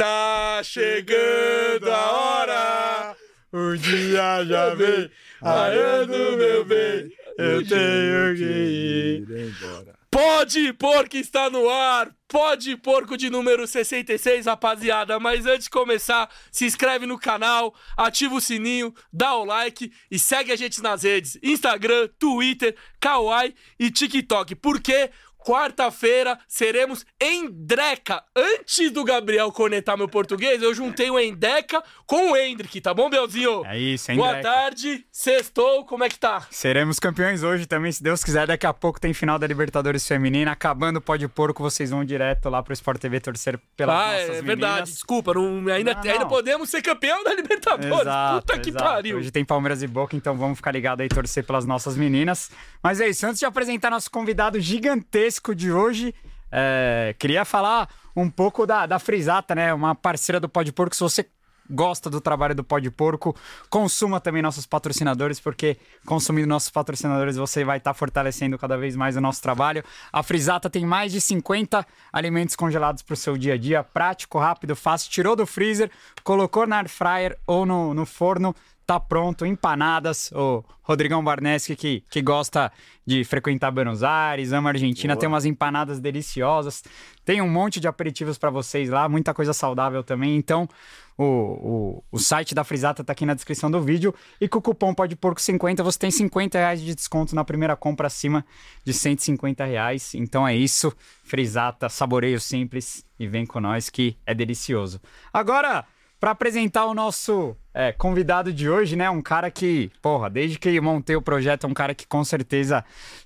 Tá chegando a hora, o dia já vem, arando meu bem, eu tenho que ir embora. Pode Porco está no ar, Pode Porco de número 66, rapaziada. Mas antes de começar, se inscreve no canal, ativa o sininho, dá o like e segue a gente nas redes: Instagram, Twitter, Kawaii e TikTok. Porque Quarta-feira seremos em Dreca. Antes do Gabriel conectar meu português, eu juntei o Endeca com o Hendrick, tá bom, Belzinho? É isso, Boa tarde, sextou, como é que tá? Seremos campeões hoje também, se Deus quiser. Daqui a pouco tem final da Libertadores Feminina. Acabando o Pode Porco, vocês vão direto lá pro Sport TV torcer pelas ah, nossas é meninas. verdade, desculpa, não, ainda, não, não. ainda podemos ser campeão da Libertadores. Exato, Puta que exato. pariu. Hoje tem Palmeiras e Boca, então vamos ficar ligados aí torcer pelas nossas meninas. Mas é isso, antes de apresentar nosso convidado gigantesco de hoje. É, queria falar um pouco da, da Frisata, né? Uma parceira do Pode Porco. Se você gosta do trabalho do Pode Porco, consuma também nossos patrocinadores, porque consumindo nossos patrocinadores você vai estar tá fortalecendo cada vez mais o nosso trabalho. A Frisata tem mais de 50 alimentos congelados para o seu dia a dia, prático, rápido, fácil. Tirou do freezer, colocou na air fryer ou no, no forno, tá pronto, empanadas. O Rodrigão Barneski, que, que gosta de frequentar Buenos Aires, ama a Argentina, Boa. tem umas empanadas deliciosas. Tem um monte de aperitivos para vocês lá, muita coisa saudável também. Então, o, o, o site da Frisata tá aqui na descrição do vídeo. E com o cupom Pode Porco 50, você tem 50 reais de desconto na primeira compra acima de 150 reais. Então é isso. Frisata, saboreio simples e vem com nós que é delicioso. Agora para apresentar o nosso é, convidado de hoje, né? Um cara que, porra, desde que montei o projeto, é um cara que com certeza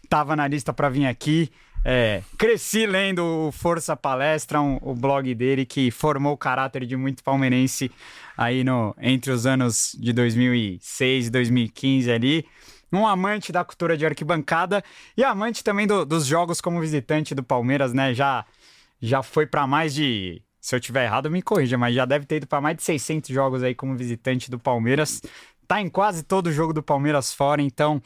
tava na lista para vir aqui. É, cresci lendo o Força Palestra, um, o blog dele que formou o caráter de muito palmeirense aí no, entre os anos de 2006 e 2015 ali. Um amante da cultura de arquibancada e amante também do, dos jogos como visitante do Palmeiras, né? Já, já foi para mais de se eu tiver errado, me corrija, mas já deve ter ido para mais de 600 jogos aí como visitante do Palmeiras. Tá em quase todo jogo do Palmeiras fora, então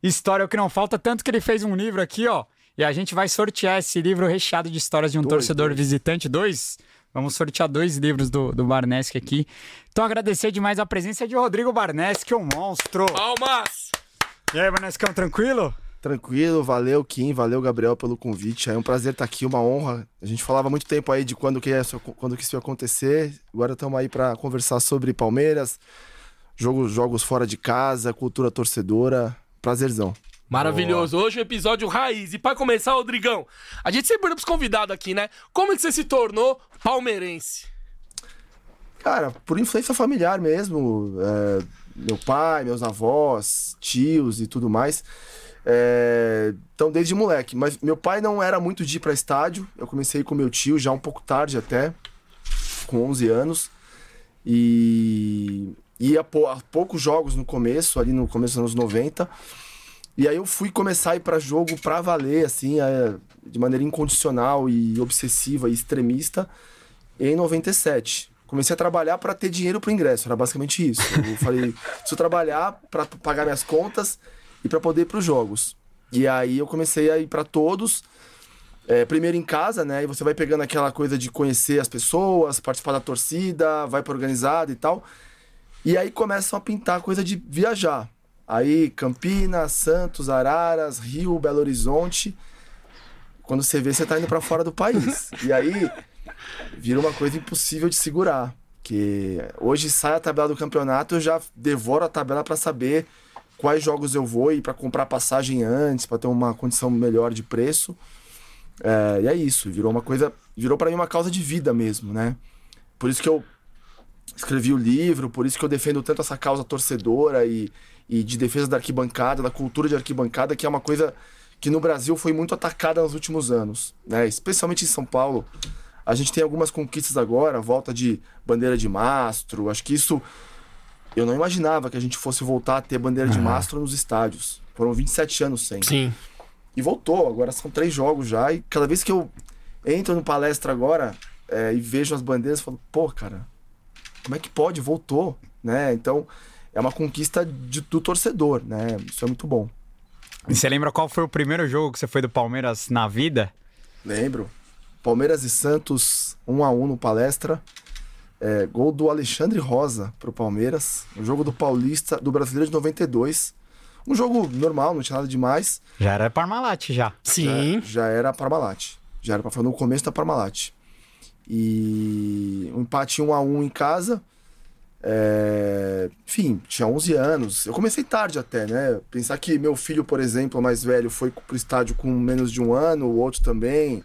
história é o que não falta, tanto que ele fez um livro aqui, ó. E a gente vai sortear esse livro recheado de histórias de um dois, torcedor dois. visitante. Dois? Vamos sortear dois livros do, do Barneski aqui. Então agradecer demais a presença de Rodrigo Barneski, um monstro. Palmas! E aí, Barnescão, tranquilo? Tranquilo, valeu Kim, valeu Gabriel pelo convite. É um prazer estar aqui, uma honra. A gente falava muito tempo aí de quando que, isso, quando que isso ia acontecer. Agora estamos aí para conversar sobre Palmeiras, jogos, jogos fora de casa, cultura torcedora. Prazerzão. Maravilhoso. Boa. Hoje o um episódio raiz. E para começar, Rodrigão, a gente sempre pergunta pros convidados aqui, né? Como é que você se tornou palmeirense? Cara, por influência familiar mesmo. É, meu pai, meus avós, tios e tudo mais. É, então, desde moleque. Mas meu pai não era muito de ir para estádio. Eu comecei com meu tio já um pouco tarde até, com 11 anos. E ia a poucos jogos no começo, ali no começo dos anos 90. E aí eu fui começar a ir para jogo para valer, assim, é, de maneira incondicional e obsessiva e extremista, em 97. Comecei a trabalhar para ter dinheiro pro ingresso, era basicamente isso. Eu falei, preciso trabalhar para pagar minhas contas e para poder ir para os jogos. E aí eu comecei a ir para todos. É, primeiro em casa, né? E você vai pegando aquela coisa de conhecer as pessoas, participar da torcida, vai para organizada e tal. E aí começam a pintar a coisa de viajar. Aí Campinas, Santos, Araras, Rio, Belo Horizonte. Quando você vê, você tá indo para fora do país. E aí vira uma coisa impossível de segurar. Que hoje sai a tabela do campeonato, eu já devoro a tabela para saber quais jogos eu vou e para comprar passagem antes, para ter uma condição melhor de preço. É, e é isso, virou uma coisa, virou para mim uma causa de vida mesmo, né? Por isso que eu escrevi o livro, por isso que eu defendo tanto essa causa torcedora e, e de defesa da arquibancada, da cultura de arquibancada, que é uma coisa que no Brasil foi muito atacada nos últimos anos, né? Especialmente em São Paulo. A gente tem algumas conquistas agora, volta de bandeira de mastro, acho que isso eu não imaginava que a gente fosse voltar a ter bandeira de mastro nos estádios. Foram 27 anos sem. Sim. E voltou, agora são três jogos já. E cada vez que eu entro no palestra agora é, e vejo as bandeiras, eu falo, pô, cara, como é que pode? Voltou, né? Então, é uma conquista de, do torcedor, né? Isso é muito bom. E você lembra qual foi o primeiro jogo que você foi do Palmeiras na vida? Lembro. Palmeiras e Santos, um a um no palestra. É, gol do Alexandre Rosa pro Palmeiras. O jogo do Paulista, do Brasileiro de 92. Um jogo normal, não tinha nada demais. Já era Parmalat, já. Sim. Já, já era Parmalat. Já era falar no começo da Parmalat. E um empate 1 a 1 em casa. É, Enfim, tinha 11 anos. Eu comecei tarde até, né? Pensar que meu filho, por exemplo, mais velho, foi pro estádio com menos de um ano, o outro também.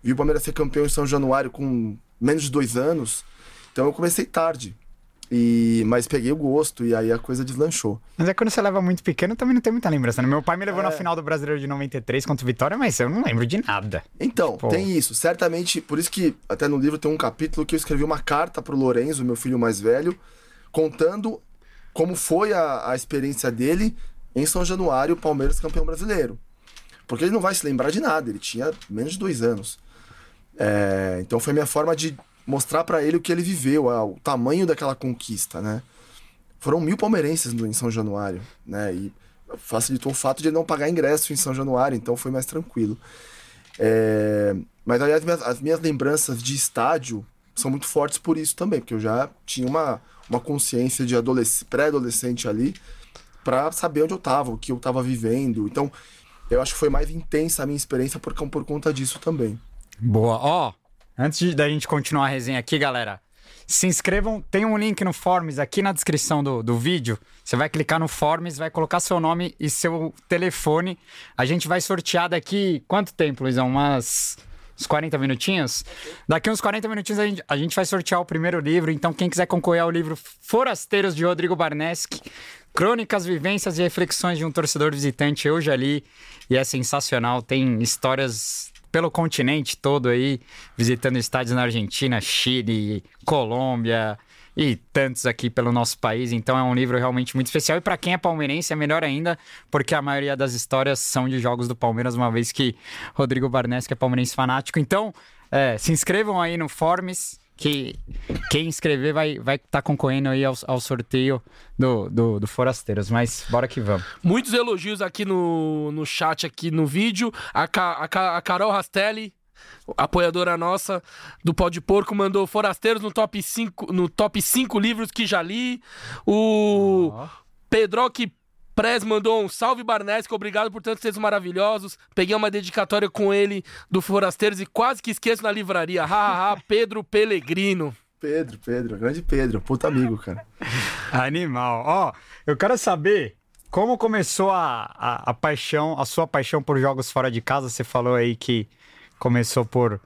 Viu o Palmeiras ser campeão em São Januário com menos de dois anos. Então eu comecei tarde. E... Mas peguei o gosto e aí a coisa deslanchou. Mas é quando você leva muito pequeno, também não tem muita lembrança. Né? Meu pai me levou É. na final do Brasileiro de 93 contra o Vitória, mas eu não lembro de nada. Então, Pô. tem isso. Certamente, por isso que até no livro tem um capítulo que eu escrevi uma carta pro Lorenzo, meu filho mais velho, contando como foi a, a experiência dele em São Januário, Palmeiras campeão brasileiro. Porque ele não vai se lembrar de nada, ele tinha menos de dois anos. É, então foi minha forma de mostrar pra ele o que ele viveu, o tamanho daquela conquista, né? Foram mil palmeirenses em São Januário, né? E facilitou o fato de ele não pagar ingresso em São Januário, então foi mais tranquilo. É, Mas aí as minhas, as minhas lembranças de estádio são muito fortes por isso também, porque eu já tinha uma, uma consciência de adolesc- pré-adolescente ali pra saber onde eu tava, o que eu tava vivendo. Então, eu acho que foi mais intensa a minha experiência por, por conta disso também. Boa. Ó, antes da gente continuar a resenha aqui, galera, se inscrevam. Tem um link no Forms aqui na descrição do, do vídeo. Você vai clicar no Forms, vai colocar seu nome e seu telefone. A gente vai sortear daqui. Quanto tempo, Luizão? Umas. Uns 40 minutinhos? Daqui uns 40 minutinhos a gente, a gente vai sortear o primeiro livro. Então, quem quiser concorrer ao livro Forasteiros de Rodrigo Barneski, Crônicas, Vivências e Reflexões de um Torcedor Visitante, eu já li. E é sensacional. Tem histórias pelo continente todo aí, visitando estádios na Argentina, Chile, Colômbia e tantos aqui pelo nosso país. Então é um livro realmente muito especial. E para quem é palmeirense é melhor ainda, porque a maioria das histórias são de jogos do Palmeiras, uma vez que Rodrigo Barnesca é palmeirense fanático. Então, é, se inscrevam aí no Forms. Que quem inscrever vai estar vai tá concorrendo aí ao, ao sorteio do, do, do Forasteiros. Mas bora que vamos. Muitos elogios aqui no, no chat, aqui no vídeo. A, Ca- a, a Carol Rastelli, apoiadora nossa do Pó de Porco, mandou Forasteiros no top 5, no top 5 livros que já li. O Pedroc Prez mandou um salve Barnesco, obrigado por tantos textos maravilhosos. Peguei uma dedicatória com ele do Forasteiros e quase que esqueço na livraria. Hahaha, Pedro Pellegrino. Pedro, Pedro, grande Pedro, puta amigo, cara. Animal. Ó, eu quero saber como começou a, a, a paixão, a sua paixão por jogos fora de casa. Você falou aí que começou por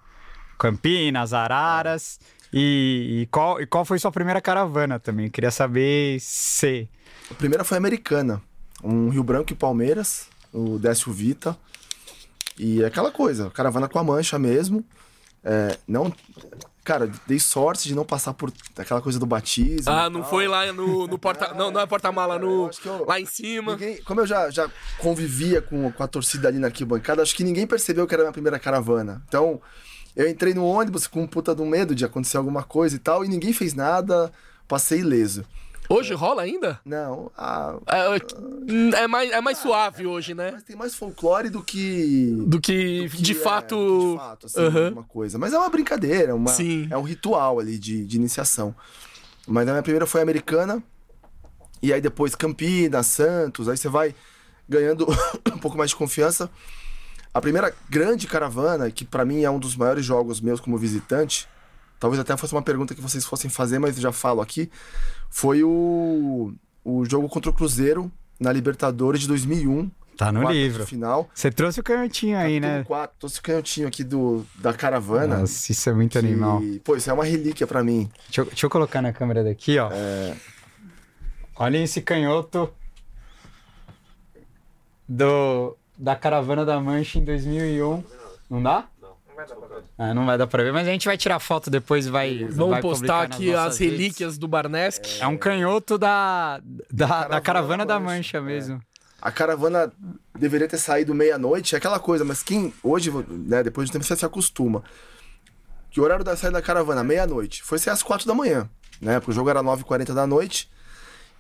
Campinas, Araras. E, e qual, e qual foi sua primeira caravana também? Queria saber se. A primeira foi americana. Um Rio Branco e Palmeiras, o Décio Vita. E é aquela coisa, caravana com a mancha mesmo. É, não. Cara, dei sorte de não passar por aquela coisa do batismo. Ah, não foi lá no, no porta. Não, não é porta-mala, no, eu- lá em cima. Ninguém- como eu já, já convivia com, com a torcida ali na arquibancada, acho que ninguém percebeu que era a minha primeira caravana. Então, eu entrei no ônibus com um puta do medo de acontecer alguma coisa e tal, e ninguém fez nada, passei ileso. Hoje rola ainda? Não, a, É, é mais, é mais suave hoje, né? mas tem mais folclore do que. Do que, do que de é, fato. de fato, assim, Aham. uma coisa. Mas é uma brincadeira, uma, Sim. é um ritual ali de, de iniciação. Mas a minha primeira foi americana, e aí depois Campinas, Santos, aí você vai ganhando um pouco mais de confiança. A primeira grande caravana, que pra mim é um dos maiores jogos meus como visitante, talvez até fosse uma pergunta que vocês fossem fazer, mas eu já falo aqui, foi o, o jogo contra o Cruzeiro na Libertadores de 2001. Tá no livro. Final. Você trouxe o canhotinho aí, né? quatro, trouxe o canhotinho aqui do, da caravana. Nossa, isso é muito que- animal. Pô, isso é uma relíquia pra mim. Deixa eu, deixa eu colocar na câmera daqui, ó. É. Olha esse canhoto do, da Caravana da Mancha em 2001. Não dá? Ah, não vai dar pra ver, mas a gente vai tirar foto depois e vai. Vamos vai postar aqui as redes. relíquias do Barnesk. É um canhoto da, da, da Caravana Caravana da da Mancha, Mancha mesmo. A caravana deveria ter saído meia-noite, é aquela coisa, mas quem hoje, né, depois de tempo você se acostuma. Que o horário da saída da caravana, meia-noite, foi ser às quatro da manhã, né? Porque o jogo era 9h40 da noite.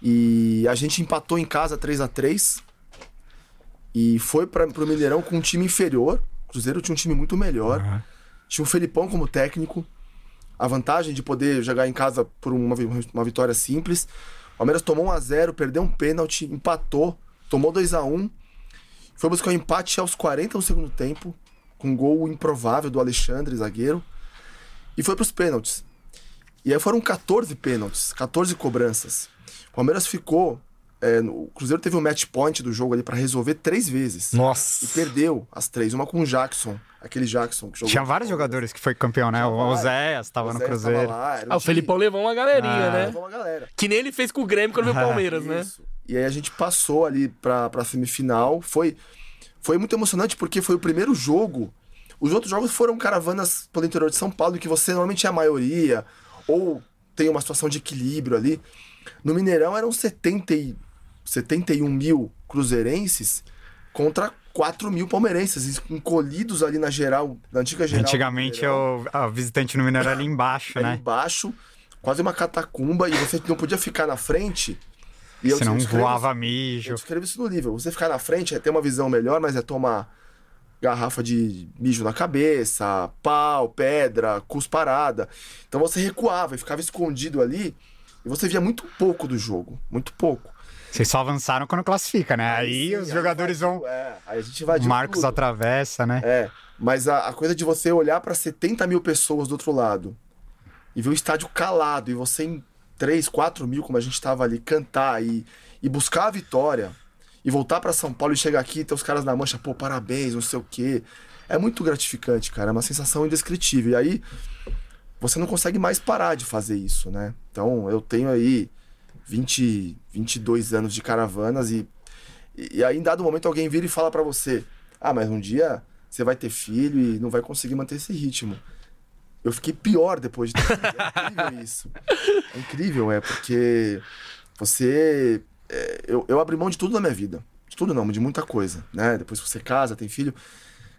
E a gente empatou em casa 3 a 3 E foi para pro Mineirão com um time inferior. Cruzeiro tinha um time muito melhor. Aham. Tinha o Felipão como técnico. a vantagem de poder jogar em casa por uma, uma vitória simples. O Palmeiras tomou 1 a 0 perdeu um pênalti, empatou, tomou 2 a 1 Foi buscar o um empate aos 40 do segundo tempo, com um gol improvável do Alexandre, zagueiro. E foi para os pênaltis. E aí foram 14 pênaltis, 14 cobranças. O Palmeiras ficou. É, o Cruzeiro teve um match point do jogo ali para resolver três vezes. Nossa. E perdeu as três. Uma com o Jackson, aquele Jackson que jogou. Tinha vários jogadores que foi campeão, né? O Oséias estava no Cruzeiro. Lá, um ah, o Felipão levou uma galerinha, ah. né? Levou uma galera. Que nem ele fez com o Grêmio quando veio o Palmeiras, né? E aí a gente passou ali pra, pra semifinal. Foi, foi muito emocionante porque foi o primeiro jogo. Os outros jogos foram caravanas pelo interior de São Paulo, que você normalmente é a maioria, ou tem uma situação de equilíbrio ali. No Mineirão eram 70 e, 71 mil cruzeirenses contra 4 mil palmeirenses, encolhidos ali na geral, na antiga geral. Antigamente o, a visitante no Mineirão era ali embaixo, né? Ali embaixo, quase uma catacumba, e você não podia ficar na frente. E Senão eu, voava mijo. Eu escrevo isso no livro. Você ficar na frente é ter uma visão melhor, mas é tomar garrafa de mijo na cabeça, pau, pedra, cusparada. Então você recuava e ficava escondido ali e você via muito pouco do jogo, muito pouco. Vocês só avançaram quando classifica, né? Aí, sim, os jogadores vão. É, aí a gente vai Marcos tudo. atravessa, né? É, mas a, a coisa de você olhar para 70 mil pessoas do outro lado e ver o estádio calado e você em 3, 4 mil, como a gente estava ali, cantar e, e buscar a vitória e voltar para São Paulo e chegar aqui e ter os caras na mancha, pô, parabéns, não sei o quê. É muito gratificante, cara. É uma sensação indescritível. E aí você não consegue mais parar de fazer isso, né? Então eu tenho aí 20, 22 anos de caravanas e, e aí em dado momento alguém vira e fala para você: ah, mas um dia você vai ter filho e não vai conseguir manter esse ritmo. Eu fiquei pior depois de ter filho. É incrível isso. É incrível, é, porque você é, eu, eu abri mão de tudo na minha vida. De tudo não, de muita coisa, né? Depois que você casa, tem filho,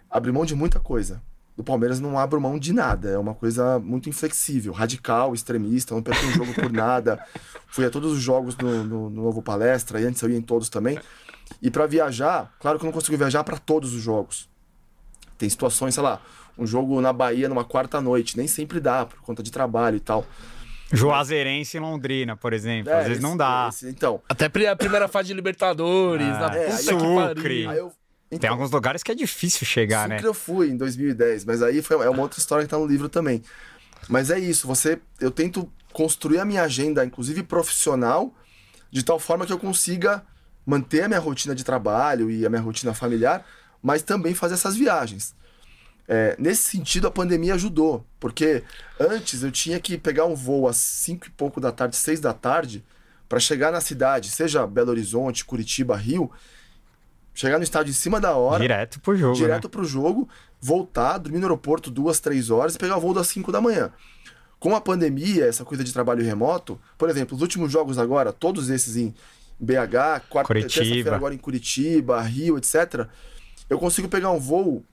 abri mão de muita coisa. Do Palmeiras não abro mão de nada. É uma coisa muito inflexível, radical, extremista. Não perco um jogo por nada. Fui a todos os jogos no, no, no Novo Palestra, e antes eu ia em todos também. E para viajar, claro que eu não consigo viajar para todos os jogos. Tem situações, sei lá, um jogo na Bahia numa quarta noite, nem sempre dá por conta de trabalho e tal. Juazeirense em Londrina, por exemplo. É, Às vezes esse, não dá. Esse, então. Até a primeira fase de Libertadores, ah, na é, puta que pariu. Eu, então, Tem alguns lugares que é difícil chegar, Sucre né? eu fui em 2010, mas aí foi, é uma outra história que tá no livro também. Mas é isso, você, eu tento construir a minha agenda, inclusive profissional, de tal forma que eu consiga manter a minha rotina de trabalho e a minha rotina familiar, mas também fazer essas viagens. É, nesse sentido, a pandemia ajudou, porque antes eu tinha que pegar um voo às 5 e pouco da tarde, 6 da tarde, para chegar na cidade, seja Belo Horizonte, Curitiba, Rio, chegar no estádio em cima da hora. Direto pro jogo. Direto né? pro jogo, voltar, dormir no aeroporto duas, três horas e pegar o voo das 5 da manhã. Com a pandemia, essa coisa de trabalho remoto, por exemplo, os últimos jogos agora, todos esses em BH, quarta, terça-feira agora em Curitiba, Rio, etc. Eu consigo pegar um voo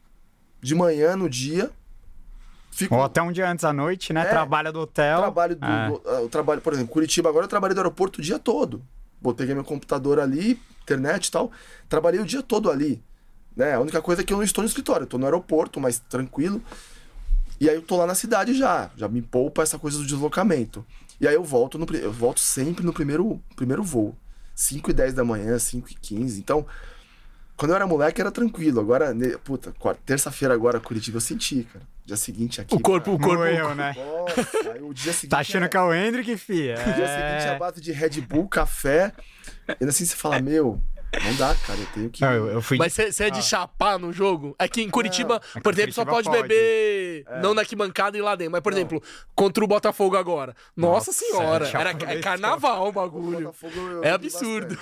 de manhã no dia. Fico... Ou até um dia antes à noite, né? É, trabalha do hotel. Trabalho do, é. do, trabalho, por exemplo, Curitiba agora eu trabalhei do aeroporto o dia todo. Peguei meu computador ali, internet e tal. Trabalhei o dia todo ali. Né? A única coisa é que eu não estou no escritório, estou no aeroporto, mas tranquilo. E aí eu tô lá na cidade já. Já me poupa essa coisa do deslocamento. E aí eu volto no, eu volto sempre no primeiro, primeiro voo. 5 e 10 da manhã, 5 e 15. Então, quando eu era moleque era tranquilo. Agora, puta, terça-feira agora, Curitiba, eu senti, cara. Dia seguinte aqui. O corpo, o corpo. Morreu, né? Nossa, o dia seguinte. Tá achando é... que é o Hendrick, fia? O dia é... seguinte é a base de Red Bull, café. E assim você fala, meu, não dá, cara, eu tenho que. Não, eu, eu fui... Mas você é de ah. chapar no jogo? Aqui em Curitiba, é. por exemplo, Curitiba só pode, pode. beber é. não na arquibancada e lá dentro. Mas, por não. exemplo, contra o Botafogo agora. Nossa, Nossa senhora, é era, é carnaval o bagulho. O é absurdo.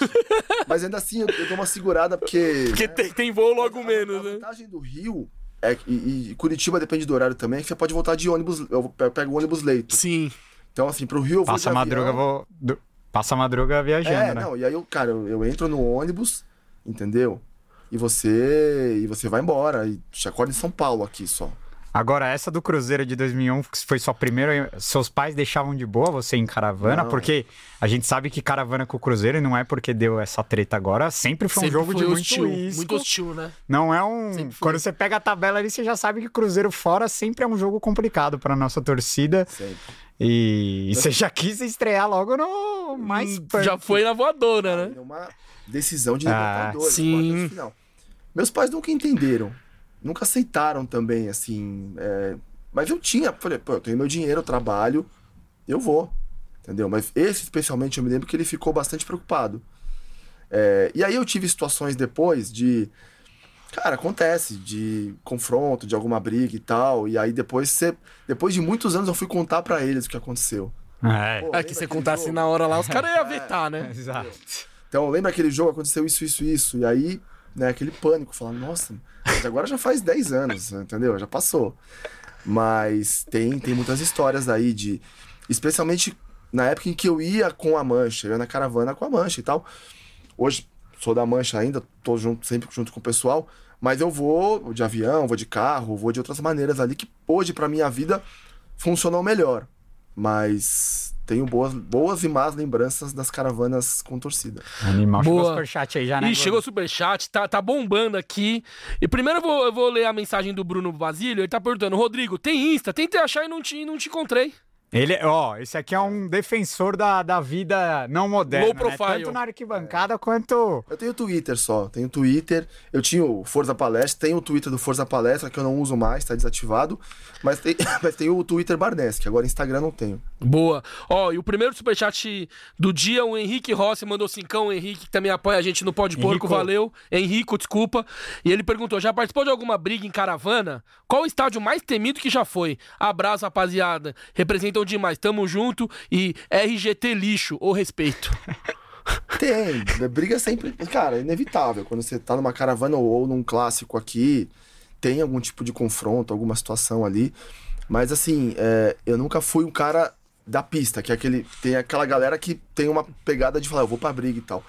mas ainda assim, eu, eu dou uma segurada porque. Porque né? tem, tem voo logo menos, a, né? A vantagem do Rio é, e, e, Curitiba depende do horário também, é que você pode voltar de ônibus. Eu pego o ônibus leito. Sim. Então, assim, pro Rio eu vou. Passa a madruga, vou. Passa a madruga viajando, é, né? não, e aí eu, cara, eu, eu entro no ônibus, entendeu? E você e você vai embora. E te acorda em São Paulo aqui só. Agora, essa do Cruzeiro de 2001, que foi sua primeira, seus pais deixavam de boa você em caravana? Não. Porque a gente sabe que caravana com o Cruzeiro, e não é porque deu essa treta agora, sempre foi um Sempre jogo foi de muito hostil, risco. muito hostil, né? Não é um. Quando você pega a tabela ali, você já sabe que Cruzeiro fora sempre é um jogo complicado pra nossa torcida. Sempre. E, e você já quis estrear logo no mais Hum, punk. Já foi na voadora, né? Uma decisão de Ah, Libertadores, sim. Meus pais nunca entenderam, nunca aceitaram também, assim. é, Mas eu tinha, falei, pô, eu tenho meu dinheiro, eu trabalho, eu vou. Entendeu? Mas esse especialmente eu me lembro que ele ficou bastante preocupado. É, E aí eu tive situações depois de. Cara, acontece, de confronto, de alguma briga e tal. E aí depois você. Depois de muitos anos eu fui contar pra eles o que aconteceu. É. Pô, É que você contasse jogo? na hora lá, os caras iam vetar, né? Exato. Então, lembra aquele jogo, aconteceu isso, isso, isso. E aí, né, aquele pânico, falando, nossa, agora já faz 10 anos, entendeu? Já passou. Mas tem, tem muitas histórias aí de. Especialmente na época em que eu ia com a mancha, eu ia na caravana com a mancha e tal. Hoje sou da mancha ainda, tô junto, sempre junto com o pessoal. Mas eu vou de avião, vou de carro, vou de outras maneiras ali que hoje, pra minha vida, funcionou melhor. Mas tenho boas, boas e más lembranças das caravanas com torcida. Animal. Chegou o Boa. superchat aí já, né? Ih, chegou o superchat, tá, tá bombando aqui. E primeiro eu vou, eu vou ler a mensagem do Bruno Basílio. Ele tá perguntando: Rodrigo, tem Insta? Tentei achar e não te, não te encontrei. Ele, ó, esse aqui é um defensor da, da vida não moderna. Low né? profile. Tanto na arquibancada quanto. Eu tenho Twitter só, tenho Twitter. Eu tinha o Forza Palestra, tenho o Twitter do Forza Palestra, que eu não uso mais, tá desativado. Mas tem, mas tem o Twitter Barnes, que agora Instagram não tenho. Boa. Ó, e o primeiro superchat do dia, o Henrique Rossi mandou cincão. O Henrique que também apoia a gente no Pode Porco, Henrico. valeu. Henrico, desculpa. E ele perguntou: já participou de alguma briga em caravana? Qual o estádio mais temido que já foi? Abraço, rapaziada. Representam demais. Tamo junto e RGT lixo, ou respeito. Tem, né, briga sempre. Cara, é inevitável. Quando você tá numa caravana ou, num clássico aqui, tem algum tipo de confronto, alguma situação ali. Mas assim, é, eu nunca fui um cara da pista, que é aquele. Tem aquela galera que tem uma pegada de falar, eu vou pra briga e tal.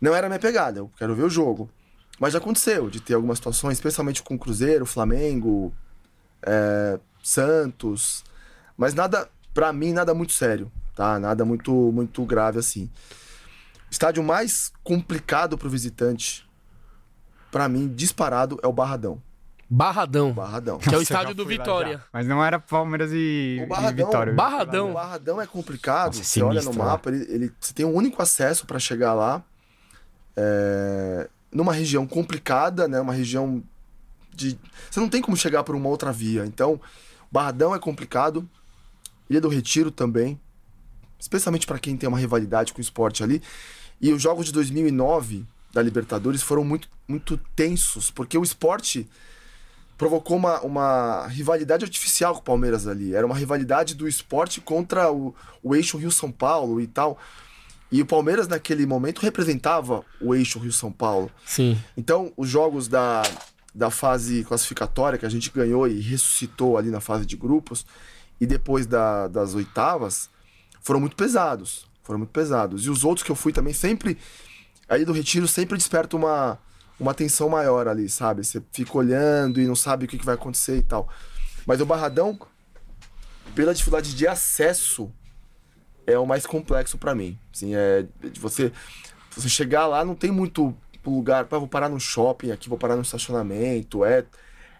Não era minha pegada, eu quero ver o jogo. Mas já aconteceu de ter algumas situações, especialmente com Cruzeiro, Flamengo, é, Santos. Mas nada, pra mim, nada muito sério, tá? Nada muito, muito grave assim. Estádio mais complicado pro visitante, pra mim, disparado, é o Barradão. Barradão. Barradão. Que é o estádio do Vitória. Mas não era Palmeiras e, O e Barradão- Vitória. Barradão. O Barradão é complicado. Nossa, é você olha no sinistro, mapa, ele, ele- você tem um único acesso pra chegar lá. é, numa região complicada, né? Uma região de. Você não tem como chegar por uma outra via. Então, Barradão é complicado. Ilha do Retiro também. Especialmente pra quem tem uma rivalidade com o esporte ali. E os jogos de 2009 da Libertadores foram muito, muito tensos, porque o esporte provocou uma, uma rivalidade artificial com o Palmeiras ali. Era uma rivalidade do esporte contra o, o eixo Rio-São Paulo e tal. E o Palmeiras, naquele momento, representava o eixo Rio-São Paulo. Sim. Então, os jogos da, da fase classificatória, que a gente ganhou e ressuscitou ali na fase de grupos, e depois da- das oitavas, foram muito pesados. Foram muito pesados. E os outros que eu fui também, sempre. Ali do Retiro, sempre desperta uma, uma tensão maior ali, sabe? Você fica olhando e não sabe o que, que vai acontecer e tal. Mas o Barradão, pela dificuldade de acesso, é o mais complexo pra mim. Assim, é você você chegar lá não tem muito lugar para vou parar no shopping, aqui vou parar no estacionamento, é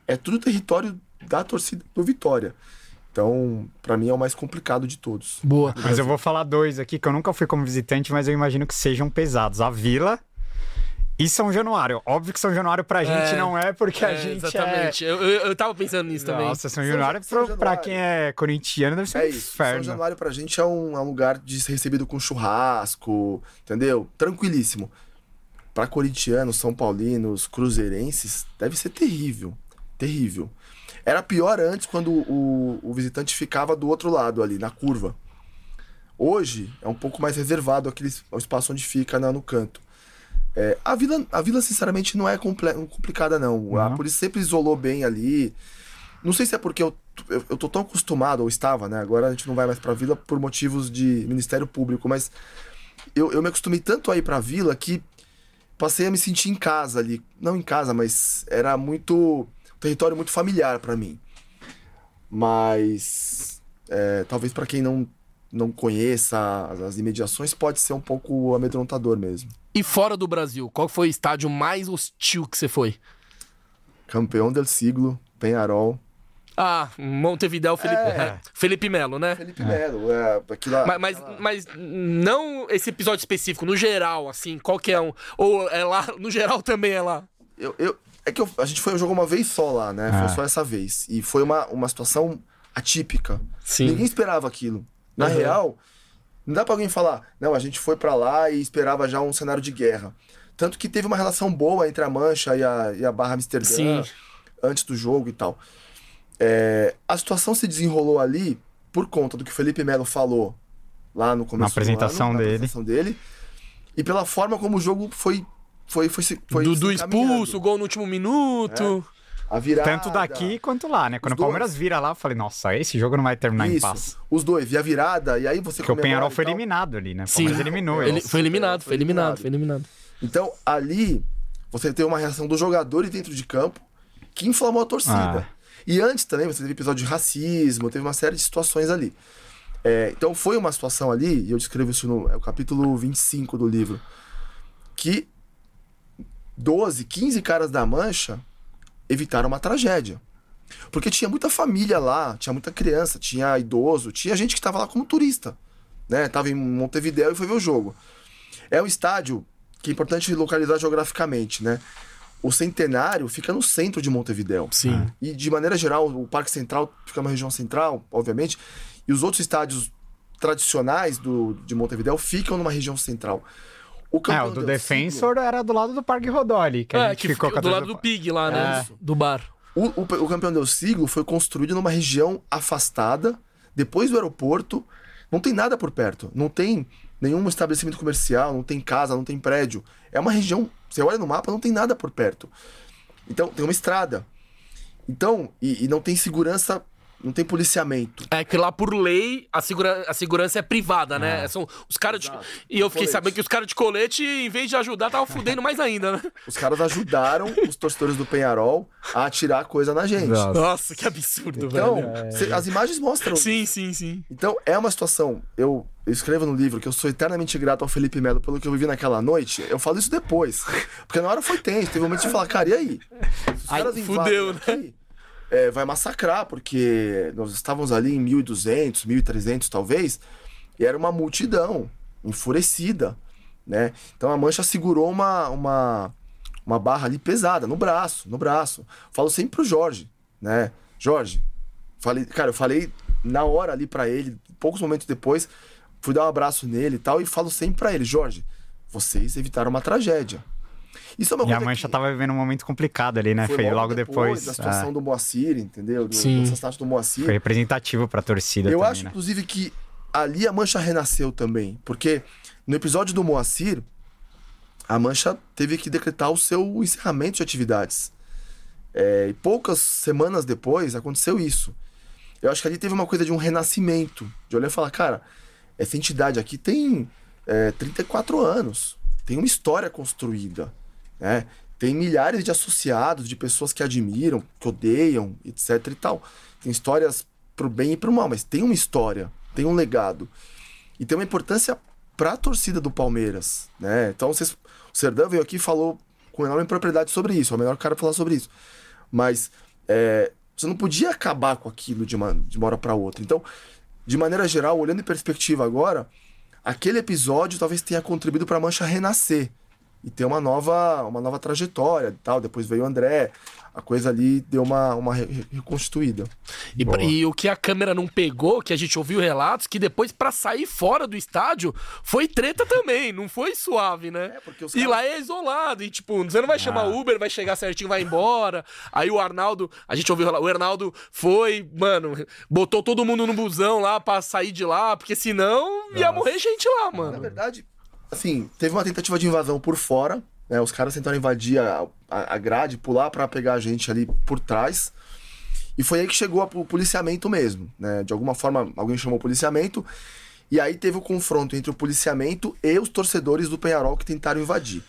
é tudo território da torcida do Vitória. Então, pra mim é o mais complicado de todos. Boa. Mas eu vou falar dois aqui que eu nunca fui como visitante, mas eu imagino que sejam pesados. A Vila e São Januário. Óbvio que São Januário pra gente É, não é, porque a É, gente exatamente. Eu, eu, eu tava pensando nisso é... também. Nossa, São Januário, São pra Januário. quem é corintiano, deve ser É um isso. São inferno. Januário pra gente é um, é um lugar de ser recebido com churrasco, entendeu? Tranquilíssimo. Pra corintianos, são paulinos, cruzeirenses, deve ser terrível. Terrível. Era pior antes quando o, o visitante ficava do outro lado ali, na curva. Hoje é um pouco mais reservado aquele o espaço onde fica na- no canto. É, a, vila, a vila, sinceramente, não é comple- complicada, não. A Não. polícia sempre isolou bem ali. Não sei se é porque eu, eu, eu tô tão acostumado, ou estava, né? Agora a gente não vai mais pra vila por motivos de Ministério Público, mas eu, eu me acostumei tanto a ir pra vila que passei a me sentir em casa ali. Não em casa, mas era muito. Um território muito familiar pra mim. Mas é, talvez para quem não, não conheça as, as imediações, pode ser um pouco amedrontador mesmo. E fora do Brasil, qual foi o estádio mais hostil que você foi? Campeão del siglo, Penharol. Ah, Montevidéu, Felipe, É. Felipe Melo, né? Felipe Melo, é, aquilo lá- Mas, mas, mas não esse episódio específico, no geral, assim, qualquer um. Ou é lá, no geral também é lá. Eu, eu- é que eu- a gente foi jogar uma vez só lá, né? Ah. Foi só essa vez. E foi uma, uma situação atípica. Sim. Ninguém esperava aquilo. Na Uhum. real, não dá pra alguém falar, não, a gente foi pra lá e esperava já um cenário de guerra. Tanto que teve uma relação boa entre a Mancha e a, e a Barra Amsterdã Sim. antes do jogo e tal. É, a situação se desenrolou ali por conta do que o Felipe Melo falou lá no começo Na apresentação ano, na dele. apresentação dele. E pela forma como o jogo foi. Foi, foi, se- foi do se do encaminhando. expulso, gol no último minuto. A virada. Tanto daqui quanto lá, né? Quando o dois. Palmeiras vira lá, eu falei, nossa, esse jogo não vai terminar em Isso, paz. os dois. E a virada, e aí você Porque o Penharol foi eliminado ali, né? O Sim. Palmeiras eliminou Ele foi eliminado, Foi foi eliminado, eliminado. foi eliminado. Então, ali, você tem uma reação dos jogadores dentro de campo que inflamou a torcida. Ah. E antes também, você teve episódio de racismo, teve uma série de situações ali. É, então, foi uma situação ali, e eu descrevo isso no é o capítulo 25 do livro, que 12, 15 caras da Mancha evitaram uma tragédia. Porque tinha muita família lá, tinha muita criança, tinha idoso, tinha gente que estava lá como turista. Né? Tava em Montevideo e foi ver o jogo. É um estádio que é importante localizar geograficamente, né? O Centenário fica no centro de Montevideo. Sim. E de maneira geral, o Parque Central fica na região central, obviamente, e os outros estádios tradicionais do, de Montevideo ficam numa região central. O É, o do Defensor era do lado do Parque Rodó ali, que a É, gente que ficou a do lado do torcida- Pig lá, né? É. Do bar. O, o, o campeão del siglo foi construído numa região afastada, depois do aeroporto. Não tem nada por perto. Não tem nenhum estabelecimento comercial, não tem casa, não tem prédio. É uma região. Você olha no mapa, não tem nada por perto. Então, tem uma estrada. Então, e, e não tem segurança, não tem policiamento. É que lá, por lei, a, segura... a segurança é privada, né? São os caras de... E eu fiquei Colete. sabendo que os caras de colete, em vez de ajudar, estavam fudendo mais ainda, né? Os caras ajudaram os torcedores do Penharol a atirar coisa na gente. Nossa. Nossa, que absurdo, Então, velho. cê- as imagens mostram. Sim, sim, sim. Então, é uma situação. Eu, eu escrevo no livro que eu sou eternamente grato ao Felipe Melo pelo que eu vivi naquela noite. Eu falo isso depois. Porque na hora foi tenso. Teve um momento de falar, cara, e aí? Os Ai, caras invadem fudeu, né? É, vai massacrar, porque nós estávamos ali em 1.200, 1.300 talvez, e era uma multidão enfurecida, né? Então a Mancha segurou uma, uma, uma barra ali pesada, no braço, no braço. Falo sempre pro Jorge, né? Jorge, falei, cara, eu falei na hora ali pra ele, poucos momentos depois, fui dar um abraço nele e tal, e falo sempre pra ele, Jorge, vocês evitaram uma tragédia. Isso é uma E a coisa Mancha que tava vivendo um momento complicado ali, né? Foi, logo depois. da situação é, do Moacir, entendeu? Do, Sim. do assassinato do Moacir. Foi representativo pra torcida Eu também, acho, né? inclusive, que ali a Mancha renasceu também. Porque no episódio do Moacir, a Mancha teve que decretar o seu encerramento de atividades. É, e poucas semanas depois aconteceu isso. Eu acho que ali teve uma coisa de um renascimento. De olhar e falar, cara, essa entidade aqui tem é, 34 anos. Tem uma história construída. Né? Tem milhares de associados, de pessoas que admiram, que odeiam, etc e tal. Tem histórias pro bem e pro mal, mas tem uma história, tem um legado. E tem uma importância pra torcida do Palmeiras, né? Então, vocês, o Serdão veio aqui e falou com enorme propriedade sobre isso, é o melhor cara falar sobre isso. Mas é, você não podia acabar com aquilo de uma, de uma hora pra outra. Então, de maneira geral, olhando em perspectiva agora, aquele episódio talvez tenha contribuído pra Mancha renascer e ter uma nova, uma nova trajetória e tal. Depois veio o André, a coisa ali deu uma, uma re- re- reconstituída. E, e o que a câmera não pegou, que a gente ouviu relatos, que depois pra sair fora do estádio foi treta também, não foi suave, né? É, porque os E caras- lá é isolado, e tipo, você não vai chamar Ah. Uber, vai chegar certinho, vai embora. Aí o Arnaldo, a gente ouviu lá, o Arnaldo foi, mano, botou todo mundo no busão lá pra sair de lá, porque senão ia morrer gente lá, Na mano. verdade, assim, teve uma tentativa de invasão por fora, né? Os caras tentaram invadir a, a grade, pular pra pegar a gente ali por trás. E foi aí que chegou o policiamento mesmo, né? De alguma forma, alguém chamou o policiamento. E aí teve o confronto entre o policiamento e os torcedores do Penharol que tentaram invadir.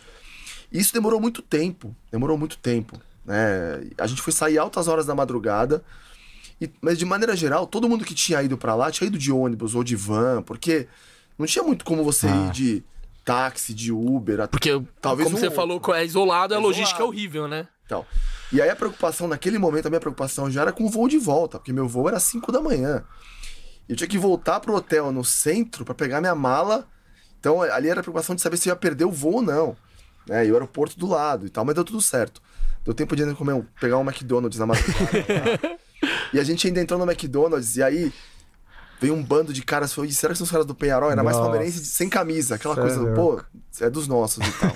Isso demorou muito tempo, demorou muito tempo, né? A gente foi sair altas horas da madrugada E, mas de maneira geral, todo mundo que tinha ido para lá tinha ido de ônibus ou de van, porque não tinha muito como você ah. ir de táxi, de Uber. Porque, talvez como um, você falou, é isolado, a logística é horrível, né? Então. E aí a preocupação, naquele momento, a minha preocupação já era com o voo de volta, porque meu voo era 5 da manhã. Eu tinha que voltar pro hotel no centro para pegar minha mala. Então ali era a preocupação de saber se eu ia perder o voo ou não. Né? E o aeroporto do lado e tal, mas deu tudo certo. Deu tempo de comer, pegar um McDonald's na madrugada. e a gente ainda entrou no McDonald's e aí veio um bando de caras. Falei, será que são os caras do Penharol? Era mais palmeirense sem camisa, aquela coisa, pô, é dos nossos e tal.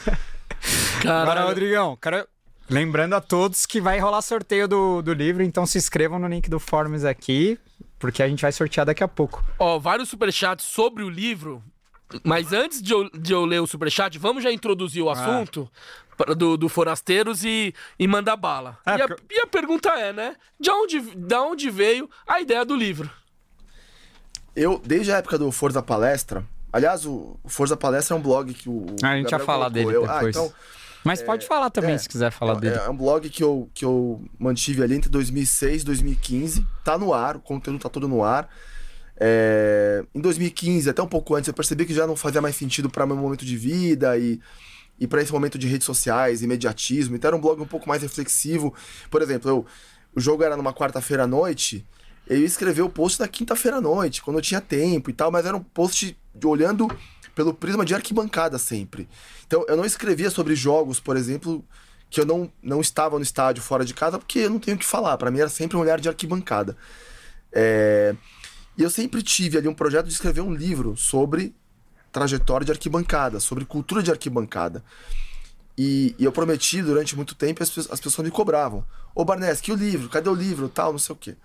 Agora, Rodrigão, cara, lembrando a todos que vai rolar sorteio do, do livro, então se inscrevam no link do Forms aqui, porque a gente vai sortear daqui a pouco. Ó, vários superchats sobre o livro. Mas antes de eu, de eu ler o superchat, vamos já introduzir o ah. assunto ah. do, do Forasteiros e, e mandar bala. É, e, a, porque... e, a, pergunta é, né? De onde, de onde veio a ideia do livro? Eu, desde a época do Forza Palestra, aliás, o Forza Palestra é um blog que o. Ah, a gente vai falar dele eu, ah, depois. Ah, então, Mas é, pode falar também, é, se quiser falar é, dele. É um blog que eu, que eu mantive ali entre 2006 e 2015. Tá no ar, o conteúdo tá todo no ar. É, em 2015, até um pouco antes, eu percebi que já não fazia mais sentido para meu momento de vida e, e para esse momento de redes sociais, imediatismo. Então era um blog um pouco mais reflexivo. Por exemplo, eu, o jogo era numa quarta-feira à noite eu ia escrever o post na quinta-feira à noite, quando eu tinha tempo e tal, mas era um post olhando pelo prisma de arquibancada sempre. Então eu não escrevia sobre jogos, por exemplo, que eu não, não estava no estádio fora de casa, porque eu não tenho o que falar. Para mim era sempre um olhar de arquibancada. É... E eu sempre tive ali um projeto de escrever um livro sobre trajetória de arquibancada, sobre cultura de arquibancada. E, e eu prometi durante muito tempo as, as pessoas me cobravam. Ô Barnes, que o livro? Cadê o livro? Tal, não sei o quê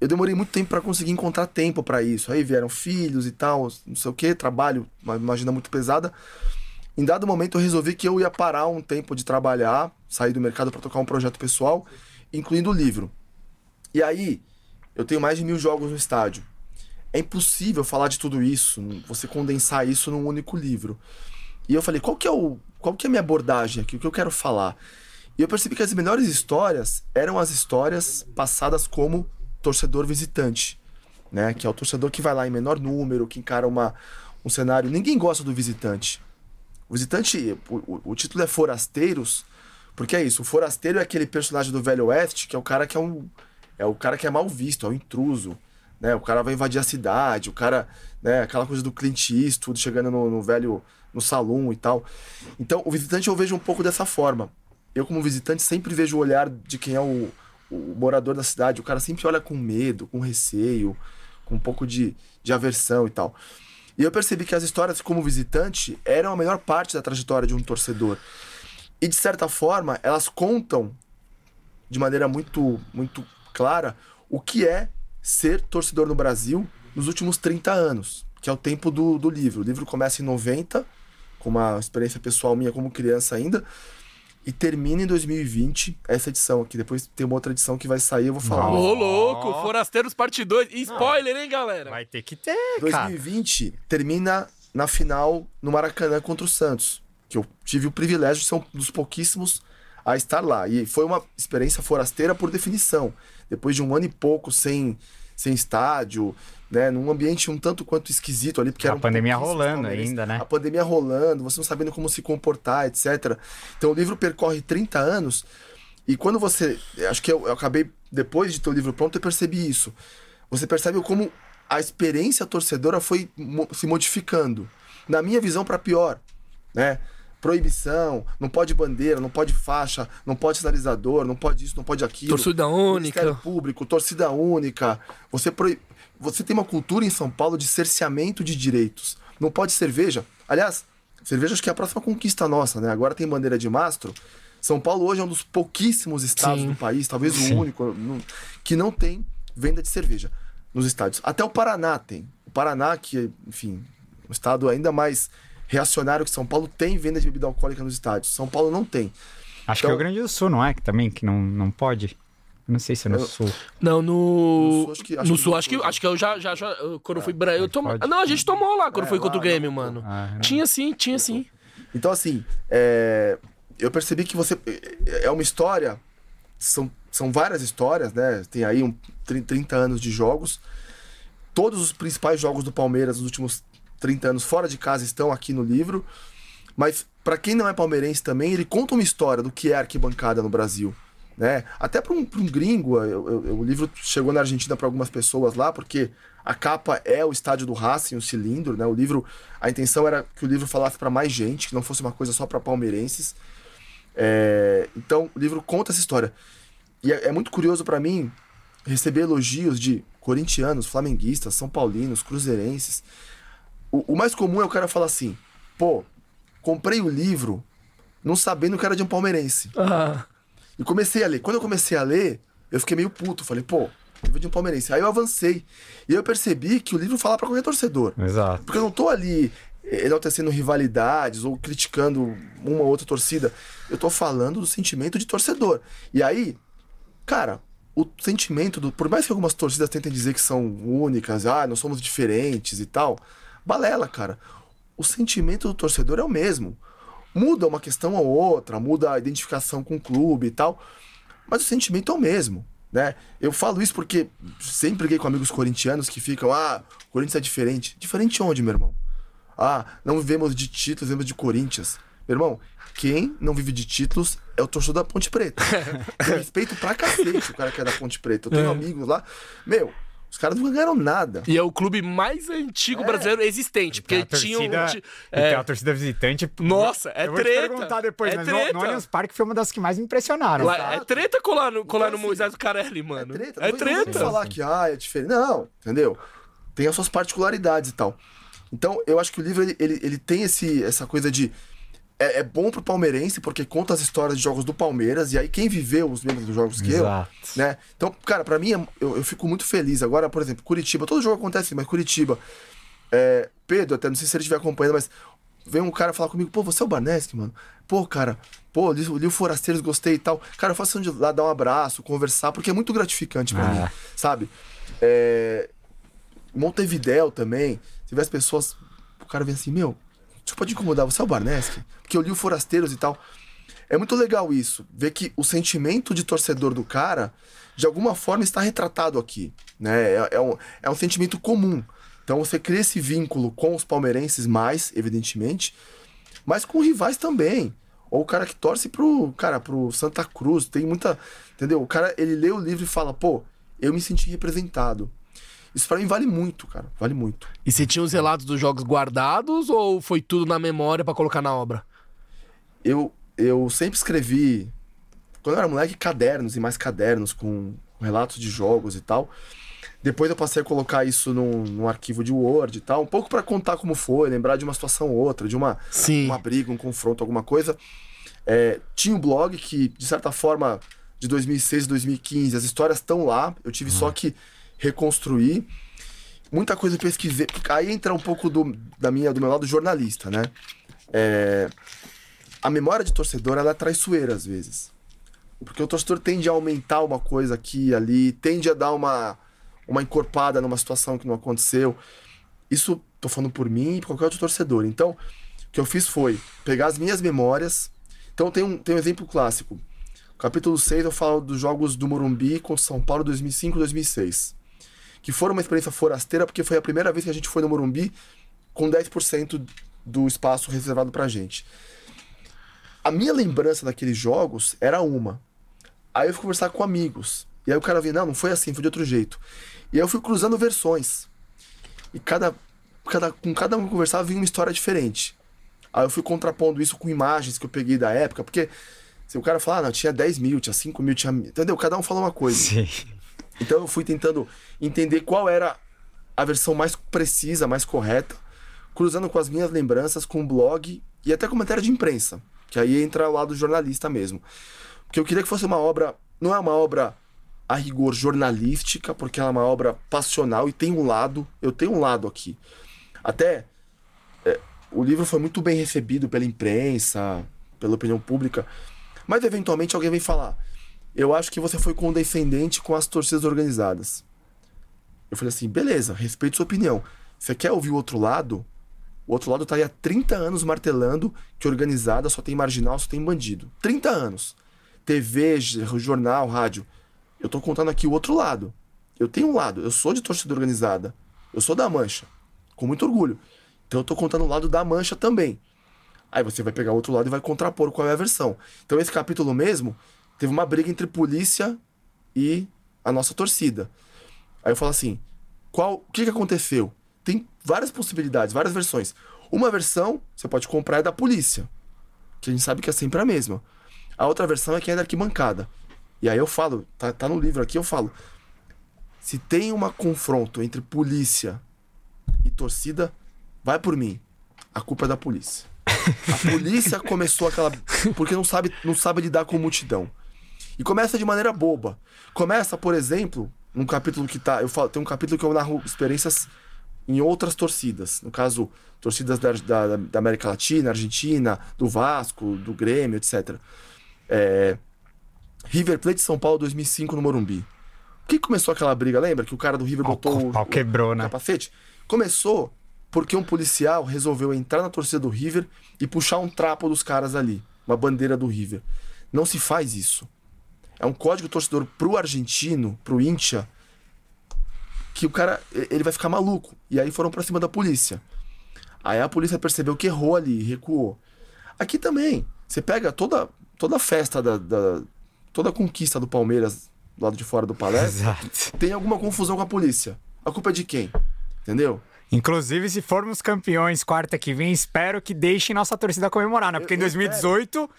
eu demorei muito tempo para conseguir encontrar tempo para isso. Aí vieram filhos e tal, não sei o que, trabalho, uma agenda muito pesada. Em dado momento eu resolvi que eu ia parar um tempo de trabalhar, sair do mercado para tocar um projeto pessoal, incluindo o livro. E aí, eu tenho mais de mil jogos no estádio. É impossível falar de tudo isso, você condensar isso num único livro. E eu falei, qual que é, o, qual que é a minha abordagem aqui, o que eu quero falar? E eu percebi que as melhores histórias eram as histórias passadas como torcedor visitante, né? Que é o torcedor que vai lá em menor número, que encara uma, um cenário. Ninguém gosta do visitante. O visitante, o, o, o título é Forasteiros, porque é isso. O forasteiro é aquele personagem do Velho Oeste que é o cara que é um. É o cara que é mal visto, é o intruso. Né? O cara vai invadir a cidade, o cara. Né? Aquela coisa do Clint Eastwood chegando no, no velho. no salão e tal. Então, o visitante eu vejo um pouco dessa forma. Eu, como visitante, sempre vejo o olhar de quem é o, o morador da cidade, o cara sempre olha com medo, com receio, com um pouco de, de aversão e tal. E eu percebi que as histórias como visitante eram a melhor parte da trajetória de um torcedor. E de certa forma, elas contam de maneira muito muito clara o que é ser torcedor no Brasil nos últimos 30 anos, que é o tempo do, do livro. O livro começa em 90, com uma experiência pessoal minha como criança ainda, e termina em 2020 essa edição aqui. Depois tem uma outra edição que vai sair, eu vou falar. Ô, oh, louco! Forasteiros Parte 2. Spoiler, hein, galera? Vai ter que ter, 2020 cara. termina na final no Maracanã contra o Santos. Que eu tive o privilégio de ser um dos pouquíssimos a estar lá. E foi uma experiência forasteira por definição. Depois de um ano e pouco sem, sem estádio, né, num ambiente um tanto quanto esquisito ali, porque a era um pandemia rolando ainda, né? A pandemia rolando, você não sabendo como se comportar, etc. Então o livro percorre 30 anos e quando você, acho que eu, eu acabei depois de ter o livro pronto, eu percebi isso. Você percebe como a experiência torcedora foi se modificando. Na minha visão para pior, né? proibição, não pode bandeira, não pode faixa, não pode sinalizador, não pode isso, não pode aquilo. Torcida única. Ministério Público, torcida única. Você proíbe você tem uma cultura em São Paulo de cerceamento de direitos. Não pode cerveja. Aliás, cerveja acho que é a próxima conquista nossa, né? Agora tem bandeira de mastro. São Paulo hoje é um dos pouquíssimos estados Sim. do país, talvez Sim. o único, que não tem venda de cerveja nos estádios. Até o Paraná tem. O Paraná, que, enfim, um estado ainda mais reacionário que São Paulo, tem venda de bebida alcoólica nos estádios. São Paulo não tem. Acho então, que é o Grande do Sul, não é? Que também que não, não pode. Não sei se é no eu... sul. Não, no. No sul, acho que, acho no sul, acho, que, acho que eu já. já, já quando é, fui. Eu tomo... Não, a gente tomou lá quando é, foi contra o Grêmio, não, mano. Ah, tinha sim, tinha sim. Então, assim, é... eu percebi que você. É uma história. São são várias histórias, né? Tem aí um 30 anos de jogos. Todos os principais jogos do Palmeiras nos últimos 30 anos fora de casa estão aqui no livro. Mas para quem não é palmeirense também, ele conta uma história do que é arquibancada no Brasil. Né? Até para um, um, gringo, eu, eu, o livro chegou na Argentina para algumas pessoas lá, porque a capa é o estádio do Racing, o cilindro. Né? O livro, a intenção era que o livro falasse para mais gente, que não fosse uma coisa só para palmeirenses. É, então, o livro conta essa história. E é, é muito curioso para mim receber elogios de corintianos, flamenguistas, são paulinos, cruzeirenses. O, o mais comum é o cara falar assim: pô, comprei o livro não sabendo que era de um palmeirense. Ah. E comecei a ler. Quando eu comecei a ler, eu fiquei meio puto. Falei, pô, livro de um palmeirense. Aí eu avancei. E eu percebi que o livro fala para qualquer torcedor. Exato. Porque eu não tô ali enaltecendo rivalidades ou criticando uma ou outra torcida. Eu tô falando do sentimento de torcedor. E aí, cara, o sentimento do. Por mais que algumas torcidas tentem dizer que são únicas, ah, nós somos diferentes e tal, balela, cara o sentimento do torcedor é o mesmo. Muda uma questão ou outra, muda a identificação com o clube e tal, mas o sentimento é o mesmo. Né? Eu falo isso porque sempre briguei com amigos corintianos que ficam, ah, o Corinthians é diferente. Diferente onde, meu irmão? Ah, não vivemos de títulos, vivemos de Corinthians. Meu irmão, quem não vive de títulos é o torcedor da Ponte Preta. Eu respeito pra cacete o cara que é da Ponte Preta. Eu tenho é. amigos lá. Meu, os caras não ganharam nada. E é o clube mais antigo é. brasileiro existente. Porque tinha um. É. Aquela torcida visitante. Nossa, é eu treta. Vou te perguntar depois, é mas treta. no, no Allianz Parque foi uma das que mais me impressionaram. Lá, é treta colar no, colar então, no Moisés do Carelli, mano. É treta. É não treta. Não falar que ah, é diferente. Não, entendeu? Tem as suas particularidades e tal. Então, eu acho que o livro ele, ele, ele tem esse, essa coisa de é, é, bom pro palmeirense, porque conta as histórias de jogos do Palmeiras, e aí quem viveu os mesmos jogos que Exato. eu, né? Então, cara, para mim, é, eu, eu, fico muito feliz. Agora, por exemplo, Curitiba, todo jogo acontece, mas Curitiba, é, Pedro, até não sei se ele estiver acompanhando, mas vem um cara falar comigo, pô, você é o Barneski, mano? Pô, cara, pô, li, li o Forasteiros, gostei e tal. Cara, eu faço de lá dar um abraço, conversar, porque é muito gratificante para mim, sabe? É, Montevidéu também, se as pessoas, o cara vem assim, meu, isso pode incomodar, você é o Barneski? Porque eu li o Forasteiros e tal. É muito legal isso, ver que o sentimento de torcedor do cara, de alguma forma, está retratado aqui. Né? É, é, um, é um sentimento comum. Então você cria esse vínculo com os palmeirenses mais, evidentemente, mas com rivais também. Ou o cara que torce pro, cara, pro Santa Cruz, tem muita, entendeu? O cara, ele lê o livro e fala, pô, eu me senti representado. Isso para mim vale muito, cara. Vale muito. E você tinha os relatos dos jogos guardados ou foi tudo na memória para colocar na obra? Eu, eu sempre escrevi, quando eu era moleque, cadernos e mais cadernos com relatos de jogos e tal. Depois eu passei a colocar isso num, num arquivo de Word e tal, um pouco para contar como foi, lembrar de uma situação ou outra, de uma, Sim. uma briga, um confronto, alguma coisa. É, tinha um blog que, de certa forma, de 2006 2015, as histórias estão lá. Eu tive uhum. só que reconstruir. Muita coisa pesquisei. Aí entra um pouco do, da minha, do meu lado jornalista, né? É, a memória de torcedor ela é traiçoeira às vezes. Porque o torcedor tende a aumentar uma coisa aqui ali, tende a dar uma, uma encorpada numa situação que não aconteceu. Isso tô falando por mim e por qualquer outro torcedor. Então, o que eu fiz foi pegar as minhas memórias. Então, tem um, tem um exemplo clássico. Capítulo 6 eu falo dos jogos do Morumbi contra São Paulo 2005 2006 que foram uma experiência forasteira, porque foi a primeira vez que a gente foi no Morumbi com 10% do espaço reservado pra gente. A minha lembrança daqueles jogos era uma. Aí eu fui conversar com amigos. E aí o cara vinha, não, não foi assim, foi de outro jeito. E aí eu fui cruzando versões. E cada, cada, com cada um que conversava vinha uma história diferente. Aí eu fui contrapondo isso com imagens que eu peguei da época, porque se o cara falar, ah, não, tinha 10 mil, tinha 5 mil, tinha. Entendeu? Cada um falou uma coisa. Sim. Então eu fui tentando entender qual era a versão mais precisa, mais correta, cruzando com as minhas lembranças, com o blog e até com matéria de imprensa, que aí entra o lado jornalista mesmo. Porque eu queria que fosse uma obra, não é uma obra a rigor jornalística, porque ela é uma obra passional e tem um lado, eu tenho um lado aqui. Até é, o livro foi muito bem recebido pela imprensa, pela opinião pública, mas eventualmente alguém vem falar: eu acho que você foi condescendente com as torcidas organizadas. Eu falei assim, beleza, respeito sua opinião. Você quer ouvir o outro lado? O outro lado tá aí há 30 anos martelando que organizada só tem marginal, só tem bandido. 30 anos. TV, jornal, rádio. Eu tô contando aqui o outro lado. Eu tenho um lado, eu sou de torcida organizada. Eu sou da Mancha, com muito orgulho. Então eu tô contando o lado da Mancha também. Aí você vai pegar o outro lado e vai contrapor qual é a versão. Então esse capítulo mesmo teve uma briga entre polícia e a nossa torcida. Aí eu falo assim, qual, o que, que aconteceu? Tem várias possibilidades, várias versões. Uma versão você pode comprar é da polícia, que a gente sabe que é sempre a mesma. A outra versão é que é da arquibancada. E aí eu falo, tá, tá no livro aqui, eu falo, se tem um confronto entre polícia e torcida, vai por mim. A culpa é da polícia. A polícia começou aquela. Porque não sabe, não sabe lidar com multidão. E começa de maneira boba. Começa, por exemplo, num capítulo que tá. Eu falo, tem um capítulo que eu narro experiências em outras torcidas. No caso, torcidas da, da, da América Latina, Argentina, do Vasco, do Grêmio, etc. É, River Plate de São Paulo 2005 no Morumbi. Por que começou aquela briga? Lembra que o cara do River botou o, o, quebrou, o né? capacete? Começou porque um policial resolveu entrar na torcida do River e puxar um trapo dos caras ali, uma bandeira do River. Não se faz isso. É um código torcedor pro argentino, pro Incha, que o cara ele vai ficar maluco. E aí foram pra cima da polícia. Aí a polícia percebeu que errou ali, recuou. Aqui também, você pega toda toda a festa da, da toda a conquista do Palmeiras do lado de fora do palestra, tem alguma confusão com a polícia. A culpa é de quem? Entendeu? Inclusive, se formos campeões quarta que vem, espero que deixem nossa torcida comemorar, né? Porque eu, em 2018 espero.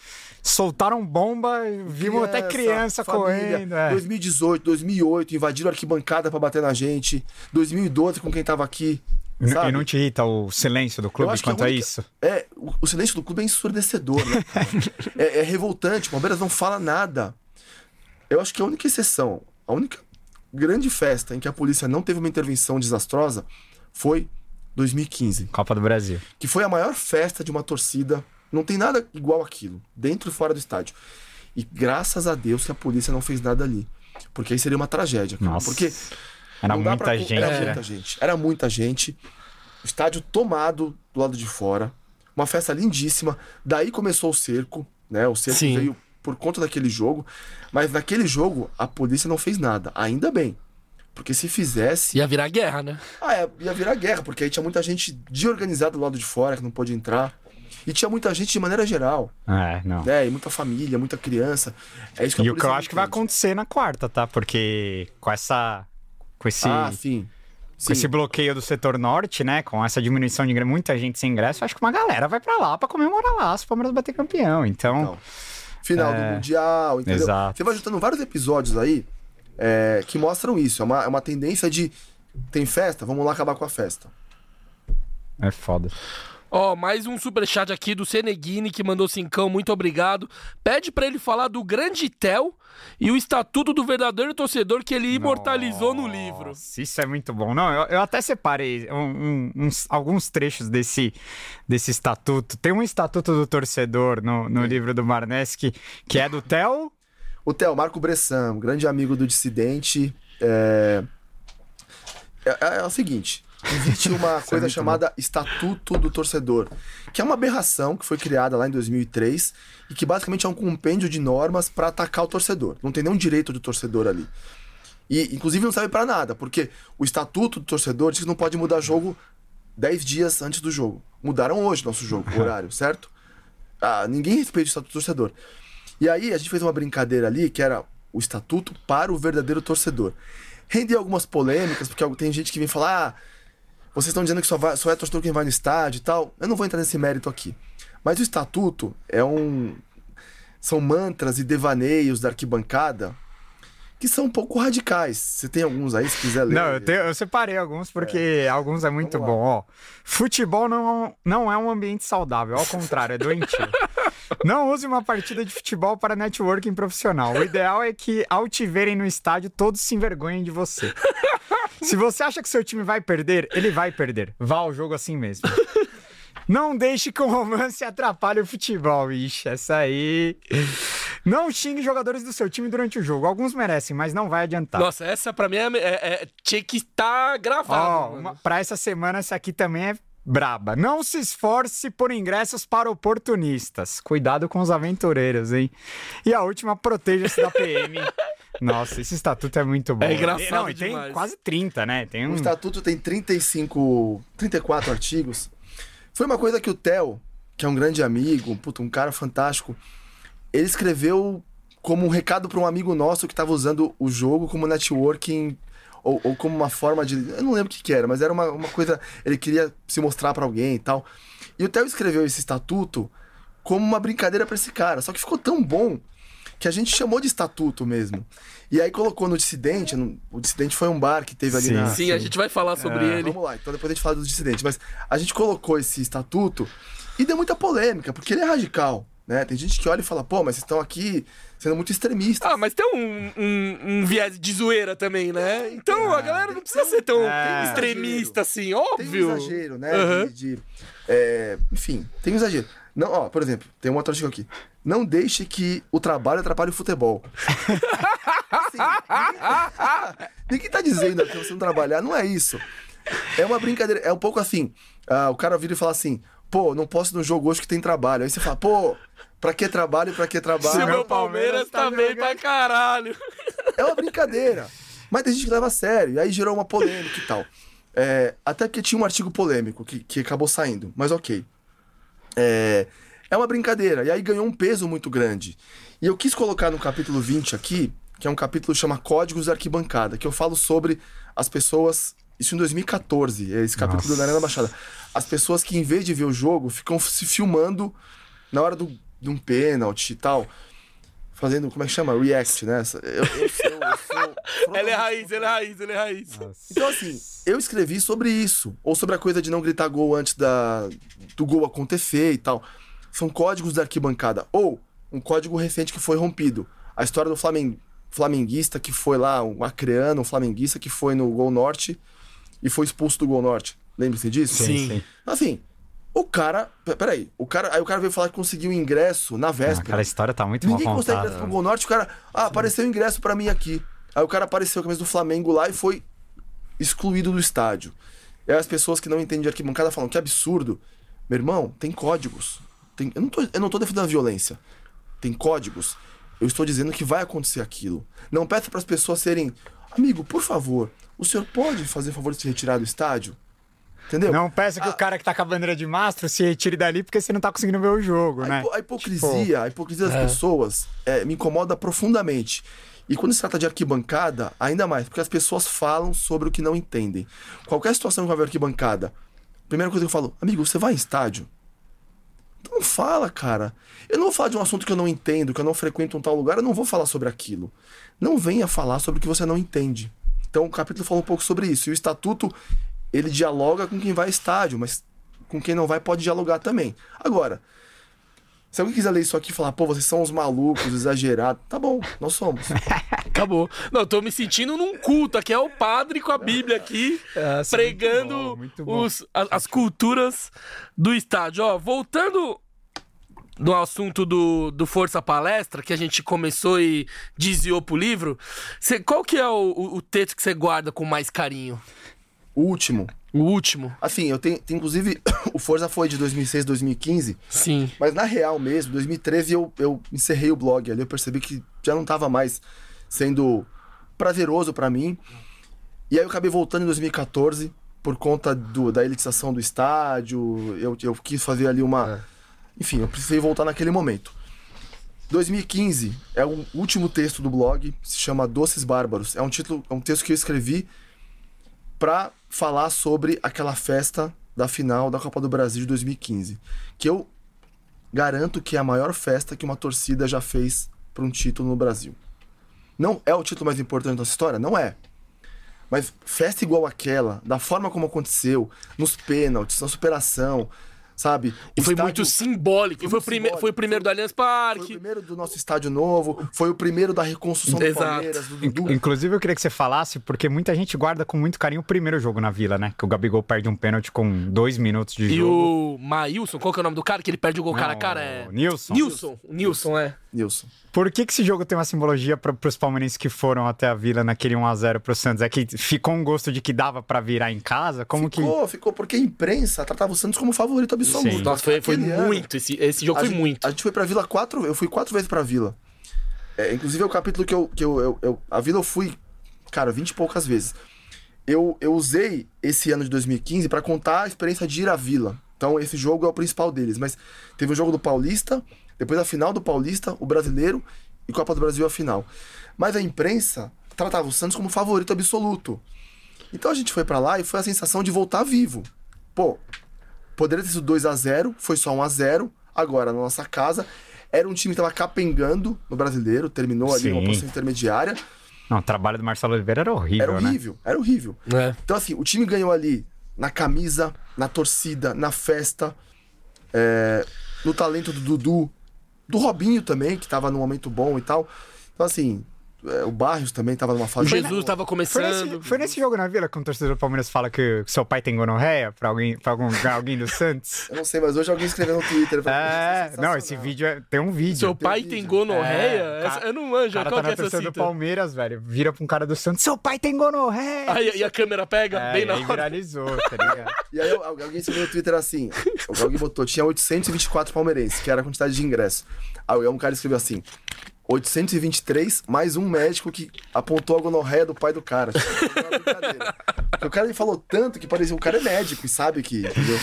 soltaram bomba, vimos criança, até criança família. correndo. É. 2018, 2008, invadiram a arquibancada para bater na gente. 2012, com quem tava aqui. Sabe? E não te irrita o silêncio do clube quanto a, única, a, isso? É, o, o, silêncio do clube é ensurdecedor, né? é, é revoltante, o Palmeiras não fala nada. Eu acho que a única exceção, a única grande festa em que a polícia não teve uma intervenção desastrosa foi 2015. Copa do Brasil. Que foi a maior festa de uma torcida. Não tem nada igual aquilo, dentro e fora do estádio. E graças a Deus que a polícia não fez nada ali. Porque aí seria uma tragédia. Cara. Nossa. Porque. Era muita pra... gente. Era né? muita gente. Era muita gente. O estádio tomado do lado de fora. Uma festa lindíssima. Daí começou o cerco, né? O cerco Sim. veio por conta daquele jogo. Mas naquele jogo, a polícia não fez nada. Ainda bem. Porque se fizesse. Ia virar guerra, né? Ah, é, ia virar guerra, porque aí tinha muita gente de organizado do lado de fora que não pôde entrar. E tinha muita gente de maneira geral. É, não. É, e muita família, muita criança. É isso que E o que eu acho que vai acontecer na quarta, tá? Porque com essa. Com esse. Ah, sim. Com esse bloqueio do setor norte, né? Com essa diminuição de muita gente sem ingresso, acho que uma galera vai para lá para comemorar lá se o Palmeiras bater campeão. Então. então final é... do Mundial, entendeu? Exato. Você vai juntando vários episódios aí é, que mostram isso. É uma, é uma tendência de. Tem festa? Vamos lá acabar com a festa. É foda. Ó, oh, mais um superchat aqui do Seneguini que mandou cincão, muito obrigado. Pede para ele falar do grande Tel e o estatuto do verdadeiro torcedor que ele imortalizou Nossa, no livro. Isso é muito bom. Não, eu, eu até separei um, um, uns, alguns trechos desse, desse estatuto. Tem um estatuto do torcedor no, no livro do Marnes que, que é do Tel. O Tel, Marco Bressan, grande amigo do dissidente. É... É, é, é o seguinte: existe uma coisa é chamada bom. Estatuto do Torcedor, que é uma aberração que foi criada lá em 2003 e que basicamente é um compêndio de normas para atacar o torcedor. Não tem nenhum direito do torcedor ali. E, inclusive, não serve para nada, porque o Estatuto do Torcedor diz que não pode mudar jogo 10 dias antes do jogo. Mudaram hoje nosso jogo, o horário, certo? Ah, ninguém respeita o Estatuto do Torcedor. E aí, a gente fez uma brincadeira ali, que era o Estatuto para o verdadeiro torcedor. Rendeu algumas polêmicas, porque tem gente que vem falar. Ah, vocês estão dizendo que só, vai, só é torcedor quem vai no estádio e tal. Eu não vou entrar nesse mérito aqui. Mas o estatuto é um. São mantras e devaneios da arquibancada que são um pouco radicais. Você tem alguns aí, se quiser ler. Não, eu, tenho, eu separei alguns porque é. alguns é muito bom. Ó, futebol não, não é um ambiente saudável, ao contrário, é doentio. não use uma partida de futebol para networking profissional. O ideal é que, ao te verem no estádio, todos se envergonhem de você. Se você acha que seu time vai perder, ele vai perder. Vá ao jogo assim mesmo. Não deixe que o romance atrapalhe o futebol, ixi, essa aí. Não xingue jogadores do seu time durante o jogo. Alguns merecem, mas não vai adiantar. Nossa, essa pra mim é, é, é tinha que estar tá gravado. Ó, pra essa semana, essa aqui também é braba. Não se esforce por ingressos para oportunistas. Cuidado com os aventureiros, hein? E a última, proteja-se da PM. Nossa, esse estatuto é muito bom. É engraçado Não, e demais. tem quase 30, né? Tem O um... estatuto tem 35, 34 artigos. Foi uma coisa que o Theo, que é um grande amigo, um, puta, um cara fantástico, ele escreveu como um recado para um amigo nosso que estava usando o jogo como networking ou, ou como uma forma de. Eu não lembro o que, que era, mas era uma, uma coisa. Ele queria se mostrar para alguém e tal. E o Theo escreveu esse estatuto como uma brincadeira para esse cara. Só que ficou tão bom que a gente chamou de estatuto mesmo. E aí colocou no Dissidente. no- o Dissidente foi um bar que teve ali Sim. na. Sim, a gente vai falar sobre É. ele. Vamos lá, então depois a gente fala dos dissidentes. Mas a gente colocou esse estatuto e deu muita polêmica, porque ele é radical. Né? Tem gente que olha e fala, pô, mas vocês estão aqui sendo muito extremistas. Ah, mas tem um, um, um viés de zoeira também, né? Então a galera não precisa ser tão É. extremista assim, tem óbvio. um exagero, né? Aham. De, de- é, enfim, tem um exagero. Não, ó, por exemplo, tem um outro artigo aqui. Não deixe que o trabalho atrapalhe o futebol. Assim, ninguém, ninguém tá dizendo que você não trabalhar, não é isso. É uma brincadeira, é um pouco assim. ah, o cara vira e fala assim: pô, não posso ir no jogo hoje que tem trabalho. Aí você fala, pô, pra que trabalho, pra que Se trabalho? o meu Palmeiras tá bem pra caralho. É uma brincadeira. Mas tem gente que leva a sério. E aí gerou uma polêmica e tal. É, até porque tinha um artigo polêmico que, que acabou saindo. Mas ok. É, é uma brincadeira. E aí ganhou um peso muito grande. E eu quis colocar no capítulo 20 aqui, que é um capítulo que chama Códigos da Arquibancada, que eu falo sobre as pessoas. Isso em 2014, é esse capítulo Nossa. da Arena Baixada. As pessoas que, em vez de ver o jogo, ficam se filmando na hora do, de um pênalti e tal. Fazendo, como é que chama? React, né? Eu, eu sou, eu sou Ele é raiz, ele é raiz, ele é raiz. então, assim, eu escrevi sobre isso. Ou sobre a coisa de não gritar gol antes da, do gol acontecer e tal. São códigos da arquibancada. Ou um código recente que foi rompido. A história do Flamen- flamenguista que foi lá, um acreano, um flamenguista que foi no Gol Norte e foi expulso do Gol Norte. Lembre-se disso? Sim. Assim, o cara. pe- Peraí, o cara, aí o cara veio falar que conseguiu ingresso na Ah, véspera. Aquela história tá muito mal Ninguém consegue ingresso pro Gol Norte, o cara. Ah, apareceu o ingresso pra mim aqui. Aí o cara apareceu com a camisa do Flamengo lá e foi excluído do estádio. E aí as pessoas que não entendem de arquibancada falam que absurdo. Meu irmão, tem códigos. Tem- eu, não tô, eu não tô defendendo a violência. Tem códigos. Eu estou dizendo que vai acontecer aquilo. Não peça para as pessoas serem. Amigo, por favor, o senhor pode fazer favor de se retirar do estádio? Entendeu? Não peça que o cara que tá com a bandeira de mastro se retire dali porque você não tá conseguindo ver o jogo, A, né? hipo- a hipocrisia, a hipocrisia das pessoas é, me incomoda profundamente. E quando se trata de arquibancada, ainda mais, porque as pessoas falam sobre o que não entendem. Qualquer situação que vai ver arquibancada, primeira coisa que eu falo, amigo, você vai em estádio? Então não fala, cara. Eu não vou falar de um assunto que eu não entendo, que eu não frequento um tal lugar, eu não vou falar sobre aquilo. Não venha falar sobre o que você não entende. Então o capítulo fala um pouco sobre isso. E o estatuto, ele dialoga com quem vai a estádio, mas com quem não vai pode dialogar também. Agora, se alguém quiser ler isso aqui e falar, pô, vocês são uns malucos, exagerados, tá bom, nós somos. Acabou. Não, eu tô me sentindo num culto aqui. É o padre com a Bíblia aqui, é pregando muito bom, muito bom. os, a- as culturas do estádio. Ó, voltando no assunto do, do Força Palestra, que a gente começou e desviou pro livro, cê- qual que é o, o- o texto que você guarda com mais carinho? O último. O último? Assim, eu tenho, tenho, inclusive, o Forza foi de 2006, 2015, Sim. mas na real mesmo, 2013 eu, eu encerrei o blog ali, eu percebi que já não tava mais sendo prazeroso pra mim. E aí eu acabei voltando em 2014 por conta do, da elitização do estádio, eu, eu quis fazer ali uma... Enfim, eu precisei voltar naquele momento. 2015 é o último texto do blog, se chama Doces Bárbaros. É um título, é um texto que eu escrevi pra falar sobre aquela festa da final da Copa do Brasil de 2015, que eu garanto que é a maior festa que uma torcida já fez para um título no Brasil. Não é o título mais importante da nossa história? Não é. Mas festa igual aquela, da forma como aconteceu, nos pênaltis, na superação, sabe? E O foi estádio- muito simbólico. foi Foi, o muito prime- simbólico. foi o primeiro do Allianz Foi o Parque. primeiro do nosso estádio novo, foi o primeiro da reconstrução do Exato. Palmeiras, do Dudu. Inclusive, eu queria que você falasse, porque muita gente guarda com muito carinho o primeiro jogo na Vila, né? Que o Gabigol perde um pênalti com dois minutos de E jogo. o Maílson, qual que é o nome do cara? Que ele perde o gol cara a Não, cara? É. o Nilson. Nilson. O Nilson, é. Nilson. Por que, que esse jogo tem uma simbologia para os palmeirenses que foram até a Vila naquele 1x0 pro Santos? É que ficou um gosto de que dava para virar em casa? Como que. Ficou, ficou, porque a imprensa tratava o Santos como favorito absoluto. Sim. Nossa, foi, foi muito. Esse, esse jogo a foi gente- muito. A gente foi pra Vila quatro, eu fui quatro vezes pra Vila. É, inclusive é o capítulo que eu. Que eu, eu, eu- a Vila eu fui, cara, vinte e poucas vezes. Eu, eu usei esse ano de 2015 pra contar a experiência de ir à Vila. Então, esse jogo é o principal deles. Mas teve o jogo do Paulista, depois a final do Paulista, o brasileiro e Copa do Brasil a final. Mas a imprensa tratava o Santos como favorito absoluto. Então a gente foi pra lá e foi a sensação de voltar vivo. Pô, poderia ter sido 2 a 0 foi só 1 a 0 agora na nossa casa. Era um time que tava capengando no brasileiro, terminou ali uma Sim. posição intermediária. Não, o trabalho do Marcelo Oliveira era horrível, Era né? horrível, era horrível. É. Então, assim, o time ganhou ali na camisa, na torcida, na festa, é, no talento do Dudu, do Robinho também, que tava num momento bom e tal. Então, assim, o Barrios também tava numa O fase. Jesus tava Foi nesse, começando. foi nesse jogo na Vila que o torcedor do Palmeiras fala que seu pai tem gonorreia pra alguém, pra algum, alguém do Santos? Eu não sei, mas hoje alguém escreveu no Twitter. É, "Isso não, esse sensacional." vídeo é- tem um vídeo. Seu pai vídeo. tem gonorreia? É, Essa- eu não O manjo. cara Qual tá que é torcida do? Palmeiras, velho. Vira pra um cara do Santos. Seu pai tem gonorreia. Aí, e a câmera pega É, bem na aí hora. viralizou, tá ligado? E aí al- alguém escreveu no Twitter assim: alguém botou, tinha 824 palmeirenses, que era a quantidade de ingresso. Aí um cara escreveu assim: 823 mais um médico que apontou a gonorreia do pai do cara. Tipo, o cara ele falou tanto que parecia o cara é médico e sabe que, entendeu?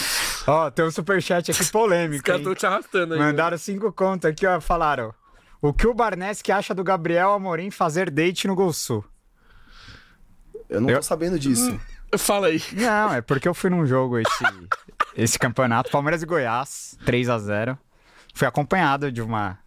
Ó, tem um superchat aqui Os polêmico, caras hein? estão te arrastando aí. Mandaram cinco contas aqui, ó. Falaram. O que o Barnes que acha do Gabriel Amorim fazer date no Gol Sul? Eu não tô Eu- sabendo disso. Fala aí. Não, é porque eu fui num jogo esse, esse campeonato, Palmeiras e Goiás, 3 a 0 Fui acompanhado de uma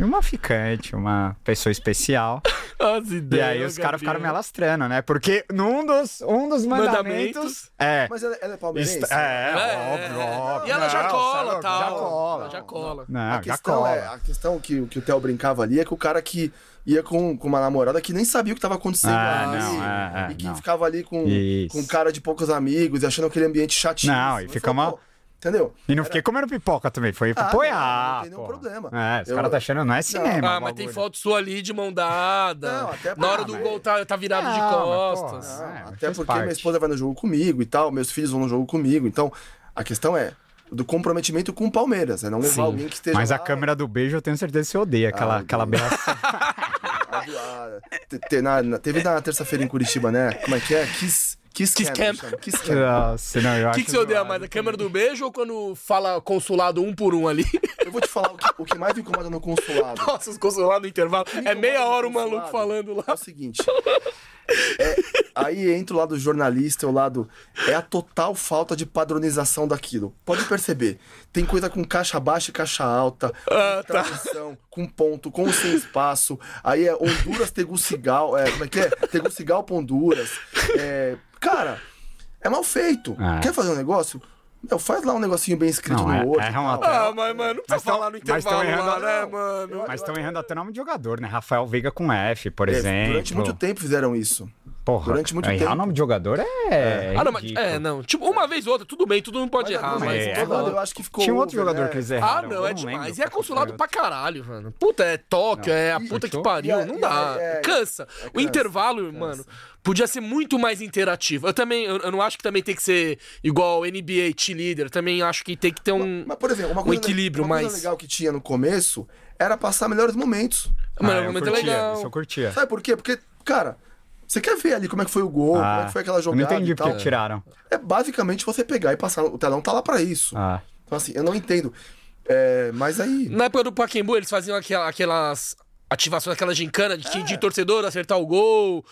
uma ficante, uma pessoa especial. As E ideias. aí os caras ficaram me alastrando, né? Porque num dos, um dos mandamentos, Mandamentos. é. Mas ela, ela é palmeirense? É, É, óbvio, é. óbvio. E ela já Não, cola, é tal. Já cola. Ela já cola. Não, A já questão, cola. é, a questão que, que o Theo brincava ali é que o cara que ia com, com uma namorada que nem sabia o que estava acontecendo Ah, ali. não, é, é, e que não. ficava ali com, Isso. com cara de poucos amigos e achando aquele ambiente chatinho. Não, e fica uma- Entendeu? E não fiquei comendo pipoca também, foi Ah, apoiar. não, não tem nenhum pô. problema. É, os Eu- caras tá achando, não é cinema. Ah, mas tem foto sua ali de mão dada. Não, até Na hora do gol tá, tá virado de Não, mas, costas. porra, Não, É, até faz porque parte. minha esposa vai no jogo comigo e tal, meus filhos vão no jogo comigo. Então, a questão é do comprometimento com o Palmeiras, é não levar Sim. alguém que esteja Mas a lá- câmera do beijo eu tenho certeza que você odeia aquela, Ah, aquela odeio. aberração. a- a- te- te- na- na- teve na terça-feira em Curitiba, né? Como é que é? Kiss, Kiss, Kiss Cam, Cam. chama. Kiss Cam. Nossa, não, eu O que, que você odeia mais? A câmera do beijo ou quando fala consulado um por um ali? Eu vou te falar o que, o que mais me incomoda no consulado. Nossa, os consulados no intervalo. me É meia hora o maluco falando lá. É o seguinte. é, aí entra o lado jornalista, o lado. É a total falta de padronização daquilo. Pode perceber. Tem coisa com caixa baixa e caixa alta, Ah, com tá. com ponto, com sem espaço. Aí é Honduras, Tegucigal. É, como é que é? Tegucigal Honduras. É, cara, é mal feito. Ah. Quer fazer um negócio? Meu, faz lá um negocinho bem escrito Não, no é- Word. é uma- Ah, mas, mano, não precisa Mas tão- falar no mas tão intervalo errando lá, né, não. mano? Mas estão errando até o nome de jogador, né? Rafael Veiga com F, por É, exemplo. Durante muito tempo fizeram isso. Porra, durante muito errar tempo. o nome de jogador é. Ah, não, mas, é, não. Tipo, uma vez ou outra, tudo bem, todo mundo pode Mas errar, mas. é, eu acho que ficou Tinha um outro over, jogador né? que eles Ah, erraram. não, eu é demais. E é consulado pra caralho, mano. Puta, é Tóquio, é a puta que pariu. A- não dá. a- é- cansa. O cansa, intervalo, cansa. mano, podia ser muito mais interativo. Eu também, eu, eu não acho que também tem que ser igual NBA T-Leader. Também acho que tem que ter um. Mas, por exemplo, uma um coisa, equilíbrio uma coisa mais. legal que tinha no começo era passar melhores momentos. Ah, o eu momento é curtia, legal. Isso eu curtia. Sabe por quê? Porque, cara, você quer ver ali como é que foi o gol, como é que foi aquela eu jogada não entendi e tal. porque tiraram. É basicamente você pegar e passar. O telão tá lá pra isso. Ah. Então, assim, eu não entendo. É, mas aí. Na época do Pacaembu, eles faziam aquela- aquelas ativações, aquela gincana de, de torcedor acertar o gol.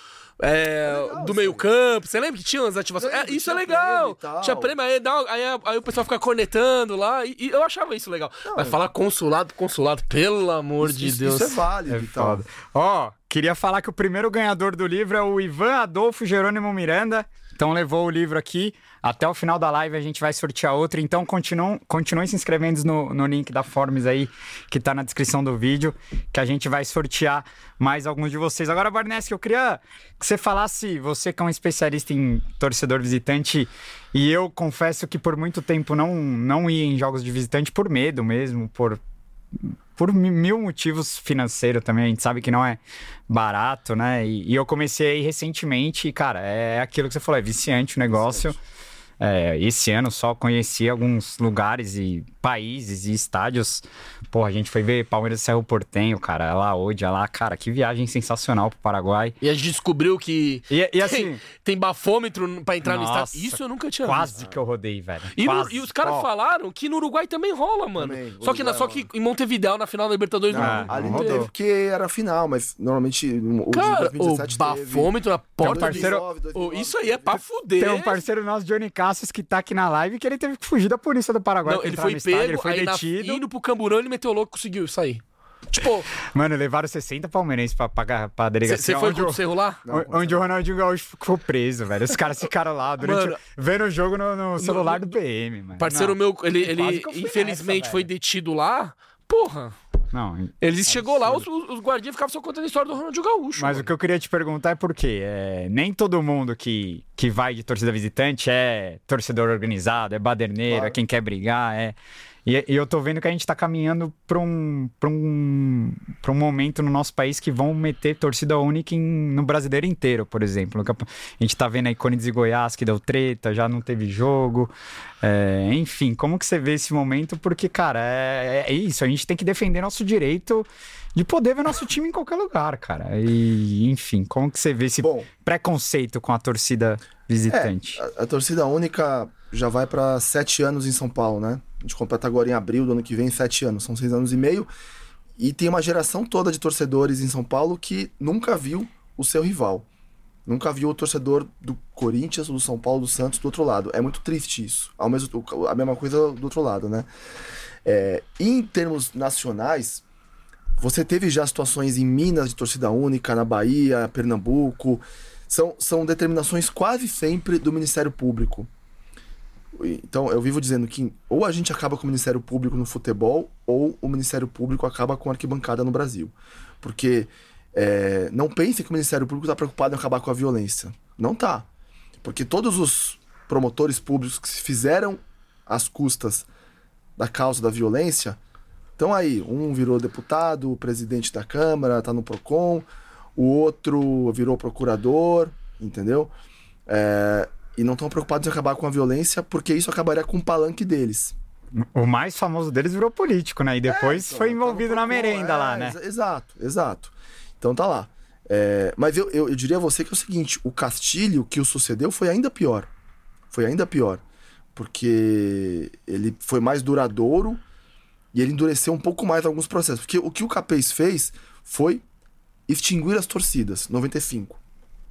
é, É legal do isso meio aí. campo, você lembra que tinha umas ativações? Lembro, É, isso é legal. prêmio. Tinha prêmio, aí, dá, aí, aí o pessoal fica cornetando lá, e, e eu achava isso legal. Mas falar consulado, consulado, pelo amor Isso, de isso- Deus. isso é válido É e tal. Ó, queria falar que o primeiro ganhador do livro é o Ivan Adolfo Jerônimo Miranda. Então levou o livro aqui. Até o final da live a gente vai sortear outro. Então continuem, continuem se inscrevendo no, no link da Forms aí, que tá na descrição do vídeo, que a gente vai sortear mais alguns de vocês. Agora, Barnes, eu queria que você falasse, você que é um especialista em torcedor visitante, e eu confesso que por muito tempo não, não ia em jogos de visitante por medo mesmo, por por mi- mil motivos financeiros também, a gente sabe que não é barato, né? E, e eu comecei recentemente, e, cara, é aquilo que você falou, é viciante o negócio. É, esse ano só conheci alguns lugares e países e estádios. Pô, a gente foi ver Palmeiras e Cerro Portenho, cara, lá hoje, lá, cara, que viagem sensacional pro Paraguai. E a gente descobriu que E, e tem, assim, tem bafômetro pra entrar no Nossa, estádio. Isso eu nunca tinha quase visto. que eu rodei, velho. E, no- e os caras Ó. falaram que no Uruguai também rola, mano. Também, só que, na, só que em Montevideo, na final da Libertadores, Não, não. Ah, ali não teve porque era final, mas normalmente o Cara, o 2017 teve. bafômetro na porta parceiro- do... 2009, Ô, 2009, Isso aí é pra fuder. Tem um parceiro nosso, Johnny Cassius, que tá aqui na live, que ele teve que fugir da polícia do Paraguai. Não, ele foi no estádio, pego, ele foi aí na- detido. indo pro Camburão, ele meteu louco e conseguiu sair. Tipo, Mano, levaram 60 palmeirenses pra, pra, pra delegacia. você foi onde o- o Cerro lá? Não, onde o Ronaldinho Gaúcho ficou preso, velho. Os caras ficaram lá durante Mano, o- vendo o jogo no, no celular do PM, mano. Parceiro não, meu, ele, ele infelizmente nessa, foi detido lá. Porra, Não, ele chegou lá, os, os, guardinhas ficavam só contando a história do Ronaldinho Gaúcho. Mas o mano. que eu queria te perguntar é por quê? É, nem todo mundo que, que vai de torcida visitante é torcedor organizado, é baderneiro, Claro. é quem quer brigar, é... E, e eu tô vendo que a gente tá caminhando pra um, pra um, pra um momento no nosso país que vão meter torcida única em- no brasileiro inteiro, por exemplo. A gente tá vendo aí Corinthians e Goiás que deu treta, já não teve jogo. É, enfim, como que você vê esse momento? Porque, cara, é, é isso, a gente tem que defender nosso direito de poder ver nosso time em qualquer lugar, cara. E, enfim, como que você vê esse Bom, preconceito com a torcida visitante? a, a torcida única já vai pra sete anos em São Paulo, né? A gente completa agora em abril do ano que vem sete anos, são seis anos e meio. E tem uma geração toda de torcedores em São Paulo que nunca viu o seu rival. Nunca viu o torcedor do Corinthians, do São Paulo, do Santos do outro lado. É muito triste isso. Ao mesmo, a mesma coisa do outro lado, né? É, em termos nacionais, você teve já situações em Minas de torcida única, na Bahia, Pernambuco. São, são determinações quase sempre do Ministério Público. Então, eu vivo dizendo que ou a gente acaba com o Ministério Público no futebol, ou o Ministério Público acaba com a arquibancada no Brasil. Porque é, não pense que o Ministério Público está preocupado em acabar com a violência. Não tá. Porque todos os promotores públicos que se fizeram às custas da causa da violência estão aí. Um virou deputado, presidente da Câmara, tá no PROCON, o outro virou procurador, entendeu? É, e não estão preocupados em acabar com a violência, porque isso acabaria com o palanque deles. O mais famoso deles virou político, né? E depois então, foi envolvido na merenda é, lá, né? exa- Exato, exato. Então tá lá. É, mas eu, eu, eu diria a você que é o seguinte: o Castilho que o sucedeu foi ainda pior. Foi ainda pior. Porque ele foi mais duradouro e ele endureceu um pouco mais alguns processos. Porque o que o Capês fez foi extinguir as torcidas, 95.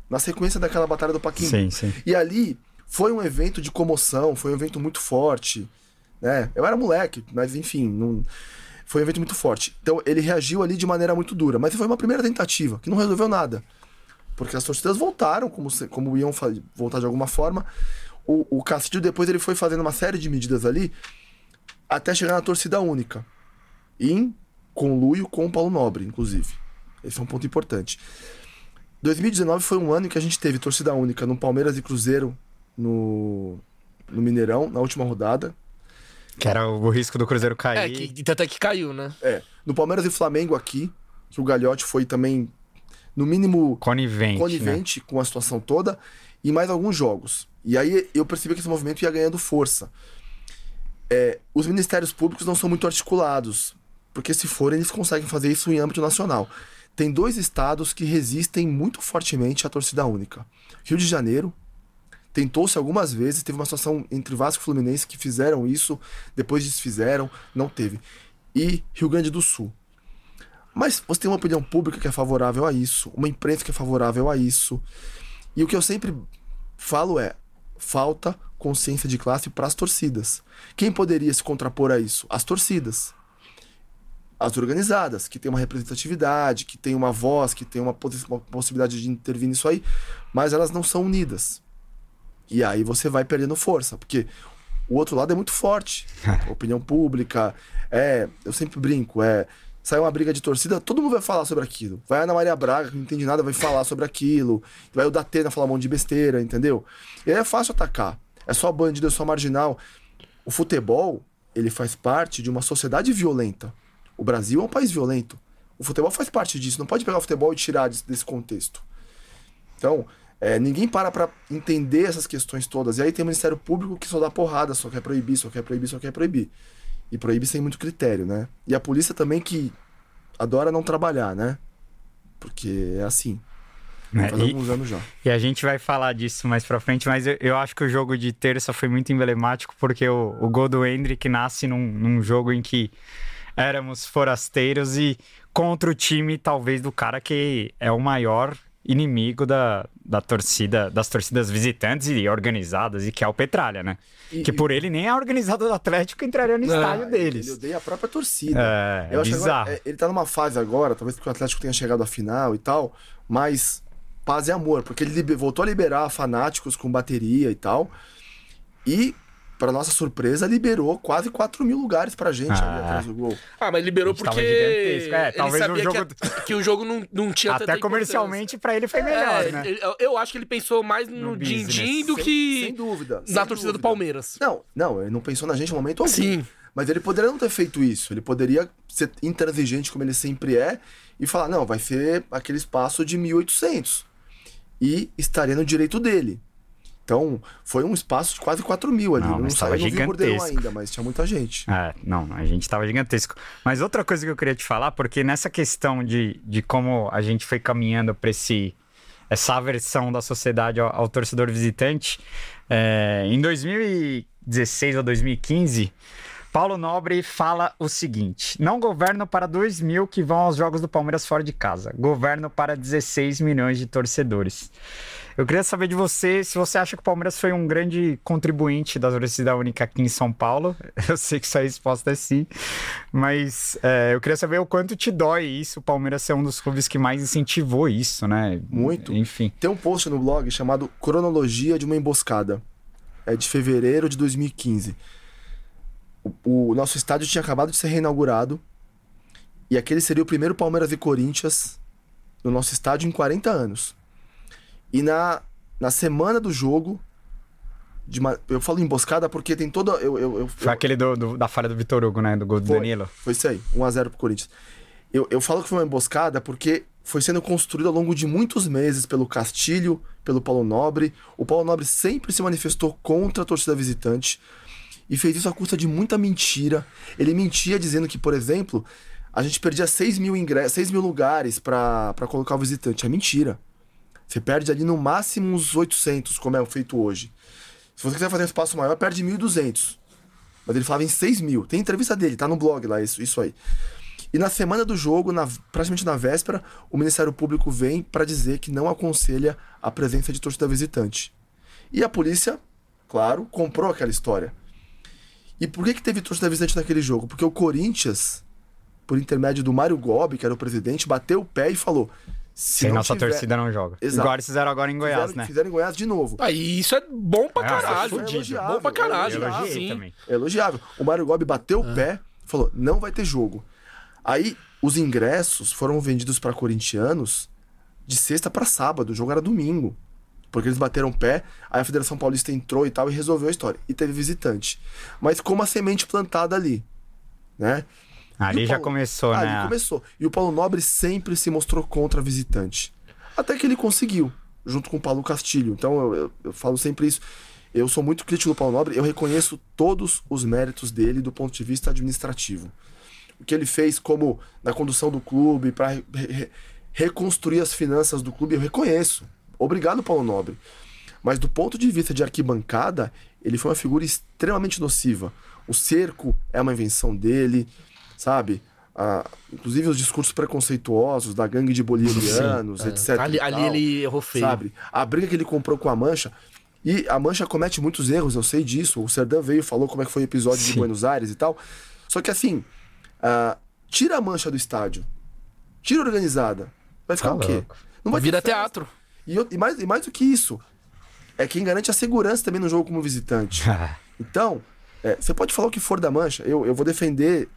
Na sequência daquela batalha do Paquimbu. Sim, sim. E ali foi um evento de comoção, foi um evento muito forte, né? Eu era moleque, mas enfim, não... foi um evento muito forte. Então ele reagiu ali de maneira muito dura, mas foi uma primeira tentativa que não resolveu nada. Porque as torcidas voltaram como, se- como iam voltar de alguma forma. O, o Castilho depois ele foi fazendo uma série de medidas ali até chegar na torcida única. Em conluio com o Paulo Nobre, inclusive. Esse é um ponto importante. 2019 foi um ano em que a gente teve torcida única no Palmeiras e Cruzeiro no, no Mineirão, na última rodada. Que era o risco do Cruzeiro É, cair. que até que caiu, né? É, no Palmeiras e Flamengo aqui, que o Galhote foi também, no mínimo, Conivente. Né? conivente com a situação toda, e mais alguns jogos. E aí eu percebi que esse movimento ia ganhando força. É, os ministérios públicos não são muito articulados, porque se forem, eles conseguem fazer isso em âmbito nacional. Tem dois estados que resistem muito fortemente à torcida única. Rio de Janeiro tentou-se algumas vezes, teve uma situação entre Vasco e Fluminense que fizeram isso, depois desfizeram, não teve. E Rio Grande do Sul. Mas você tem uma opinião pública que é favorável a isso, uma imprensa que é favorável a isso. E o que eu sempre falo é: falta consciência de classe para as torcidas. Quem poderia se contrapor a isso? As torcidas. As organizadas, que tem uma representatividade, que tem uma voz, que tem uma, possi- uma possibilidade de intervir nisso aí, mas elas não são unidas. E aí você vai perdendo força, porque o outro lado é muito forte. Opinião pública, é, eu sempre brinco, é, sai uma briga de torcida, todo mundo vai falar sobre aquilo. Vai a Ana Maria Braga, que não entende nada, vai falar sobre aquilo. Vai o Datena falar um monte de besteira, entendeu? E aí é fácil atacar. É só bandido, é só marginal. O futebol, ele faz parte de uma sociedade violenta. O Brasil é um país violento. O futebol faz parte disso. Não pode pegar o futebol e tirar desse, contexto. Então, É, ninguém para pra entender essas questões todas. E aí tem o Ministério Público que só dá porrada, só quer proibir, só quer proibir, só quer proibir. E proíbe sem muito critério, né? E a polícia também que adora não trabalhar, né? Porque é assim. É, Faz e, alguns anos já. e a gente vai falar disso mais pra frente, mas eu, eu acho que o jogo de terça foi muito emblemático, porque o, o gol do Hendrick nasce num, num jogo em que éramos forasteiros e contra o time, talvez, do cara que é o maior inimigo da, da torcida, das torcidas visitantes e organizadas, e que é o Petralha, né? E- que por ele nem a organizada do Atlético entraria no estádio Ele deles. odeia a própria torcida. É, é Eu bizarro. agora, é, ele tá numa fase agora, talvez porque o Atlético tenha chegado à final e tal, mas paz e amor, porque ele voltou a liberar fanáticos com bateria e tal. E, para nossa surpresa, liberou quase 4 mil lugares pra gente ali Ah. atrás do gol. Ah, mas liberou porque gigantesco. É, talvez o sabia jogo- que, a- que o jogo não, não tinha tanta Até comercialmente, pra ele foi melhor, É, né? eu- eu acho que ele pensou mais no, No din-din do Sem- que sem dúvida. na sem torcida do dúvida. Palmeiras. Não, não, ele não pensou na gente em momento algum. Sim. Mas ele poderia não ter feito isso. Ele poderia ser intransigente como ele sempre é e falar: não, vai ser aquele espaço de 1.800. E estaria no direito dele. Então, foi um espaço de quase 4 mil ali. Não, Não, mas saiu tava no Vibordeiro gigantesco. ainda, mas tinha muita gente. É, não, a gente tava gigantesco. Mas outra coisa que eu queria te falar, porque nessa questão de, de como a gente foi caminhando para esse essa aversão da sociedade ao, ao torcedor visitante, é, em 2016 ou 2015, Paulo Nobre fala o seguinte: não governo para 2 mil que vão aos jogos do Palmeiras fora de casa, governo para 16 milhões de torcedores. Eu queria saber de você se você acha que o Palmeiras foi um grande contribuinte da torcida única aqui em São Paulo. Eu sei que sua resposta é sim, mas é, eu queria saber o quanto te dói isso, o Palmeiras ser um dos clubes que mais incentivou isso, né? Muito. Enfim. Tem um post no blog chamado Cronologia de uma Emboscada. É de fevereiro de 2015. O, o nosso estádio tinha acabado de ser reinaugurado. E aquele seria o primeiro Palmeiras e Corinthians no nosso estádio em 40 anos. E na, na semana do jogo. De uma- eu falo emboscada porque tem toda. Eu, eu, eu, Foi aquele do, do- da falha do Vitor Hugo, né? Do gol do Foi. Danilo. Foi isso aí, 1x0 pro Corinthians. Eu, eu falo que foi uma emboscada porque foi sendo construído ao longo de muitos meses pelo Castilho, pelo Paulo Nobre. O Paulo Nobre sempre se manifestou contra a torcida visitante e fez isso à custa de muita mentira. Ele mentia dizendo que, por exemplo, a gente perdia 6 mil, ingressos, 6 mil lugares para colocar o visitante. É mentira. Você perde ali no máximo uns 800, como é feito hoje. Se você quiser fazer um espaço maior, perde 1.200. Mas ele falava em 6 mil. Tem entrevista dele, tá no blog lá, isso, isso aí. E na semana do jogo, na, praticamente na véspera, o Ministério Público vem para dizer que não aconselha a presença de torcida visitante. E a polícia, claro, comprou aquela história. E por que, que teve torcida visitante naquele jogo? Porque o Corinthians, por intermédio do Mário Gobi, que era o presidente, bateu o pé e falou: se Sem não nossa tiver- torcida não joga. Exato. Eles fizeram agora em Goiás, fizeram, né? fizeram em Goiás de novo. Aí isso é bom pra É, caralho. foi fudido. Bom pra caralho. Eu elogiei sim. também. É elogiável. O Mário Gobi bateu o pé, falou: não vai ter jogo. Aí os ingressos foram vendidos para corintianos de sexta para sábado, o jogo era domingo. Porque eles bateram o pé, aí a Federação Paulista entrou e tal e resolveu a história. E teve visitante. Mas com uma semente plantada ali, né? Ali já Paulo- começou, Ali né? começou. E o Paulo Nobre sempre se mostrou contra visitante. Até que ele conseguiu, junto com o Paulo Castilho. Então eu, eu- eu falo sempre isso. Eu sou muito crítico do Paulo Nobre, eu reconheço todos os méritos dele do ponto de vista administrativo. O que ele fez como na condução do clube, para reconstruir as finanças do clube, eu reconheço. Obrigado, Paulo Nobre. Mas do ponto de vista de arquibancada, ele foi uma figura extremamente nociva. O cerco é uma invenção dele, sabe? Ah, inclusive os discursos preconceituosos da gangue de bolivianos, etc. Ali, ali tal, ele errou feio. Sabe? A briga que ele comprou com a Mancha. E a Mancha comete muitos erros, eu sei disso. O Serdã veio e falou como é que foi o episódio de Sim. Buenos Aires e tal. Só que assim, ah, tira a Mancha do estádio. Tira organizada. Vai ficar Tá o quê? louco. Não vai Vira teatro. E, eu- e mais, e mais do que isso, é quem garante a segurança também no jogo como visitante. Então, é, você pode falar o que for da mancha, eu, eu vou defender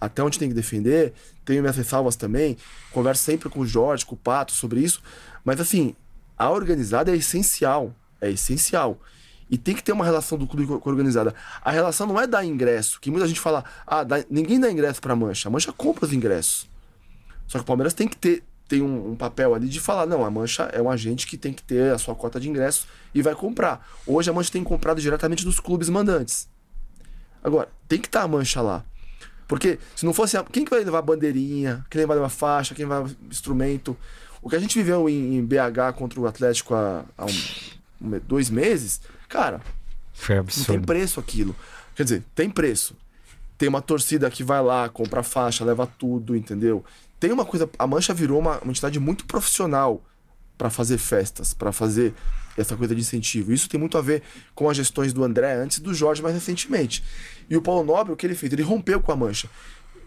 até onde tem que defender, tenho minhas ressalvas também, converso sempre com o Jorge, com o Pato sobre isso, mas assim, a organizada é essencial, é essencial. E tem que ter uma relação do clube com a organizada. A relação não é dar ingresso, que muita gente fala, ah, dá- ninguém dá ingresso pra Mancha. A Mancha compra os ingressos. Só que o Palmeiras tem que ter tem um, um, papel ali de falar, não, a Mancha é um agente que tem que ter a sua cota de ingressos e vai comprar. Hoje a Mancha tem comprado diretamente dos clubes mandantes. Agora, tem que estar tá a Mancha lá. Porque se não fosse. Quem que vai levar bandeirinha? Quem vai levar faixa? Quem vai levar instrumento? O que a gente viveu em, em BH contra o Atlético há, há um, dois meses, cara. Foi absurdo. Não tem preço aquilo. Quer dizer, tem preço. Tem uma torcida que vai lá, compra faixa, leva tudo, entendeu? Tem uma coisa. A Mancha virou uma, uma entidade muito profissional para fazer festas, para fazer essa coisa de incentivo. Isso tem muito a ver com as gestões do André antes do Jorge mais recentemente. E o Paulo Nobre, o que ele fez? Ele rompeu com a Mancha.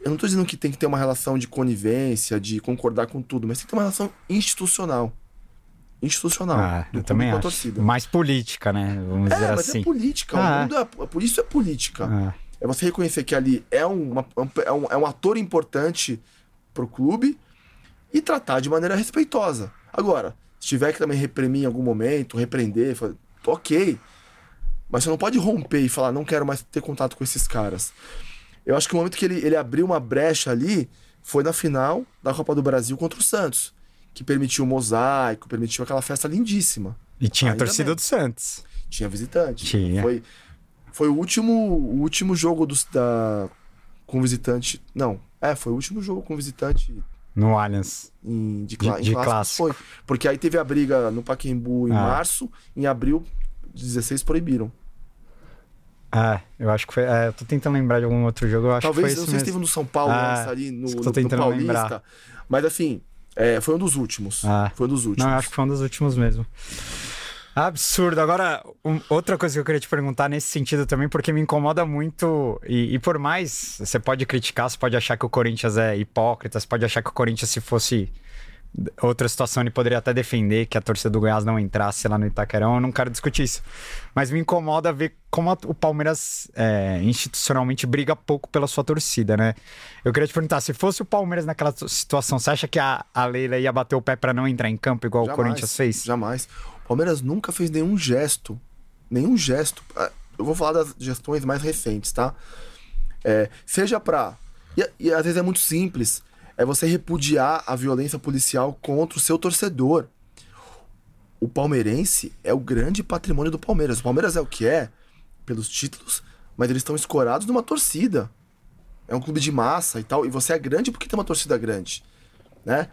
Eu não estou dizendo que tem que ter uma relação de conivência, de concordar com tudo, mas tem que ter uma relação institucional. Institucional. Ah, eu também acho. Torcida. Mais política, né? Vamos é, dizer mas é assim. é política. Ah, o mundo é, por isso é política. Ah. É você reconhecer que ali é, uma, é, um, é um ator importante pro clube e tratar de maneira respeitosa. Agora, se tiver que também reprimir em algum momento, repreender, ok. Mas você não pode romper e falar, não quero mais ter contato com esses caras. Eu acho que o momento que ele, ele abriu uma brecha ali foi na final da Copa do Brasil contra o Santos, que permitiu o mosaico, permitiu aquela festa lindíssima. E tinha Ainda a torcida bem. do Santos. Tinha visitante. Tinha. Foi, foi o último, o último jogo dos, da, com visitante. Não, é, foi o último jogo com visitante. No Allianz. Em, de, de, de clássico. Foi. Porque aí teve a briga no Paquembu em ah. março, em abril, 16 proibiram. Ah, eu acho que foi. É, eu tô tentando lembrar de algum outro jogo. Eu acho Talvez, que foi não sei se teve no São Paulo, ah, ali no, no, no Paulista. Lembrar. Mas assim, é, foi um dos últimos. Ah, foi um dos últimos. Não, acho que foi um dos últimos mesmo. Absurdo. Agora, um, outra coisa que eu queria te perguntar nesse sentido também, porque me incomoda muito, e, e, por mais você pode criticar, você pode achar que o Corinthians é hipócrita, você pode achar que o Corinthians, se fosse outra situação, ele poderia até defender que a torcida do Goiás não entrasse lá no Itaquerão. Eu não quero discutir isso. Mas me incomoda ver como a, o Palmeiras é, institucionalmente briga pouco pela sua torcida, né? Eu queria te perguntar, se fosse o Palmeiras naquela situação, você acha que a, a Leila ia bater o pé para não entrar em campo igual jamais, o Corinthians fez? Jamais. Palmeiras nunca fez nenhum gesto. Nenhum gesto. Ah, eu vou falar das gestões mais recentes, tá? É, seja pra. E, e às vezes é muito simples é você repudiar a violência policial contra o seu torcedor. O palmeirense é o grande patrimônio do Palmeiras. O Palmeiras é o que é, pelos títulos, mas eles estão escorados numa torcida. É um clube de massa e tal. E você é grande porque tem uma torcida grande, né?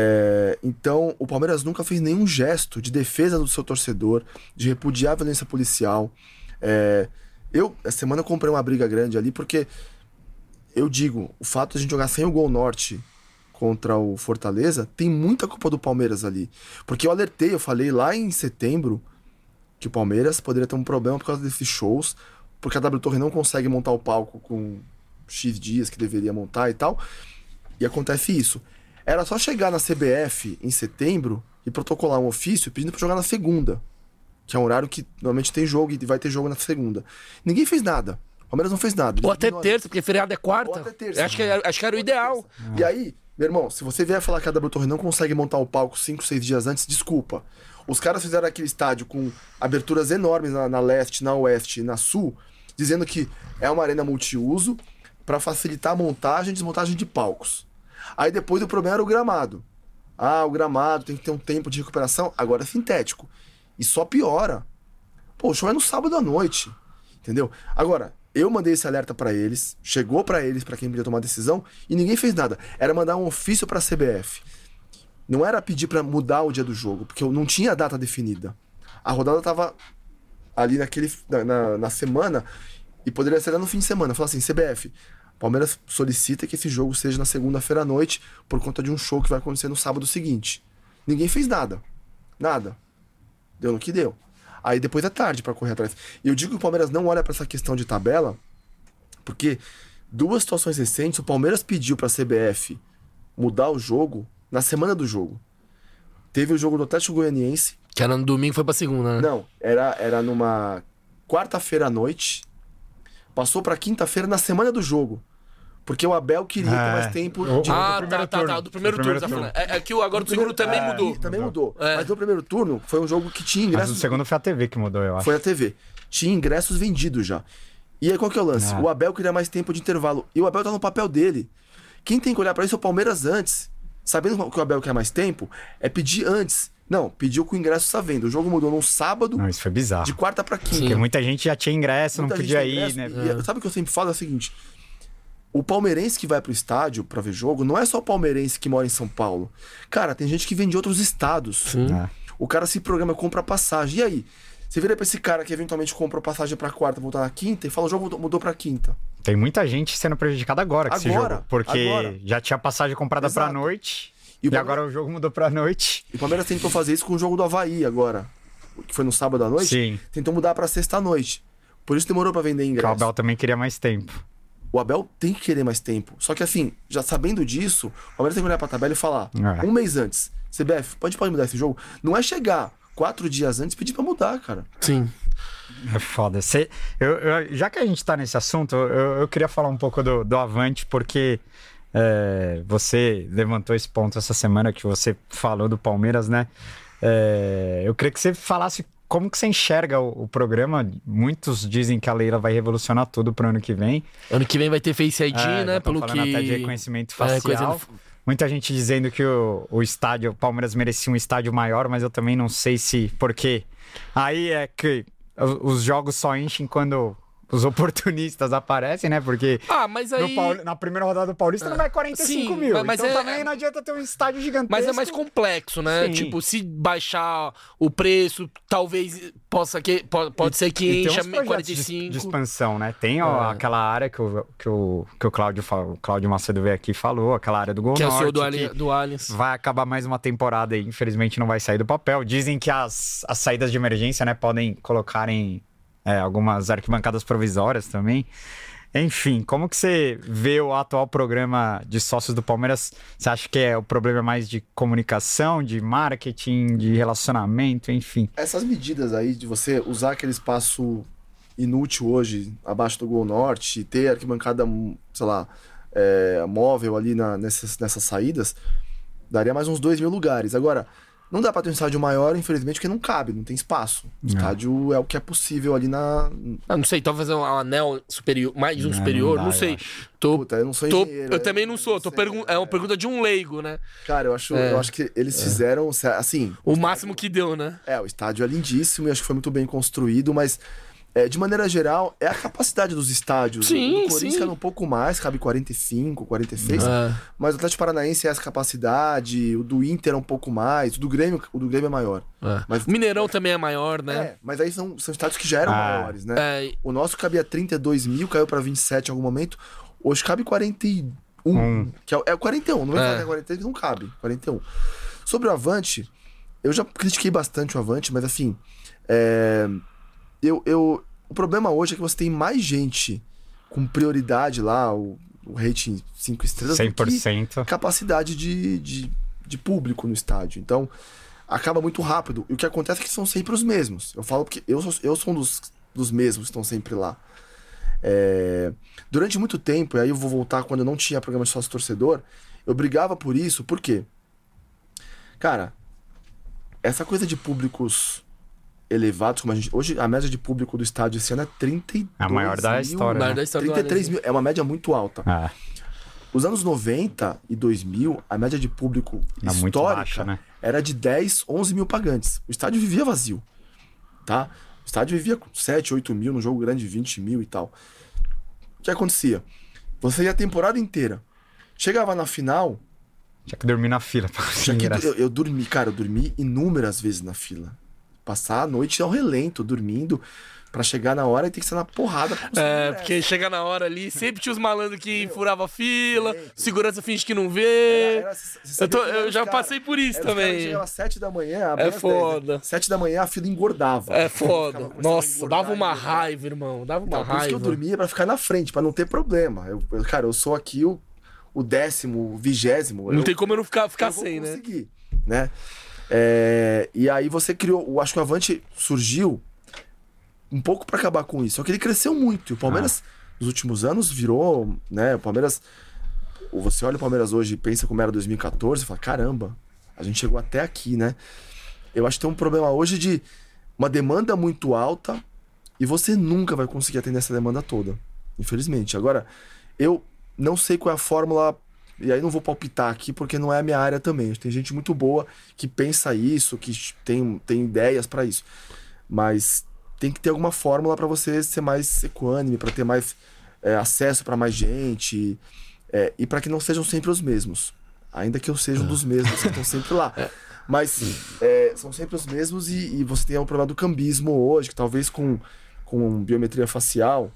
É, então, o Palmeiras nunca fez nenhum gesto de defesa do seu torcedor, de repudiar a violência policial. É, eu, essa semana, eu comprei uma briga grande ali porque eu digo, o fato de a gente jogar sem o gol norte contra o Fortaleza tem muita culpa do Palmeiras ali. Porque eu alertei, eu falei lá em setembro que o Palmeiras poderia ter um problema por causa desses shows, porque a W Torre não consegue montar o palco com X dias que deveria montar e tal. E acontece isso. Era só chegar na CBF em setembro e protocolar um ofício pedindo para jogar na segunda, que é um horário que normalmente tem jogo e vai ter jogo na segunda. Ninguém fez nada. O Palmeiras não fez nada. Ou até terça, porque feriado é quarta. Ou até terça. Acho que, acho que era o ideal. E aí, meu irmão, se você vier falar que a W Torre não consegue montar o palco 5, 6 dias antes, desculpa. Os caras fizeram aquele estádio com aberturas enormes na, na leste, na oeste e na sul, dizendo que é uma arena multiuso para facilitar a montagem e desmontagem de palcos. Aí depois o problema era o gramado. Ah, o gramado tem que ter um tempo de recuperação. Agora é sintético. E só piora. Pô, o show é no sábado à noite. Entendeu? Agora, eu mandei esse alerta para eles, chegou para eles, para quem podia tomar decisão, e ninguém fez nada. Era mandar um ofício para a CBF. Não era pedir para mudar o dia do jogo, porque eu não tinha data definida. A rodada tava ali naquele na, na, na semana e poderia ser no fim de semana. Falar assim, CBF, Palmeiras solicita que esse jogo seja na segunda-feira à noite por conta de um show que vai acontecer no sábado seguinte. Ninguém fez nada. Nada. Deu no que deu. Aí depois é tarde para correr atrás. E eu digo que o Palmeiras não olha para essa questão de tabela, porque duas situações recentes, o Palmeiras pediu para a CBF mudar o jogo na semana do jogo. Teve o jogo do Atlético Goianiense. Que era no domingo, foi pra segunda, né? Não, era, era numa quarta-feira à noite. Passou pra quinta-feira na semana do jogo. Porque o Abel queria ter mais é. tempo de. Ah, tá, tá, tá. Do primeiro, turno, tá turno. Tá é, é, que o, agora do segundo também é, mudou. Também mudou. É. Mas no primeiro turno foi um jogo que tinha ingressos. Mas no segundo foi a TV que mudou, eu acho. Foi a TV. Tinha ingressos vendidos já. E aí qual que é o lance? Ah. O Abel queria mais tempo de intervalo. E o Abel tá no papel dele. Quem tem que olhar para isso é o Palmeiras antes. sabendo que o Abel quer mais tempo, é pedir antes. Não, pediu com o ingresso está vendo. O jogo mudou num sábado. Não, isso foi bizarro. De quarta para quinta. Porque muita gente já tinha ingresso, muita não podia ir, né? E, sabe o que eu sempre falo? É o seguinte: o palmeirense que vai pro estádio para ver jogo não é só o palmeirense que mora em São Paulo. Cara, tem gente que vem de outros estados. Sim. É. O cara se programa, compra passagem. E aí? Você vira pra esse cara que eventualmente comprou passagem pra quarta, voltar na quinta e fala: o jogo mudou pra quinta. Tem muita gente sendo prejudicada agora com agora, esse jogo. Porque agora. já tinha passagem comprada Exato. pra noite. E, e agora o jogo mudou pra noite. E o Palmeiras tentou fazer isso com o jogo do Havaí agora. Que foi no sábado à noite. Sim. Tentou mudar pra sexta à noite. Por isso demorou pra vender ingresso. O Abel também queria mais tempo. O Abel tem que querer mais tempo. Só que assim, já sabendo disso, o Palmeiras tem que olhar pra tabela e falar: é. um mês antes, CBF, pode, pode mudar esse jogo? Não é chegar quatro dias antes e pedir pra mudar, cara. Sim. É foda. Cê, eu, eu, já que a gente tá nesse assunto, eu, eu queria falar um pouco do, do Avante, porque é, você levantou esse ponto essa semana que você falou do Palmeiras, né? É, eu queria que você falasse como que você enxerga o, o, programa. Muitos dizem que a Leila vai revolucionar tudo pro ano que vem. Ano que vem vai ter Face ID, é, né? Pelo que... até de reconhecimento é, facial. Muita gente dizendo que o, o estádio, o Palmeiras merecia um estádio maior, mas eu também não sei se... Porque aí é que os jogos só enchem quando os oportunistas aparecem, né? Porque ah, mas aí... Paul... na primeira rodada do Paulista não vai 45 Sim, mil. Mas então é... também não adianta ter um estádio gigantesco. Mas é mais complexo, né? Sim. Tipo, se baixar o preço, talvez possa que pode, pode e, ser que encha 45. De, de, expansão, né? Tem ó, é. aquela área que o, que o, que o Cláudio, o Cláudio Macedo veio aqui e falou, aquela área do Gol que Norte. É o do, Ali, do Allianz. Vai acabar mais uma temporada e infelizmente não vai sair do papel. Dizem que as, as saídas de emergência, né, podem colocarem é, algumas arquibancadas provisórias também. Enfim, como que você vê o atual programa de sócios do Palmeiras? Você acha que é o problema mais de comunicação, de marketing, de relacionamento, enfim? Essas medidas aí de você usar aquele espaço inútil hoje, abaixo do Gol Norte, ter arquibancada, sei lá, é, móvel ali na, nessas, nessas saídas, daria mais uns dois mil lugares. Agora, não dá pra ter um estádio maior, infelizmente, porque não cabe, não tem espaço. O é. estádio é o que é possível ali na. Ah, não sei, talvez um anel superior, mais um não, superior, não, dá, não sei. Eu tô, Puta, eu não sou tô, Eu é, também não sou, tô pergun é uma pergunta de um leigo, né? Cara, eu acho, é. eu acho que eles é. fizeram, assim. O, o máximo que deu, né? É, o estádio é lindíssimo e acho que foi muito bem construído, mas é, de maneira geral, é a capacidade dos estádios. Sim, o Corinthians sim. cabe um pouco mais, cabe 45, 46. É. Mas o Atlético Paranaense é essa capacidade, o do Inter é um pouco mais, o do Grêmio, o do Grêmio é maior. É. Mas, o Mineirão é, também é maior, né? É, mas aí são, são estádios que já eram ah. maiores, né? É. O nosso cabia 32 mil, caiu para 27 em algum momento. Hoje cabe 41. Hum. Que é, é 41, não vai falar que é 43, não cabe. 41. Sobre o Avante, eu já critiquei bastante o Avante, mas assim. É, eu, eu, o problema hoje é que você tem mais gente com prioridade lá, o, o rating 5 estrelas, 100%. capacidade de, de, de público no estádio. Então, acaba muito rápido. E o que acontece é que são sempre os mesmos. Eu falo porque eu sou, eu sou um dos, dos mesmos que estão sempre lá. É... Durante muito tempo, e aí eu vou voltar quando eu não tinha programa de sócio torcedor, eu brigava por isso, por quê? Cara, essa coisa de públicos elevados, como a gente. Hoje a média de público do estádio esse ano é 32 é A maior da mil, história. Né? Da história 33 mil. É uma média muito alta. Ah. Os anos 90 e 2000, a média de público é histórica baixa, né? era de 10, 11 mil pagantes. O estádio vivia vazio. Tá? O estádio vivia com 7, 8 mil, no jogo grande 20 mil e tal. O que acontecia? Você ia a temporada inteira. Chegava na final. Tinha que dormir na fila. Que, eu, eu dormi, cara, eu dormi inúmeras vezes na fila passar a noite ao relento, dormindo, para chegar na hora e ter que ser na porrada. É, porque chega na hora ali, sempre tinha os malandros que Meu, furava fila, segurança finge que não vê. Era, era, eu, tô, eu já cara, passei por isso também. Chegava às sete da manhã, É foda. 10, sete da manhã a fila engordava. É foda. Nossa, dava uma raiva, irmão. Dava uma então, raiva. Por isso que eu dormia pra ficar na frente, pra não ter problema. Eu, eu cara, eu sou aqui o, o décimo, o vigésimo. Não eu, tem como eu não ficar, ficar sem, né? né? É, e aí você criou. Eu acho que o Avante surgiu um pouco para acabar com isso. Só que ele cresceu muito. E o Palmeiras, ah. nos últimos anos, virou. né? O Palmeiras. Você olha o Palmeiras hoje e pensa como era 2014 e fala: caramba, a gente chegou até aqui, né? Eu acho que tem um problema hoje de uma demanda muito alta e você nunca vai conseguir atender essa demanda toda. Infelizmente. Agora, eu não sei qual é a fórmula e aí não vou palpitar aqui porque não é a minha área também. Tem gente muito boa que pensa isso, que tem, tem ideias para isso. Mas tem que ter alguma fórmula para você ser mais equânime, para ter mais é, acesso para mais gente é, e para que não sejam sempre os mesmos. Ainda que eu seja um dos mesmos que estão sempre lá. É. Mas é, são sempre os mesmos e, e você tem o problema do cambismo hoje, que talvez com, com biometria facial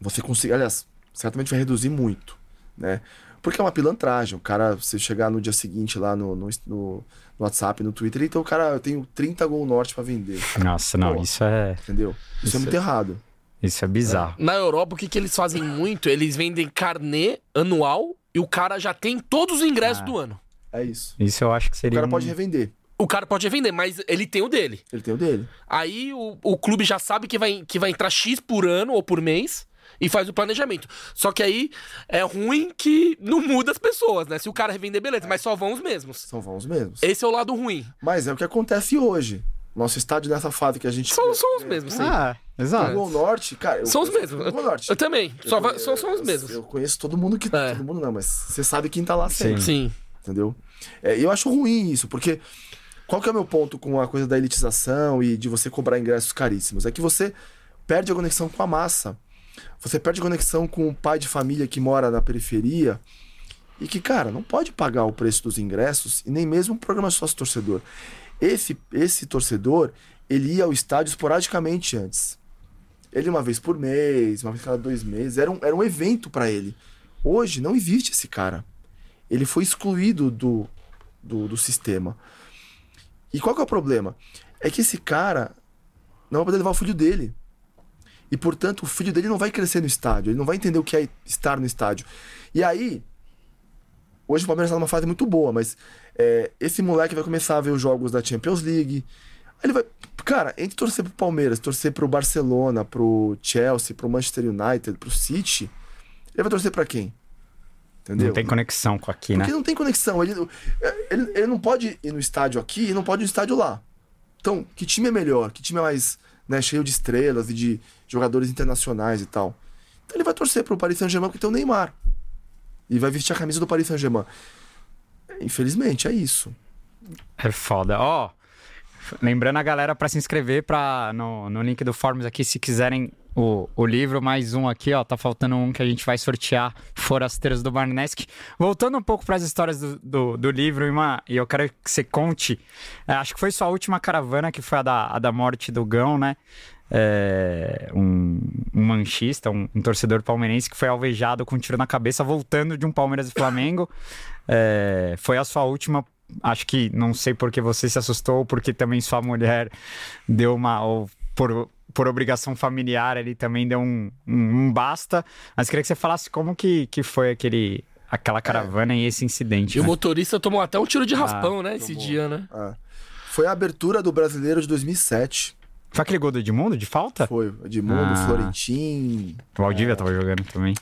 você consiga, aliás, certamente vai reduzir muito, né? Porque é uma pilantragem. O cara, você chegar no dia seguinte lá no, no, no WhatsApp, no Twitter, então o cara, eu tenho 30 Gol Norte para vender. Nossa, não, Pô, isso é. Entendeu? Isso, é isso é muito é... errado. Isso é bizarro. Na Europa, o que, que eles fazem muito? Eles vendem carnê anual e o cara já tem todos os ingressos ah, do ano. É isso. Isso eu acho que seria. O cara um... pode revender. O cara pode revender, mas ele tem o dele. Ele tem o dele. Aí o, o clube já sabe que vai, que vai entrar X por ano ou por mês e faz o planejamento. Só que aí é ruim que não muda as pessoas, né? Se o cara revender, beleza, mas só vão os mesmos. Só vão os mesmos. Esse é o lado ruim. Mas é o que acontece hoje. Nosso estádio nessa fase que a gente. São, são os mesmos, sim. Ah, exato. O Gol Norte, cara. Eu, são os mesmos. Eu, Norte. eu também. Eu, só vai, são, são os mesmos. Eu conheço todo mundo que. É. Todo mundo não, mas você sabe quem tá lá sempre. Sim. Entendeu? É, eu acho ruim isso, porque. Qual que é o meu ponto com a coisa da elitização e de você cobrar ingressos caríssimos? É que você perde a conexão com a massa. Você perde conexão com o pai de família que mora na periferia e que, cara, não pode pagar o preço dos ingressos e nem mesmo o programa sócio torcedor. Esse, esse torcedor, ele ia ao estádio esporadicamente antes. Ele uma vez por mês, uma vez cada dois meses, era um, era um evento para ele. Hoje não existe esse cara. Ele foi excluído do, do, do sistema. E qual que é o problema? É que esse cara não vai poder levar o filho dele. E, portanto, o filho dele não vai crescer no estádio, ele não vai entender o que é estar no estádio. E aí, hoje o Palmeiras está numa fase muito boa, mas é, esse moleque vai começar a ver os jogos da Champions League. Ele vai. Cara, entre torcer pro Palmeiras, torcer pro Barcelona, pro Chelsea, pro Manchester United, pro City, ele vai torcer para quem? Entendeu? Não tem conexão com aqui, Porque né? Porque não tem conexão. Ele, ele, ele não pode ir no estádio aqui e não pode ir no estádio lá. Então, que time é melhor? Que time é mais né, cheio de estrelas e de jogadores internacionais e tal. Então ele vai torcer pro Paris Saint-Germain porque tem o Neymar. E vai vestir a camisa do Paris Saint-Germain. Infelizmente, é isso. É foda. Ó, oh, lembrando a galera para se inscrever pra, no, no link do Forms aqui, se quiserem o, o livro, mais um aqui, ó. Tá faltando um que a gente vai sortear, Forasteiros do Barnesk. Voltando um pouco para as histórias do, do, do, livro, uma, e eu quero que você conte. É, acho que foi sua última caravana, que foi a da, a da morte do Gão, né? É, um, um, manchista, um, um, torcedor palmeirense que foi alvejado com um tiro na cabeça voltando de um Palmeiras e Flamengo. É, foi a sua última. Acho que não sei porque você se assustou, porque também sua mulher deu uma. Ou por, por obrigação familiar, ele também deu um, um, um, basta. Mas queria que você falasse como que, que foi aquele, aquela caravana é. e esse incidente. E né? o motorista tomou até um tiro de ah, raspão, ah, né? Esse dia, né? Ah. Foi a abertura do Brasileiro de 2007. Foi aquele gol do Edmundo de falta? Foi, Edmundo, ah. Florentin. O Valdívia é... tava jogando também.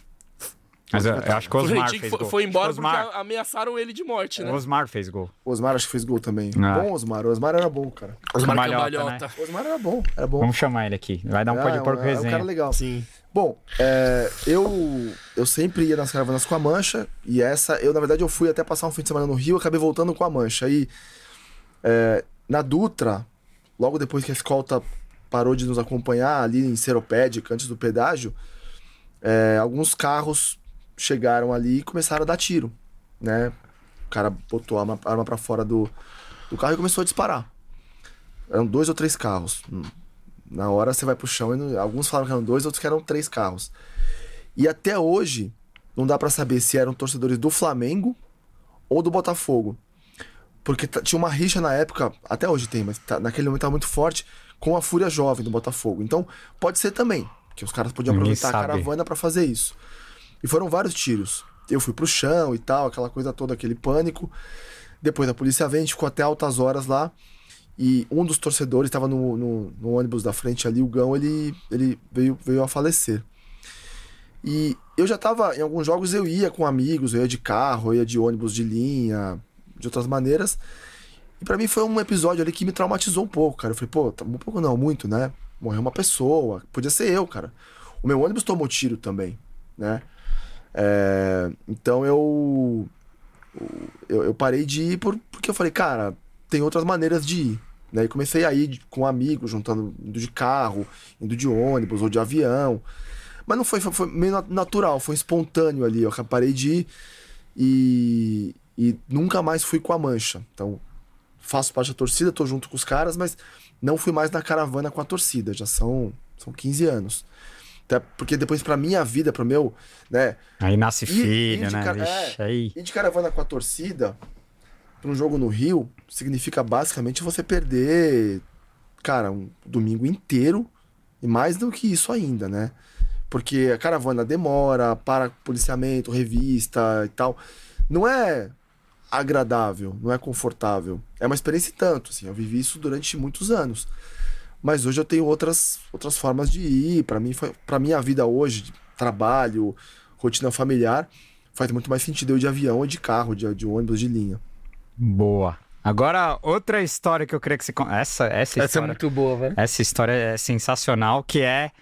Mas eu, eu, acho que o Osmar fez foi, gol. Foi embora Osmar. porque ameaçaram ele de morte, né? O Osmar fez gol. O Osmar acho que fez gol também. Ah. Bom Osmar. O Osmar era bom, cara. Osmar Cambalhota. Né? O Osmar era bom, era bom. Vamos chamar ele aqui. Vai dar um ah, pó de porco é, resenha. É um cara legal. Sim. Bom, é, eu, eu sempre ia nas caravanas com a Mancha. E essa, eu na verdade, eu fui até passar um fim de semana no Rio. Acabei voltando com a Mancha. E é, na Dutra, logo depois que a escolta parou de nos acompanhar ali em Seropédica, antes do pedágio, é, alguns carros chegaram ali e começaram a dar tiro, né? O cara botou a arma, para fora do, do carro e começou a disparar. Eram dois ou três carros. Na hora você vai pro chão e alguns falaram que eram dois, outros que eram três carros. E até hoje não dá para saber se eram torcedores do Flamengo ou do Botafogo. Porque tinha uma rixa na época, até hoje tem, mas tá, naquele momento estava muito forte, com a Fúria Jovem do Botafogo. Então, pode ser também, que os caras podiam aproveitar a caravana para fazer isso. E foram vários tiros. Eu fui pro chão e tal, aquela coisa toda, aquele pânico. Depois a polícia vem, a gente ficou até altas horas lá. E um dos torcedores estava no, no, no, ônibus da frente ali, o Gão, ele, ele veio, veio a falecer. E eu já tava, em alguns jogos eu ia com amigos, eu ia de carro, eu ia de ônibus de linha, de outras maneiras. E para mim foi um episódio ali que me traumatizou um pouco, cara. Eu falei, pô, tá um pouco não, muito, né? Morreu uma pessoa, podia ser eu, cara. O meu ônibus tomou tiro também, né? É, então eu, eu, eu parei de ir por, porque eu falei, cara, tem outras maneiras de ir. Né? E comecei a ir com amigos, juntando, indo de carro, indo de ônibus ou de avião. Mas não foi, foi, foi meio natural, foi espontâneo ali. Eu parei de ir e, e nunca mais fui com a mancha. Então, faço parte da torcida, tô junto com os caras, mas não fui mais na caravana com a torcida. Já são, são 15 anos. Até porque depois, pra minha vida, pro meu, né? Aí nasce filho, né? É, aí... Ir de caravana com a torcida para um jogo no Rio significa basicamente você perder, cara, um domingo inteiro e mais do que isso ainda, né? Porque a caravana demora, para policiamento, revista e tal. Não é agradável, não é confortável. É uma experiência e tanto, assim. Eu vivi isso durante muitos anos. Mas hoje eu tenho outras, outras formas de ir. Para mim, para minha vida hoje, trabalho, rotina familiar, faz muito mais sentido eu ir de avião ou de carro, de, de ônibus de linha. Boa. Agora, outra história que eu queria que você. Essa, essa, essa história, é muito boa, velho. Essa história é sensacional, que é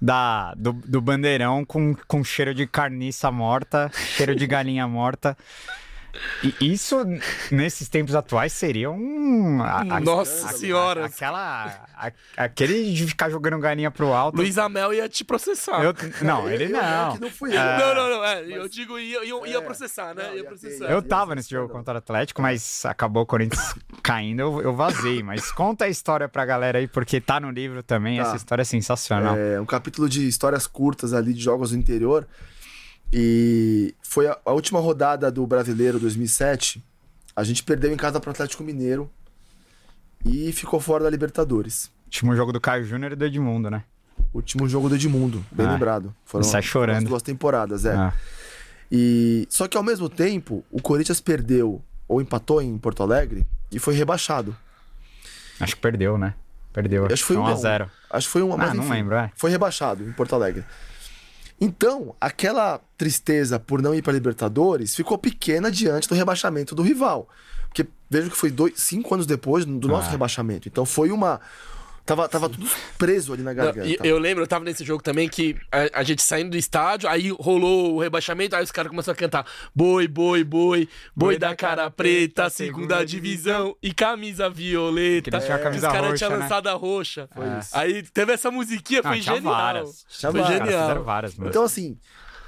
da, do, do bandeirão com, com cheiro de carniça morta, cheiro de galinha morta. E isso, nesses tempos atuais, seria um. A, Nossa a, senhora! A, aquela. aquele de ficar jogando galinha pro alto. Luiz Amel ia te processar. Eu, não, ele não. não fui eu. É... Não, não, não. É, eu digo, ia, ia, ia processar, né? Ia processar. Eu tava nesse jogo contra o Atlético, mas acabou o Corinthians caindo, eu, eu vazei. Mas conta a história pra galera aí, porque tá no livro também. Tá. Essa história é sensacional. É um capítulo de histórias curtas ali de jogos do interior. E foi a, a, última rodada do Brasileiro 2007. A gente perdeu em casa para o Atlético Mineiro e ficou fora da Libertadores. Último jogo do Caio Júnior e do Edmundo, né? Último jogo do Edmundo, bem ah, lembrado. Foram, sai chorando. Duas temporadas, é. Ah. E só que ao mesmo tempo, o Corinthians perdeu ou empatou em Porto Alegre e foi rebaixado. Acho que perdeu, né? Perdeu. Acho que foi 1 um a 0. Acho que foi um, ah, mas, não lembro, é. Foi rebaixado em Porto Alegre. Então, aquela tristeza por não ir para Libertadores ficou pequena diante do rebaixamento do rival. Porque vejo que foi dois, cinco anos depois do nosso ah. rebaixamento. Então foi uma, Tava, tava tudo preso ali na garganta. Eu, eu lembro, eu tava nesse jogo também que a, a, gente saindo do estádio, aí rolou o rebaixamento, aí os caras começaram a cantar boi, boi, boi, boi da cara preta, segunda divisão e camisa violeta. É, camisa os caras tinham né? lançado a roxa. É. Aí teve essa musiquinha, foi genial. Várias. Foi várias. genial. Várias, então, assim,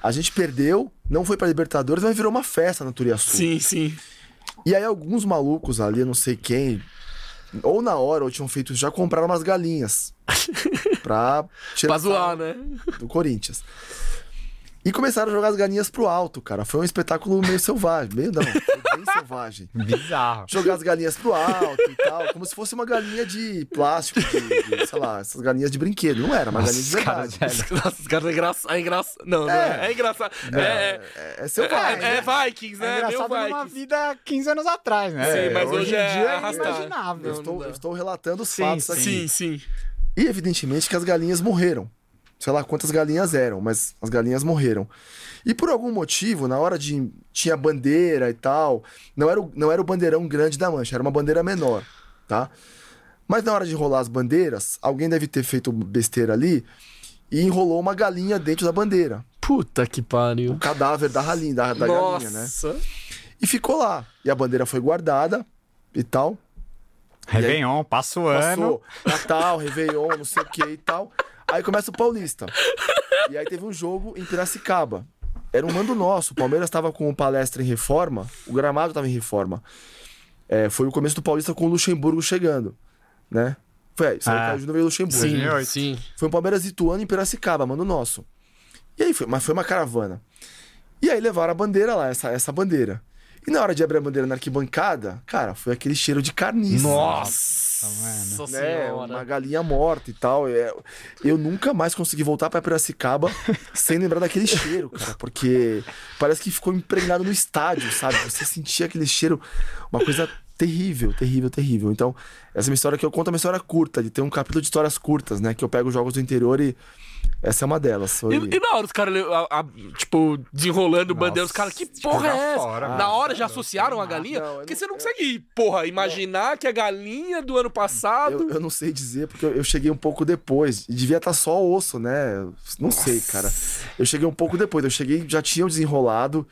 a gente perdeu, não foi pra Libertadores, mas virou uma festa na Turiaçu. Sim, sim. E aí alguns malucos ali, eu não sei quem, ou na hora, ou tinham feito, já compraram umas galinhas. pra pra zoar, né? Do Corinthians. E começaram a jogar as galinhas pro alto, cara. Foi um espetáculo meio selvagem. Meio não, foi bem selvagem. Bizarro. Jogar as galinhas pro alto e tal. Como se fosse uma galinha de plástico, de, de sei lá, essas galinhas de brinquedo. Não era, uma galinha de verdade. Nossa, os caras é engraçado. É engraçado. Não, é, não é, é engraçado. Não, é, é, é selvagem. É, é, Vikings, né? É engraçado Meu numa vida 15 anos atrás, né? Sim, mas hoje, hoje é, é inimaginável. Eu estou, eu estou relatando os sim, fatos sim, aqui. Sim, sim. E evidentemente que as galinhas morreram sei lá quantas galinhas eram, mas as galinhas morreram. E por algum motivo, na hora de. tinha bandeira e tal, não era o, não era o bandeirão grande da mancha, era uma bandeira menor, tá? Mas na hora de rolar as bandeiras, alguém deve ter feito besteira ali e enrolou uma galinha dentro da bandeira. Puta que pariu. O cadáver da, ralinha, da, da galinha, né? E ficou lá. E a bandeira foi guardada e tal. Réveillon, passa o ano. Natal, Réveillon, não sei o que e tal. Aí começa o Paulista. E aí teve um jogo em Piracicaba. Era um mando nosso. O Palmeiras estava com palestra em reforma, o gramado estava em reforma. É, foi o começo do Paulista com o Luxemburgo chegando, né? Foi, saiu ah, veio o Luxemburgo. Sim, sim. Foi um Palmeiras Ituano em Piracicaba, mando nosso. E aí foi, mas foi uma caravana. E aí levaram a bandeira lá, essa, essa bandeira. E na hora de abrir a bandeira na arquibancada, cara, foi aquele cheiro de carniça. Nossa! Nossa né? Uma galinha morta e tal. É, eu nunca mais consegui voltar pra Piracicaba sem lembrar daquele cheiro, cara. Porque parece que ficou impregnado no estádio, sabe? Você sentia aquele cheiro, uma coisa terrível, terrível, terrível. Então, essa é uma história que eu conto, é uma história curta, de ter um capítulo de histórias curtas, né? Que eu pego jogos do interior e essa é uma delas. Foi... E, e, na hora os caras, tipo, desenrolando o bandeira, os caras, que porra é essa? Fora, na hora já associaram a galinha? Não, porque não, você não consegue, porra, imaginar não. que a galinha do ano passado. Eu, eu, não sei dizer, porque eu, cheguei um pouco depois. Devia estar tá só osso, né? Não Nossa. sei, cara. Eu cheguei um pouco depois. Eu cheguei, já tinha desenrolado,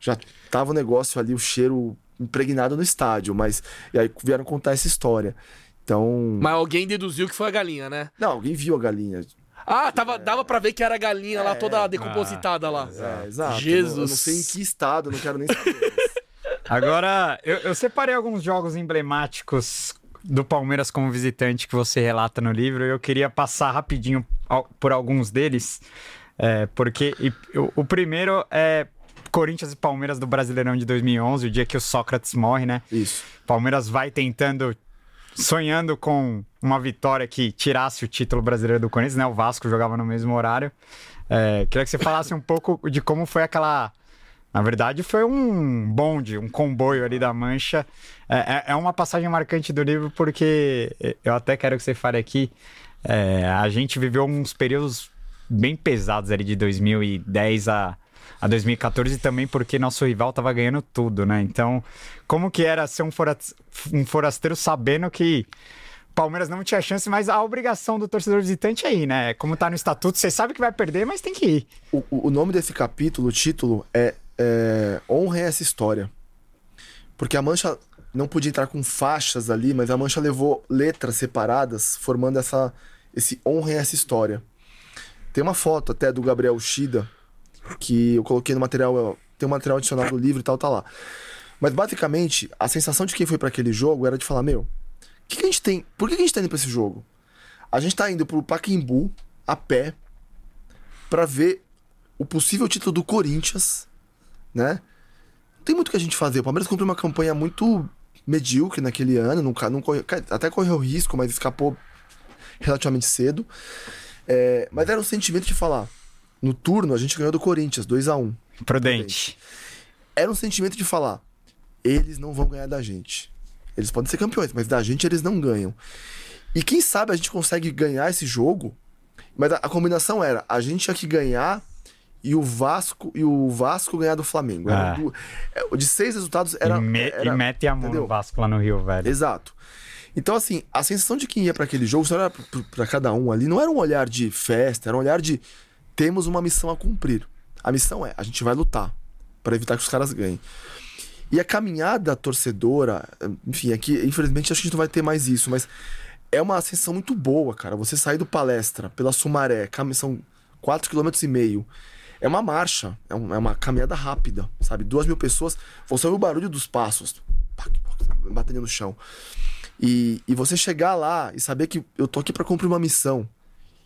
já tava o negócio ali, o cheiro impregnado no estádio, mas. E aí vieram contar essa história. Então. Mas alguém deduziu que foi a galinha, né? Não, alguém viu a galinha. Ah, tava, é. dava pra ver que era a galinha é, lá toda decompositada ah, lá. É, exato. Jesus. Eu, eu, não sei em que estado, não quero nem saber. Agora, eu, eu separei alguns jogos emblemáticos do Palmeiras como visitante que você relata no livro. Eu queria passar rapidinho por alguns deles, é, porque e, o, o, primeiro é Corinthians e Palmeiras do Brasileirão de 2011, o dia que o Sócrates morre, né? Isso. Palmeiras vai tentando sonhando com uma vitória que tirasse o título brasileiro do Corinthians, né? O Vasco jogava no mesmo horário. É, queria que você falasse um pouco de como foi aquela. Na verdade, foi um bonde, um comboio ali da Mancha. É, é, é uma passagem marcante do livro, porque eu até quero que você fale aqui. É, a gente viveu uns períodos bem pesados ali de 2010 a a 2014 também porque nosso rival estava ganhando tudo, né? Então, como que era ser um, um forasteiro sabendo que Palmeiras não tinha chance, mas a obrigação do torcedor visitante é ir, né? Como tá no estatuto, você sabe que vai perder, mas tem que ir. O, o nome desse capítulo, o título, é, é Honre essa história. Porque a Mancha não podia entrar com faixas ali, mas a Mancha levou letras separadas, formando essa, esse Honre essa história. Tem uma foto até do Gabriel Shida, que eu coloquei no material, tem um material adicional do livro e tal, tá lá. Mas basicamente, a sensação de quem foi para aquele jogo era de falar: meu, que, que a gente tem? Por que, que a gente tá indo pra esse jogo? A gente tá indo pro Paquimbu a pé para ver o possível título do Corinthians, né? Não tem muito o que a gente fazer. O Palmeiras cumpriu uma campanha muito medíocre naquele ano, nunca, não até correu risco, mas escapou relativamente cedo. É, mas era um sentimento de falar: no turno, a gente ganhou do Corinthians, 2 a 1 um. Prudente. Era um sentimento de falar: eles não vão ganhar da gente. Eles podem ser campeões, mas da gente eles não ganham. E quem sabe a gente consegue ganhar esse jogo. Mas a, a combinação era: a gente tinha que ganhar e o Vasco e o Vasco ganhar do Flamengo. Ah. Do, é, de seis resultados era. E, me, era, e mete a mão entendeu? no Vasco lá no Rio, velho. Exato. Então, assim, a sensação de quem ia para aquele jogo, só era para cada um ali, não era um olhar de festa, era um olhar de temos uma missão a cumprir. A missão é: a gente vai lutar para evitar que os caras ganhem. E a caminhada torcedora, enfim, aqui, infelizmente, acho que a gente não vai ter mais isso, mas é uma sensação muito boa, cara. Você sair do palestra pela Sumaré, são 4,5 km. É uma marcha, é, é, uma caminhada rápida, sabe? Duas mil pessoas, você ouve o barulho dos passos, batendo no chão. E, e você chegar lá e saber que eu tô aqui para cumprir uma missão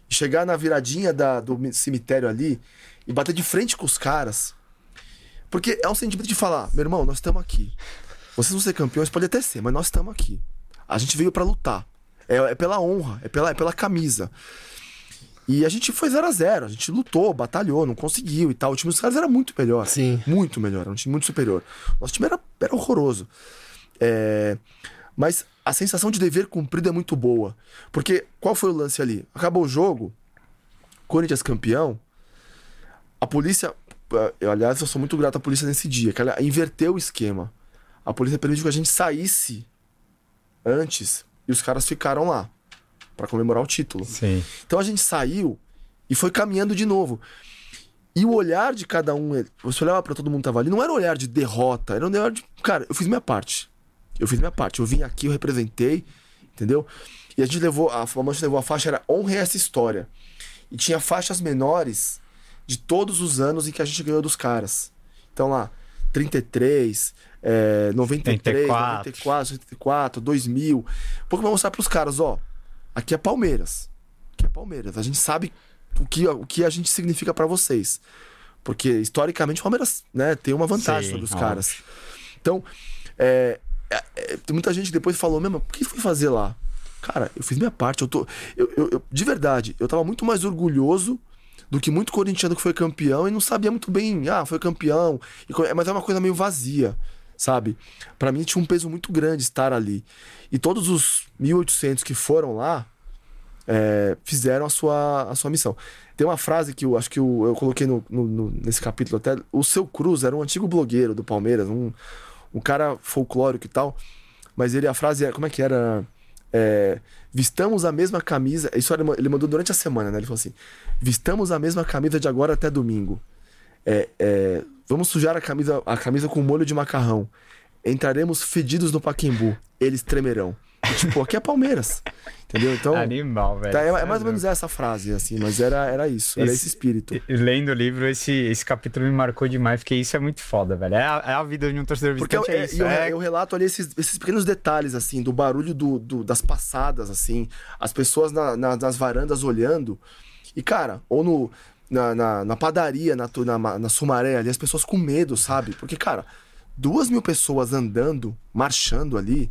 chegar na viradinha da, do cemitério ali e bater de frente com os caras. Porque é um sentimento de falar, meu irmão, nós estamos aqui. Vocês vão ser campeões, pode até ser, mas nós estamos aqui. A gente veio para lutar. É, é, pela honra, é pela, é pela camisa. E a gente foi 0 a 0 A gente lutou, batalhou, não conseguiu e tal. O time dos caras era muito melhor. Sim. Muito melhor, era um time muito superior. Nosso time era, era horroroso. É... Mas a sensação de dever cumprido é muito boa. Porque qual foi o lance ali? Acabou o jogo, Corinthians campeão, a polícia. Eh, eu, aliás, eu sou muito grato à polícia nesse dia, que ela inverteu o esquema. A polícia permitiu que a gente saísse antes e os caras ficaram lá para comemorar o título. Sim. Então a gente saiu e foi caminhando de novo. E o olhar de cada um, você olhava para todo mundo que tava ali, não era um olhar de derrota, era um olhar de, cara, eu fiz minha parte. Eu fiz minha parte. Eu vim aqui, eu representei, entendeu? E a gente levou, a Flamante levou a faixa, era honre essa história. E tinha faixas menores de todos os anos em que a gente ganhou dos caras. Então lá, 33, é, 93, 94. 94, 94, 2000. Pouco vai mostrar pros caras, ó. Aqui é Palmeiras. Aqui é Palmeiras. A gente sabe o que, o que a gente significa para vocês. Porque, historicamente, o Palmeiras né, tem uma vantagem Sim, sobre os ó. caras. Então, é, é, é, muita gente depois falou mesmo, o que fui fazer lá? Cara, eu fiz minha parte. Eu tô. Eu, eu, eu, de verdade, eu tava muito mais orgulhoso do que muito corintiano que foi campeão e não sabia muito bem, ah, foi campeão. E, mas é uma coisa meio vazia. sabe? Para mim tinha um peso muito grande estar ali. E todos os 1.800 que foram lá é, fizeram a sua, a sua missão. Tem uma frase que eu acho que eu, eu coloquei no, no, no, nesse capítulo até. O seu Cruz era um antigo blogueiro do Palmeiras, um, um cara folclórico e tal. Mas ele, a frase é. Como é que era? É, vistamos a mesma camisa. Isso ele mandou durante a semana, né? Ele falou assim: Vistamos a mesma camisa de agora até domingo. É, é, vamos sujar a camisa, a camisa com molho de macarrão. Entraremos fedidos no Paquembu. Eles tremerão. Tipo, aqui é Palmeiras. Entendeu? Então. Animal, velho. Tá, é, é, mais ou menos essa frase, assim, mas era, era isso, era esse, esse espírito. Lendo o livro, esse, esse capítulo me marcou demais, porque isso é muito foda, velho. É a, é a vida de um torcedor porque eu, é, isso. Eu, é... eu relato ali esses, esses pequenos detalhes, assim, do barulho do, do das passadas, assim, as pessoas na, na, nas varandas olhando. E, cara, ou no. Na, na, na padaria, na, na, na Sumaré ali, as pessoas com medo, sabe? Porque, cara, duas mil pessoas andando, marchando ali,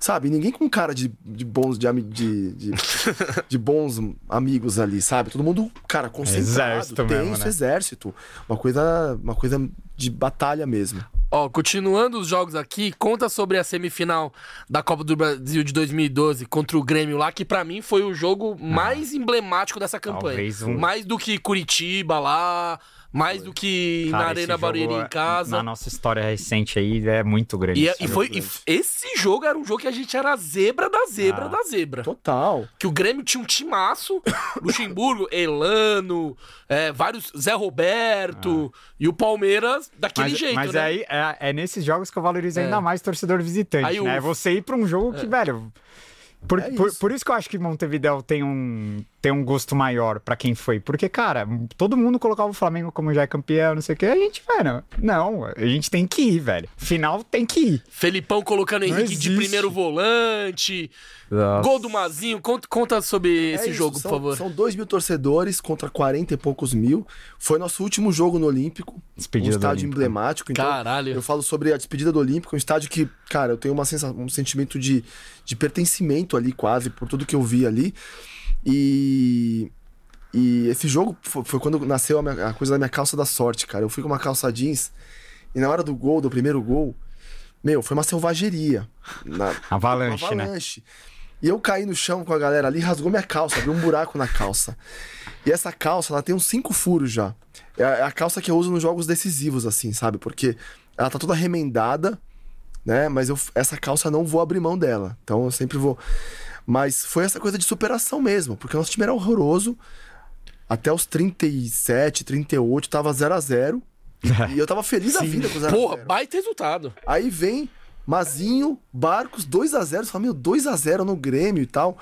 Sabe? Ninguém com cara de, de bons de, de, de, de, bons amigos ali, sabe? Todo mundo, cara, concentrado, exército tenso, mesmo, né? exército. Uma coisa, uma coisa de batalha mesmo. Ó, continuando os jogos aqui, conta sobre a semifinal da Copa do Brasil de 2012 contra o Grêmio lá, que para mim foi o jogo ah. mais emblemático dessa campanha. Um... Mais do que Curitiba lá, mais do que Cara, na Arena Barueri em casa. Na nossa história recente aí é muito grande. E, é, e foi e esse jogo era um jogo que a gente era zebra da zebra ah, da zebra. Total. Que o Grêmio tinha um timaço, Luxemburgo, Elano, é, vários Zé Roberto ah. e o Palmeiras daquele mas, jeito, mas né? aí é, é, nesses jogos que eu valorizo ainda é. mais torcedor visitante, aí né? O... É você ir para um jogo que, é. velho, por, é por, por, isso que eu acho que Montevideo tem um, tem um gosto maior para quem foi. Porque, cara, todo mundo colocava o Flamengo como já é campeão, não sei o que. A gente, velho, não, a gente tem que ir, velho. Final tem que ir. Felipão colocando Henrique de primeiro volante. Nossa. Gol do Mazinho. Conta, conta sobre é esse isso, jogo, são, por favor. São dois mil torcedores contra 40 e poucos mil. Foi nosso último jogo no Olímpico. Despedida um estádio emblemático. Então Caralho. Eu falo sobre a despedida do Olímpico, um estádio que, cara, eu tenho uma sensação, um sentimento de, de pertencimento ali, quase, por tudo que eu vi ali. E. E esse jogo foi, foi quando nasceu a, minha, a, coisa da minha calça da sorte, cara. Eu fui com uma calça jeans e na hora do gol, do primeiro gol, meu, foi uma selvageria. Na, avalanche, uma avalanche. né? E eu caí no chão com a galera ali, rasgou minha calça, abriu um buraco na calça. E essa calça, ela tem uns cinco furos já. É a, é a calça que eu uso nos jogos decisivos, assim, sabe? Porque ela tá toda remendada, né? Mas eu, essa calça não vou abrir mão dela. Então eu sempre vou. Mas foi essa coisa de superação mesmo, porque o nosso time era horroroso. Até os 37, 38, tava 0 a 0 E, e eu tava feliz da vida com o 0 Porra, baita resultado. Aí vem Mazinho, Barcos, 2 a 0 Você fala, meu, 2 a 0 no Grêmio e tal.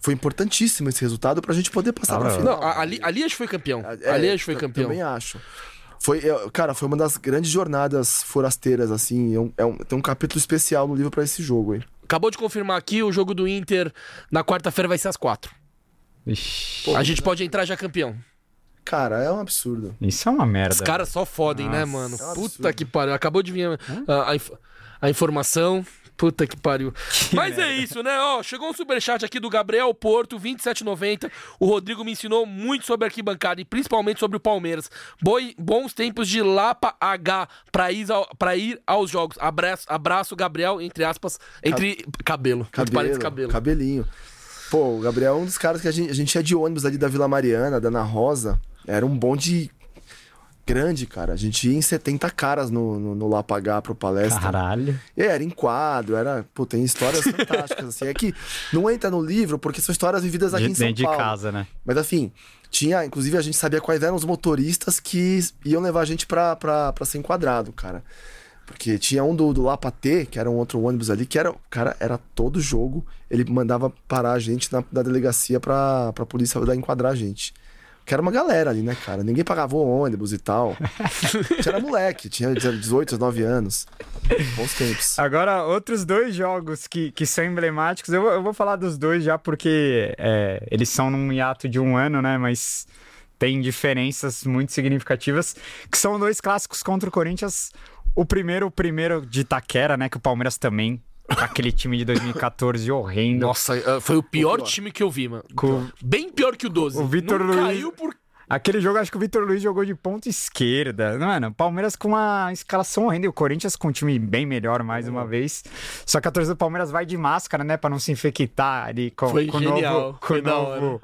Foi importantíssimo esse resultado pra gente poder passar ah, pra final. Não, ali, ali foi campeão. É, ali acho foi campeão. Também acho. Foi, cara, foi uma das grandes jornadas forasteiras, assim. É um, é um, tem um capítulo especial no livro para esse jogo aí. Acabou de confirmar aqui, o jogo do Inter na quarta-feira vai ser às quatro. Ixi. A gente pode entrar já campeão. Cara, é um absurdo. Isso é uma merda. Os caras só fodem, né, Nossa. né, mano? É um Puta que pariu. Acabou de vir a, a, a informação. Puta que pariu. Que Mas é merda. é isso, né? Ó, chegou um superchat aqui do Gabriel Porto, 27,90. O Rodrigo me ensinou muito sobre arquibancada e principalmente sobre o Palmeiras. Boi, bons tempos de Lapa H pra ir, ao, pra ir aos jogos. Abraço, abraço, Gabriel, entre aspas, entre cabelo. Cabelo, cabelo. Cabelinho. Pô, o Gabriel é um dos caras que a gente, a gente ia de ônibus ali da Vila Mariana, da Ana Rosa. Era um bonde grande, cara. A gente ia em 70 caras no, no, no Lá Pagar pro palestra. Caralho. E era em quadro, era. Pô, tem histórias fantásticas, assim. É que não entra no livro porque são histórias vividas aqui de, em São Paulo. de casa, né? Mas assim, tinha. Inclusive, a gente sabia quais eram os motoristas que iam levar a gente pra, pra, pra ser enquadrado, cara. Porque tinha um do, do Lapatê, que era um outro ônibus ali, que era, cara, era todo jogo. Ele mandava parar a gente na, na delegacia pra, pra polícia enquadrar a gente. Que era uma galera ali, né, cara? Ninguém pagava o ônibus e tal. era moleque, tinha 18, 19 anos. Bons tempos. Agora, outros dois jogos que, que são emblemáticos, eu, eu vou falar dos dois já porque é, eles são num hiato de um ano, né? Mas tem diferenças muito significativas, que são dois clássicos contra o Corinthians. O primeiro, o primeiro de Itaquera, né? Que o Palmeiras também Aquele time de 2014 horrendo. Nossa, eh, foi o pior, o pior. time que eu vi, mano. Com... Bem pior que o 12. O Vitor Luiz. caiu por Aquele jogo, acho que o Vitor Luiz jogou de ponta esquerda. Mano, Palmeiras com uma escalação horrenda e o Corinthians com um time bem melhor mais uma vez. Só que a torcida do Palmeiras vai de máscara, né? Pra não se infectar ali com, Foi com o genial, novo, com, foi novo,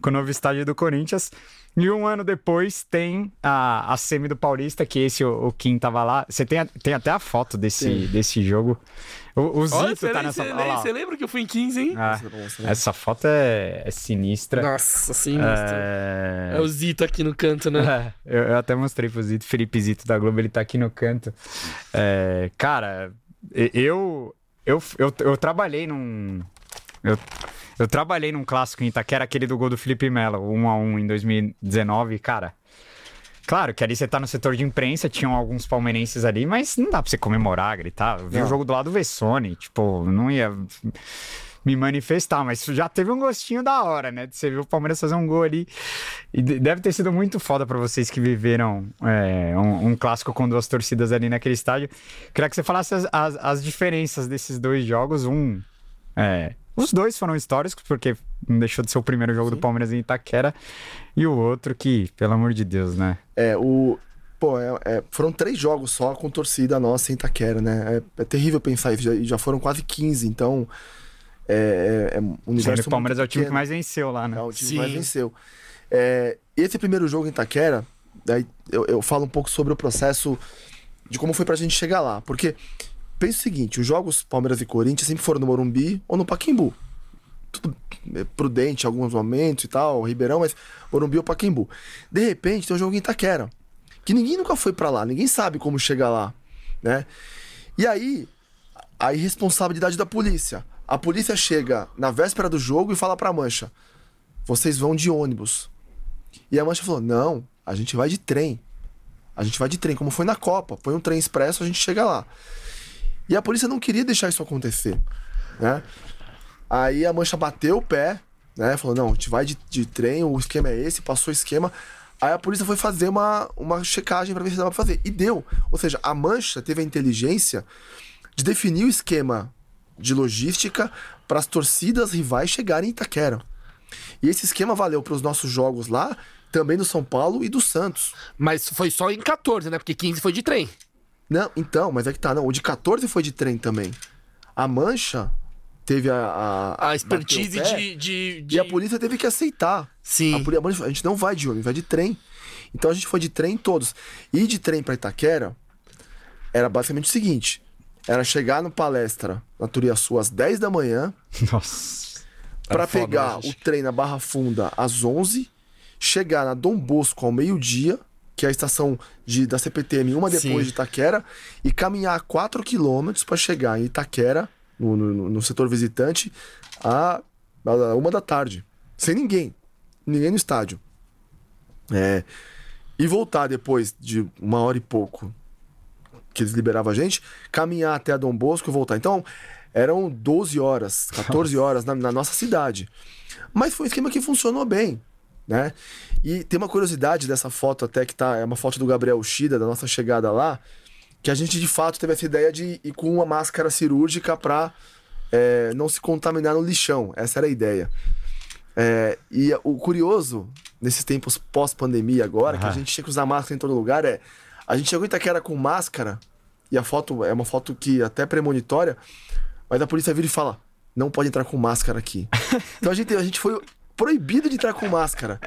com o novo estádio do Corinthians. E um ano depois tem a, a semi do Paulista, que esse o, o Kim tava lá. Você tem, a- tem até a foto desse, desse jogo. O, o Zito Olha, você tá nessa lá. você lembra que eu fui em 15, hein? Ah, Essa foto é, é sinistra. Nossa, sinistro. É... É o Zito aqui no canto, né? É, eu, eu até mostrei pro Zito, Felipe Zito da Globo, ele tá aqui no canto. É, cara, eu, eu, eu, eu trabalhei num. Eu, eu trabalhei num clássico em Itaquera, aquele do gol do Felipe Melo, 1x1 em 2019, cara. Claro que ali você tá no setor de imprensa, tinham alguns palmeirenses ali, mas não dá pra você comemorar, gritar. Eu vi o jogo do lado do Vessone, tipo, não ia me manifestar, mas já teve um gostinho da hora, né? De você ver o Palmeiras fazer um gol ali. E de- deve ter sido muito foda pra vocês que viveram é, um, um clássico com duas torcidas ali naquele estádio. Queria que você falasse as, as, as diferenças desses dois jogos. Um. é, os dois foram históricos, porque não deixou de ser o primeiro jogo do Palmeiras em Itaquera. E o outro que, pelo amor de Deus, né? É, o. Pô, é- é, foram três jogos só com torcida nossa em Itaquera, né? É, é terrível pensar isso. Já, já foram quase 15, então. É, é, é um universo. que o Palmeiras é o time que mais venceu lá, né? É o time Sim. que mais venceu. É, esse primeiro jogo em Itaquera, daí eu, eu falo um pouco sobre o processo de como foi pra gente chegar lá. Porque, pensa o seguinte: os jogos Palmeiras e Corinthians sempre foram no Morumbi ou no Paquimbu. Tudo prudente em alguns momentos e tal, Ribeirão, mas Morumbi ou Paquimbu. De repente, tem um jogo em Itaquera, que ninguém nunca foi pra lá, ninguém sabe como chegar lá, né? E aí, a irresponsabilidade da polícia. A polícia chega na véspera do jogo e fala pra Mancha: vocês vão de ônibus. E a Mancha falou: não, a gente vai de trem. A gente vai de trem, como foi na Copa. Põe um trem expresso, a gente chega lá. E a polícia não queria deixar isso acontecer, né? Aí a Mancha bateu o pé, né? Falou: não, a gente vai de, de trem, o esquema é esse, passou o esquema. Aí a polícia foi fazer uma, uma checagem pra ver se dava pra fazer. E deu. Ou seja, a Mancha teve a inteligência de definir o esquema de logística para as torcidas rivais chegarem em Itaquera. E esse esquema valeu para os nossos jogos lá, também do São Paulo e do Santos. Mas foi só em 14, né? Porque 15 foi de trem. Não, então, mas é que tá, não. O de 14 foi de trem também. A Mancha teve a. A, A expertise pé, de, de, de- E a polícia teve que aceitar. Sim. A, poli- a gente não vai de ônibus, vai de trem. Então a gente foi de trem todos. E de trem para Itaquera era basicamente o seguinte: era chegar no palestra na Turiaçu às 10 da manhã, Nossa. Pra foda, pegar né, o trem na Barra Funda às 11, chegar na Dom Bosco ao meio-dia, que é a estação de, da CPTM, uma depois Sim. de Itaquera, e caminhar 4 quilômetros para chegar em Itaquera, no, no, no setor visitante, a, a uma da tarde. Sem ninguém. Ninguém no estádio. É, e voltar depois de uma hora e pouco que eles liberavam a gente, caminhar até a Dom Bosco e voltar. Então, eram 12 horas, 14 horas na, na nossa cidade. Mas foi um esquema que funcionou bem, né? E tem uma curiosidade dessa foto até que tá, é uma foto do Gabriel Shida, da nossa chegada lá, que a gente de fato teve essa ideia de ir com uma máscara cirúrgica pra é, não se contaminar no lixão. Essa era a ideia. É, e o curioso, nesses tempos pós-pandemia agora, que a gente tinha que usar máscara em todo lugar, é. A gente chegou em Itaquera com máscara, e a foto é uma foto que até é premonitória, mas a polícia vira e fala: não pode entrar com máscara aqui. então a gente, a gente foi proibido de entrar com máscara.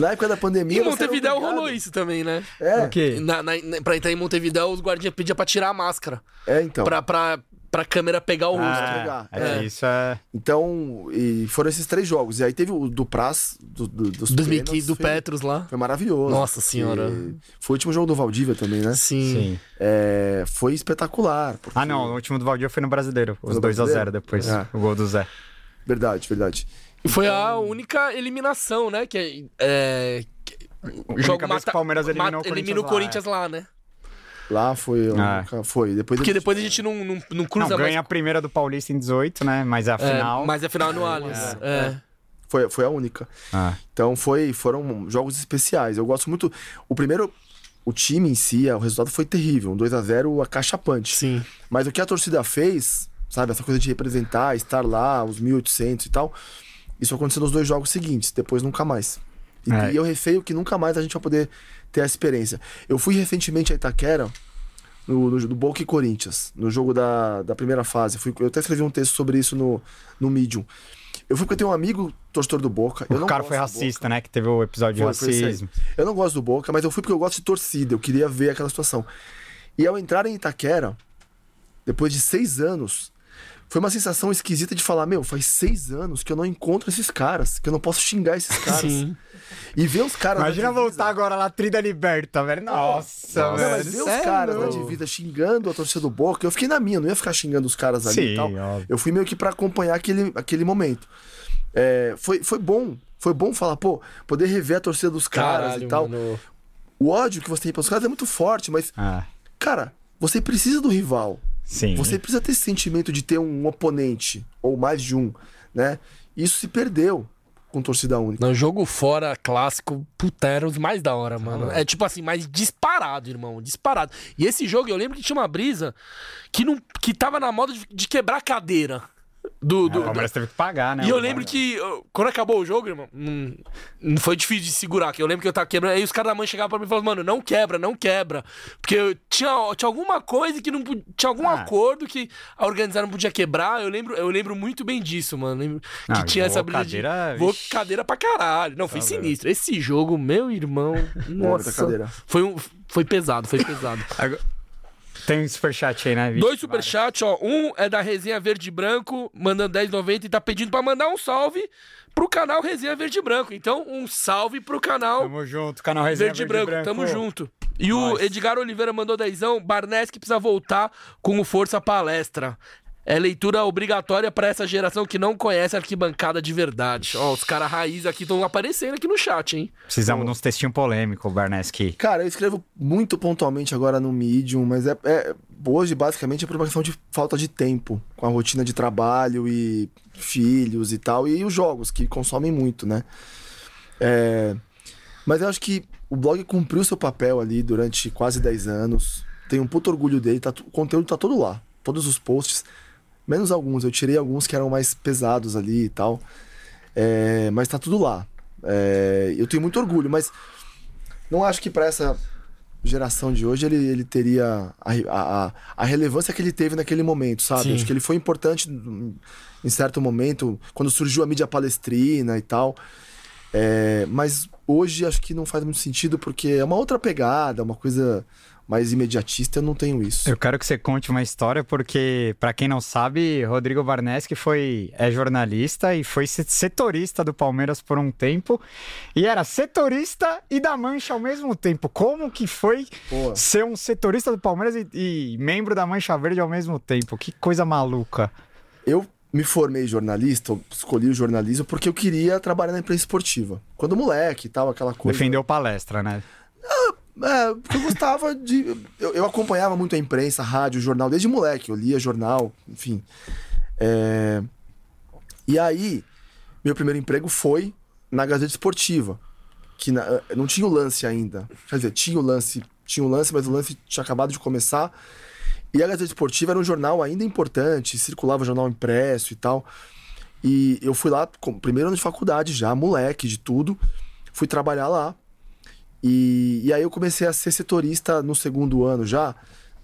Na época da pandemia. Em Montevidéu rolou isso também, né? É, O quê? Na, na, na- pra entrar em Montevidéu, os guardinhas pediam pra tirar a máscara. é, então. Pra, pra, pra câmera pegar o rosto. Ah, pegar. é, É. Isso é. Então, e foram esses três jogos. E aí teve o do Praz, do, do, dos 2015 pênaltis, do foi- Petros lá. Foi maravilhoso. Nossa senhora. E Foi o último jogo do Valdívia também, né? Sim. Sim. É, foi espetacular. porque- Ah, não. O último do Valdir foi no Brasileiro. Os no 2x0 Brasileiro? depois. É. O gol do Zé. Verdade, verdade. E foi a única eliminação, né? Que é. é que- A vez que o Palmeiras eliminou o mata- Corinthians elimina o lá, Corinthians lá, né? Lá foi. Ah. Foi. Depois Porque depois a gente não, não, não cruza Não, mais. ganha a primeira do Paulista em 18, né? Mas é a É, final. mas a final no Allianz. É. Foi, foi a única. Ah. Então foi, foram jogos especiais. Eu gosto muito. O primeiro, o time em si, o resultado foi terrível. Um 2x0 acachapante. Sim. Mas o que a torcida fez, sabe, essa coisa de representar, estar lá, os 1.800 e tal, isso aconteceu nos dois jogos seguintes, depois nunca mais. E, É. e eu receio que nunca mais a gente vai poder ter essa experiência. Eu fui recentemente a Itaquera, no, no, no Boca e Corinthians, no jogo da, da primeira fase. Fui, eu até escrevi um texto sobre isso no, no Medium. Eu fui porque eu tenho um amigo torcedor do Boca. eu O cara foi racista, né? Que teve o episódio de Foi, aí. racismo. eu não gosto do Boca, mas eu fui porque eu gosto de torcida. Eu queria ver aquela situação. E ao entrar em Itaquera, depois de seis anos, foi uma sensação esquisita de falar: Meu, faz seis anos que eu não encontro esses caras, que eu não posso xingar esses caras. Sim. E ver os caras. na Imagina divisa- voltar agora lá, Trida Liberta, velho. Nossa, Não, velho. mas ver os é caras na divisa xingando a torcida do Boca, eu fiquei na minha, não ia ficar xingando os caras ali Sim, e tal. óbvio. Eu fui meio que pra acompanhar aquele, aquele momento. É, foi, foi bom. Foi bom falar, pô, poder rever a torcida dos caras Caralho, e tal. mano. O ódio que você tem pelos caras é muito forte, mas, Ah, cara, você precisa do rival. Sim. Você precisa ter esse sentimento de ter um oponente, ou mais de um, né? Isso se perdeu com torcida única. Não, jogo fora, clássico, puta, era os mais da hora, mano. É tipo assim, mais disparado, irmão, disparado. E esse jogo, eu lembro que tinha uma brisa que, não, que tava na moda de, de quebrar cadeira. Do, É, do, o Palmeiras teve que pagar, né? E eu o lembro que, quando acabou o jogo, irmão, não, não foi difícil de segurar. Que eu lembro que eu tava quebrando. Aí os caras da mãe chegavam pra mim e falavam, mano, não quebra, não quebra. Porque eu- tinha, tinha alguma coisa que não podia. Tinha algum Ah. acordo que a organização não podia quebrar. Eu lembro, eu lembro muito bem disso, mano. Lembro Não, que tinha voou essa briga cadeira, de. Vou vixi. cadeira pra caralho. Não, foi Tá sinistro. Esse jogo, meu irmão. Nossa. cadeira. Foi, um, foi pesado, foi pesado. Agora- Tem um superchat aí, né? Vixe, Dois superchats, ó. Um é da Resenha Verde e Branco, mandando 10,90 e tá pedindo pra mandar um salve pro canal Resenha Verde e Branco. Então, um salve pro canal Tamo junto, canal Resenha Verde e Branco. Tamo junto. E o Nós. Edgar Oliveira mandou dezão. Barnes que precisa voltar com o Força Palestra. É leitura obrigatória pra essa geração que não conhece a arquibancada de verdade. Ó, os caras raiz aqui estão aparecendo aqui no chat, hein? Precisamos de uns textinhos polêmicos, Barneski. Cara, eu escrevo muito pontualmente agora no Medium, mas é, é- hoje basicamente é por uma questão de falta de tempo, com a rotina de trabalho e filhos e tal, e os jogos que consomem muito, né? É, mas eu acho que o blog cumpriu seu papel ali durante quase 10 anos. Tenho um puto orgulho dele, tá, o conteúdo tá todo lá, todos os posts, menos alguns. Eu tirei alguns que eram mais pesados ali e tal, É, mas tá tudo lá. É, eu tenho muito orgulho, mas não acho que para essa geração de hoje ele, ele teria a, a, a relevância que ele teve naquele momento, sabe? Sim. Acho que ele foi importante em em certo momento, quando surgiu a mídia palestrina e tal. É, mas hoje acho que não faz muito sentido porque é uma outra pegada, uma coisa mais imediatista. Eu não tenho isso. Eu quero que você conte uma história, porque, pra quem não sabe, Rodrigo Barneski foi, é jornalista e foi se- setorista do Palmeiras por um tempo. E era setorista e da Mancha ao mesmo tempo. Como que foi Pô. ser um setorista do Palmeiras e, e membro da Mancha Verde ao mesmo tempo? Que coisa maluca. Eu me formei jornalista, eu escolhi o jornalismo porque eu queria trabalhar na imprensa esportiva. Quando moleque e tal, aquela coisa. Defendeu palestra, né? É, porque eu gostava de. Eu, eu acompanhava muito a imprensa, rádio, jornal, desde moleque. Eu lia jornal, enfim. É, E aí, meu primeiro emprego foi na Gazeta Esportiva. Que na- não tinha o lance ainda. Quer dizer, tinha o lance, tinha o lance, mas o lance tinha acabado de começar. E a Gazeta Esportiva era um jornal ainda importante, circulava jornal impresso e tal. E eu fui lá, primeiro ano de faculdade já, moleque de tudo. Fui trabalhar lá. E, e aí eu comecei a ser setorista no segundo ano já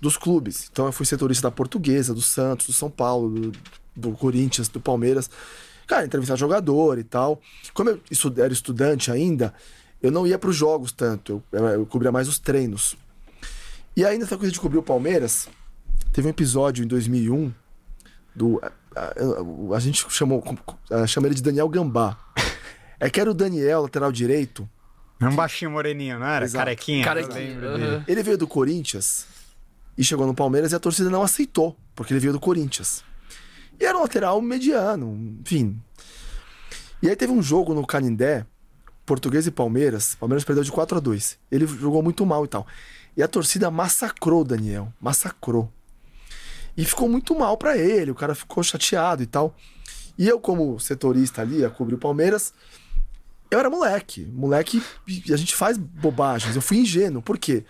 dos clubes. Então eu fui setorista da Portuguesa, do Santos, do São Paulo, do, do Corinthians, do Palmeiras. Cara, entrevistar jogador e tal. Como eu era estudante ainda, eu não ia para os jogos tanto. Eu, eu, cobria mais os treinos. E aí nessa coisa de cobrir o Palmeiras, teve um episódio em 2001 do a, a- a gente chamou a- chama ele de Daniel Gambá. É que era o Daniel, lateral direito, um baixinho moreninho, não era? Exato. Carequinha. Aham. dele. Ele veio do Corinthians e chegou no Palmeiras e a torcida não aceitou, porque ele veio do Corinthians. E era um lateral mediano, enfim. E aí teve um jogo no Canindé, Português e Palmeiras. Palmeiras perdeu de 4 a 2 Ele jogou muito mal e tal. E a torcida massacrou o Daniel, massacrou. E ficou muito mal pra ele, o cara ficou chateado e tal. E eu, como setorista ali, a cobrir o Palmeiras, eu era moleque. Moleque, e a gente faz bobagens. Eu fui ingênuo. Por quê?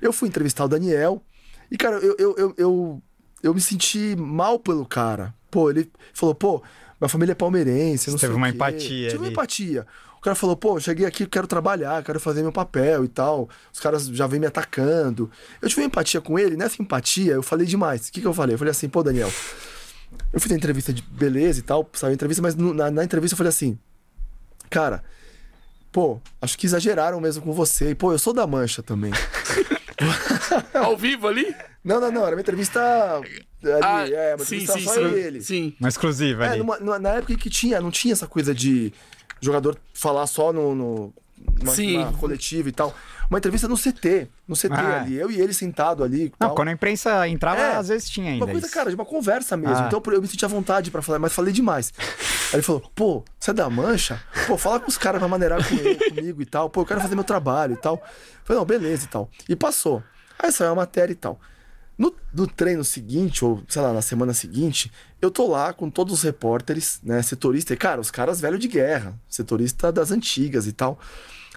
Eu fui entrevistar o Daniel e, cara, eu, eu, eu, eu, eu me senti mal pelo cara. Pô, ele falou, pô, minha família é palmeirense, não sei teve uma empatia Tive uma ali. empatia. O cara falou, pô, cheguei aqui, quero trabalhar, quero fazer meu papel e tal. Os caras já vêm me atacando. Eu tive empatia com ele, nessa empatia eu falei demais. O que, que eu falei? Eu falei assim, pô, Daniel, eu fiz a entrevista de beleza e tal, saiu a entrevista, mas na, na entrevista eu falei assim, cara, pô, acho que exageraram mesmo com você. E, pô, eu sou da Mancha também. Ao vivo ali? Não, não, não, era uma entrevista ali, Ah, é, uma sim, entrevista sim, só sim. ele. Sim. Uma exclusiva É, ali. numa- numa- na época que tinha, não tinha essa coisa de jogador falar só no, no numa, Sim. numa coletiva e tal. Uma entrevista no CT, no CT Ah. ali, eu e ele sentado ali. Não, tal. quando a imprensa entrava, É, às vezes tinha ainda. Uma coisa, isso. cara, de uma conversa mesmo. Ah. Então eu me senti à vontade pra falar, mas falei demais. Aí ele falou, pô, você é da mancha? Pô, fala com os caras pra maneirar com ele, comigo e tal. Pô, eu quero fazer meu trabalho e tal. Eu falei, não, beleza e tal. E passou. Aí saiu a matéria e tal. No, no treino seguinte, ou sei lá, na semana seguinte, eu tô lá com todos os repórteres, né, setorista. E, cara, os caras velho de guerra, setorista das antigas e tal.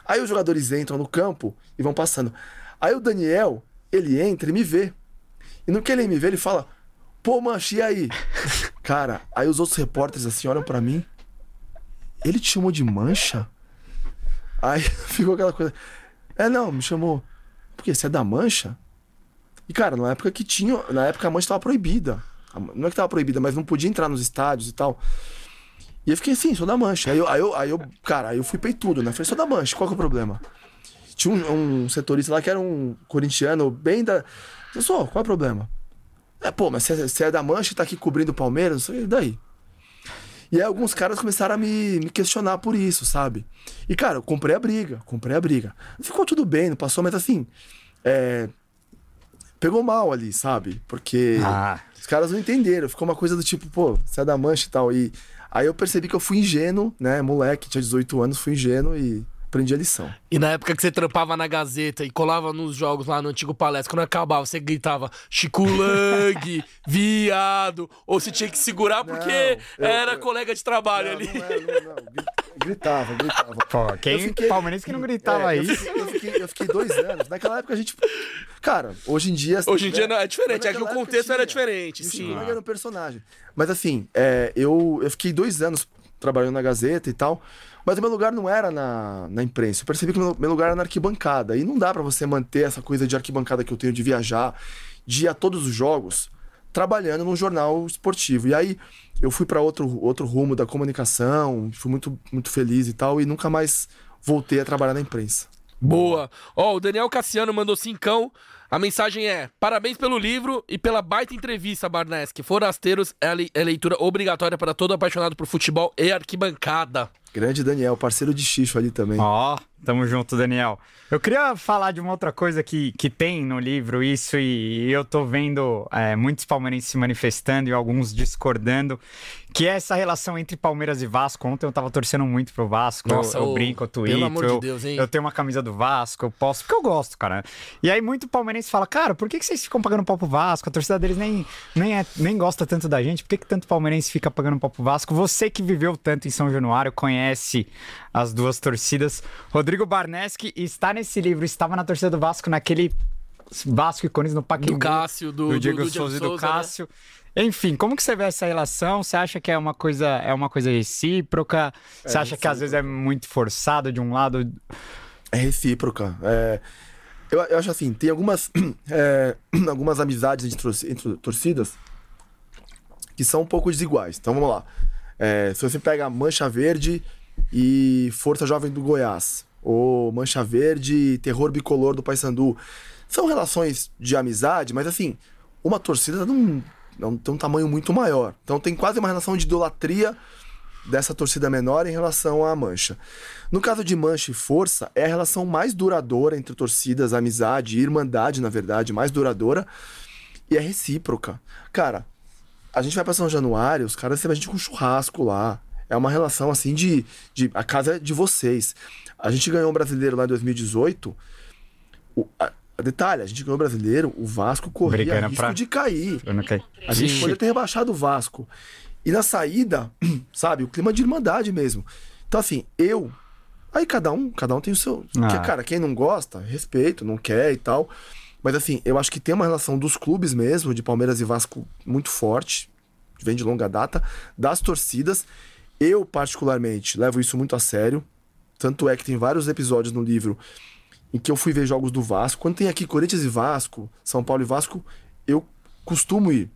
Aí os jogadores entram no campo e vão passando. Aí o Daniel, ele entra e me vê. E no que ele me vê, ele fala: Pô, mancha, e aí? Cara, aí os outros repórteres assim olham pra mim. Ele te chamou de mancha? Aí ficou aquela coisa. É, não, me chamou. Por quê? Você é da mancha? E, cara, na época que tinha. Na época a mancha tava proibida. Não é que tava proibida, mas não podia entrar nos estádios e tal. E eu fiquei assim, sou da mancha. Aí eu, aí eu, aí eu cara, aí eu fui peitudo, né? Falei, sou da mancha, qual que é o problema? Tinha um, um setorista lá que era um corintiano, bem da. Eu sou, qual é o problema? É, pô, mas você você é da mancha e tá aqui cobrindo o Palmeiras, não sei, e daí? E aí alguns caras começaram a me, me questionar por isso, sabe? E, cara, eu comprei a briga, comprei a briga. Ficou tudo bem, não passou, mas assim. É, pegou mal ali, sabe? Porque Ah. os caras não entenderam. Ficou uma coisa do tipo, pô, você é da mancha e tal. E aí eu percebi que eu fui ingênuo, né? Moleque, tinha 18 anos, fui ingênuo e aprendi a lição. E na época que você trampava na Gazeta e colava nos jogos lá no antigo palestra, quando acabava, você gritava Chico Lang, viado, ou você tinha que segurar porque Não, eu- era eu- colega de trabalho Não, ali. não, era, não, não. Gri- Gritava, gritava. Pô, quem Eu fiquei- palmeirense que não gritava É, eu isso? fiquei, eu, fiquei, eu fiquei dois anos. Naquela época a gente. Cara, hoje em dia. Hoje em dia não, é diferente, é que o contexto era tinha. diferente, E o sim. Lang era um personagem. Mas assim, é, eu, eu fiquei dois anos trabalhando na Gazeta e tal. Mas o meu lugar não era na, na imprensa. Eu percebi que o meu, meu lugar era na arquibancada. E não dá pra você manter essa coisa de arquibancada que eu tenho de viajar, de ir a todos os jogos, trabalhando num jornal esportivo. E aí eu fui pra outro, outro rumo da comunicação, fui muito, muito feliz e tal, e nunca mais voltei a trabalhar na imprensa. Boa. Ó, o Daniel Cassiano mandou cincão. A mensagem é: parabéns pelo livro e pela baita entrevista, Barneski. Forasteiros é é leitura obrigatória para todo apaixonado por futebol e arquibancada. Grande Daniel, parceiro de Xixo ali também. Ó, tamo junto, Daniel. Eu queria falar de uma outra coisa que, que tem no livro, isso, e eu tô vendo é, muitos palmeirenses se manifestando e alguns discordando, que é essa relação entre Palmeiras e Vasco. Ontem eu tava torcendo muito pro Vasco, eu- Nossa, eu, ô, brinco, eu pelo tweeto, amor de eu, Deus, hein? eu tenho uma camisa do Vasco, eu posso, porque eu gosto, cara. E aí muito palmeirense fala, cara, por que, que vocês ficam pagando pau pro Vasco? A torcida deles nem, nem, é, nem gosta tanto da gente, por que, que tanto palmeirense fica pagando pau pro Vasco? Você que viveu tanto em São Januário, conhece as duas torcidas. Rodrigo Barneski está nesse livro, estava na torcida do Vasco naquele Vasco e Corinthians no Pacaembu. Do Cássio, do, do do- Diego do Souza e do Souza, né? Cássio. Enfim, como que você vê essa relação? Você acha que é uma coisa, é uma coisa recíproca? Você acha que às vezes é muito forçado de um lado? É recíproca. É, eu, eu acho assim, tem algumas, é, algumas amizades entre torcidas que são um pouco desiguais. Então vamos lá. É, se você pega Mancha Verde e Força Jovem do Goiás, ou Mancha Verde e Terror Bicolor do Paysandu, são relações de amizade, mas assim, uma torcida não, tem um tamanho muito maior. Então tem quase uma relação de idolatria dessa torcida menor em relação à Mancha. No caso de Mancha e Força, é a relação mais duradoura entre torcidas, amizade irmandade, na verdade, mais duradoura, e é recíproca. Cara, a gente vai pra São Januário, os caras recebem a gente com churrasco lá. É uma relação assim de, de. A casa é de vocês. A gente ganhou um brasileiro lá em 2018. O, a, detalhe, a gente ganhou o brasileiro, o Vasco corria Brigando risco pra- de cair. A gente Sim. poderia ter rebaixado o Vasco. E na saída, sabe, o clima de irmandade mesmo. Então, assim, eu. Aí cada um, cada um tem o seu. Ah. Que, cara, quem não gosta, respeito, não quer e tal. Mas assim, eu acho que tem uma relação dos clubes mesmo, de Palmeiras e Vasco, muito forte, vem de longa data, das torcidas. Eu, particularmente, levo isso muito a sério. Tanto é que tem vários episódios no livro em que eu fui ver jogos do Vasco. Quando tem aqui Corinthians e Vasco, São Paulo e Vasco, eu costumo ir.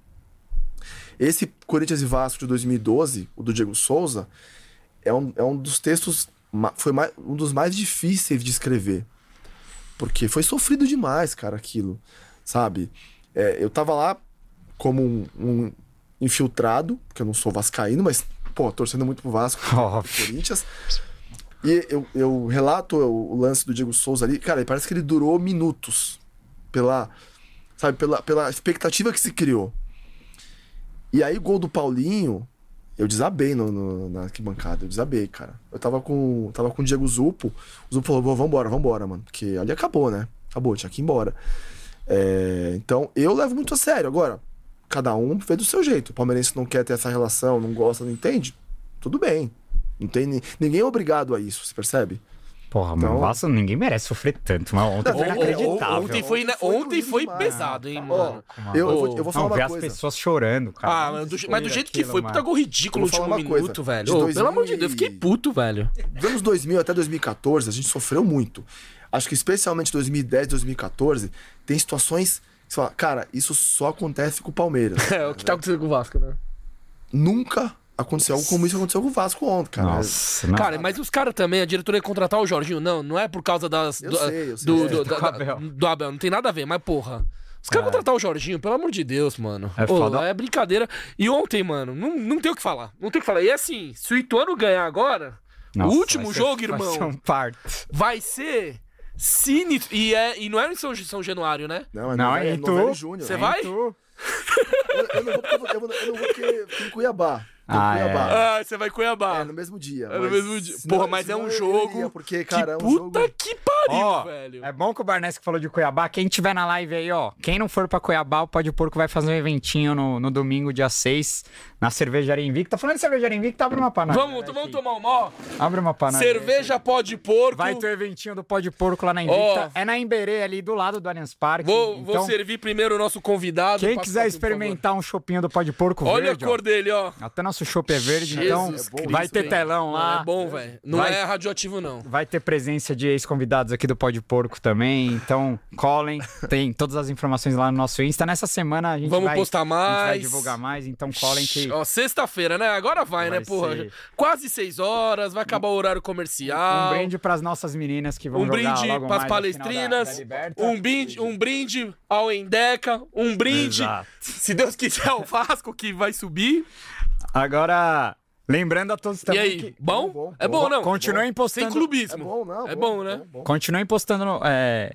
Esse Corinthians e Vasco de 2012, o do Diego Souza, é um, é um dos textos. Foi mais, um dos mais difíceis de escrever. Porque foi sofrido demais, cara, aquilo. Sabe? É, eu tava lá como um, um, infiltrado, porque eu não sou vascaíno, mas, pô, torcendo muito pro Vasco, oh. pro Corinthians. E eu, eu relato o, o lance do Diego Souza ali, cara, parece que ele durou minutos. Pela, sabe, pela, pela expectativa que se criou. E aí, gol do Paulinho, eu desabei no, no, na arquibancada, eu desabei, cara. Eu tava com, tava com o Diego Zupo, o Zupo falou, vambora, vambora, mano. Porque ali acabou, né? Acabou, tinha que ir embora. É, então, eu levo muito a sério. Agora, cada um vê do seu jeito. O palmeirense não quer ter essa relação, não gosta, não entende, tudo bem. Não tem, ninguém é obrigado a isso, você percebe? Porra, então... mano, Vasco ninguém merece sofrer tanto, mas ontem foi inacreditável. Ontem foi, ontem foi, ontem foi pesado, hein, mano. Eu, eu, vou, eu vou falar não, uma ver coisa. as pessoas chorando, cara. Ah, mas do, mas do jeito que foi, puta gol ridículo no último minuto, velho. Oh, pelo amor de Deus, eu fiquei puto, velho. Dos anos 2000 até 2014, a gente sofreu muito. Acho que especialmente 2010, 2014, tem situações que você fala, cara, isso só acontece com o Palmeiras. É, o que tá acontecendo com o Vasco, né? Nunca aconteceu algo como isso aconteceu com o Vasco ontem, cara. Nossa, cara, mas os caras também, a diretoria ia contratar o Jorginho. Não, não é por causa das. Eu do, sei, eu sei. Do, do, do, do, Abel. do Abel. Não tem nada a ver, mas porra. Os caras é. contratar o Jorginho, pelo amor de Deus, mano. É, oh, é brincadeira. E ontem, mano, não, não tem o que falar. Não tem o que falar. E assim, se o Ituano ganhar agora, Nossa, o último jogo, ser, irmão. Vai ser um parto. Vai ser sinistro. E, é, e não é em São, São Januário, né? Não, é, não, é, é. Você vai? Eu, eu, não vou porque eu, eu, eu não vou porque em Cuiabá. Ah, Cuiabá. É. ah, você vai Cuiabá. É, no mesmo dia. É no mesmo dia. Porra, mas é um jogo. Iria, porque, cara, que é um puta jogo... que pariu, ó, velho. É bom que o Barnes falou de Cuiabá. Quem tiver na live aí, ó. Quem não for pra Cuiabá, o Pode Porco vai fazer um eventinho no, no domingo, dia 6, na Cervejaria Invicta. Tá falando de Cervejaria Invicta? Abre uma panada. Vamos, vamos tomar uma, ó. Abre uma panada. Cerveja Pode Porco. Vai ter o eventinho do Pode Porco lá na Invicta. é na Emberê, ali do lado do Allianz Parque. Vou, então, vou servir primeiro o nosso convidado. Quem quiser experimentar um chopinho do Pode Porco Olha verde, a cor ó. dele, ó. Até nosso chopp é verde, Jesus então Cristo, vai ter telão lá. É bom, velho. Não Vai- é radioativo, não. Vai ter presença de ex-convidados aqui do Pode Porco também. Então, colhem. Tem todas as informações lá no nosso Insta. Nessa semana a gente Vamos vai, postar gente vai mais. divulgar mais. Então, colhem que... Ó, sexta-feira, né? Agora vai, Vai né, porra? ser. Quase seis horas, vai acabar o horário comercial. Um brinde pras nossas meninas que vão Um jogar brinde logo pras mais da- palestrinas, da um brinde, um brinde ao Endeca, um brinde, Exato. se Deus quiser, ao Vasco que vai subir. Agora, lembrando a todos E também aí, que... bom? bom, bom, É bom, bom. não? Continuem Sem postando... É clubismo. bom, não. É bom, né? bom. Continuem postando, no- é,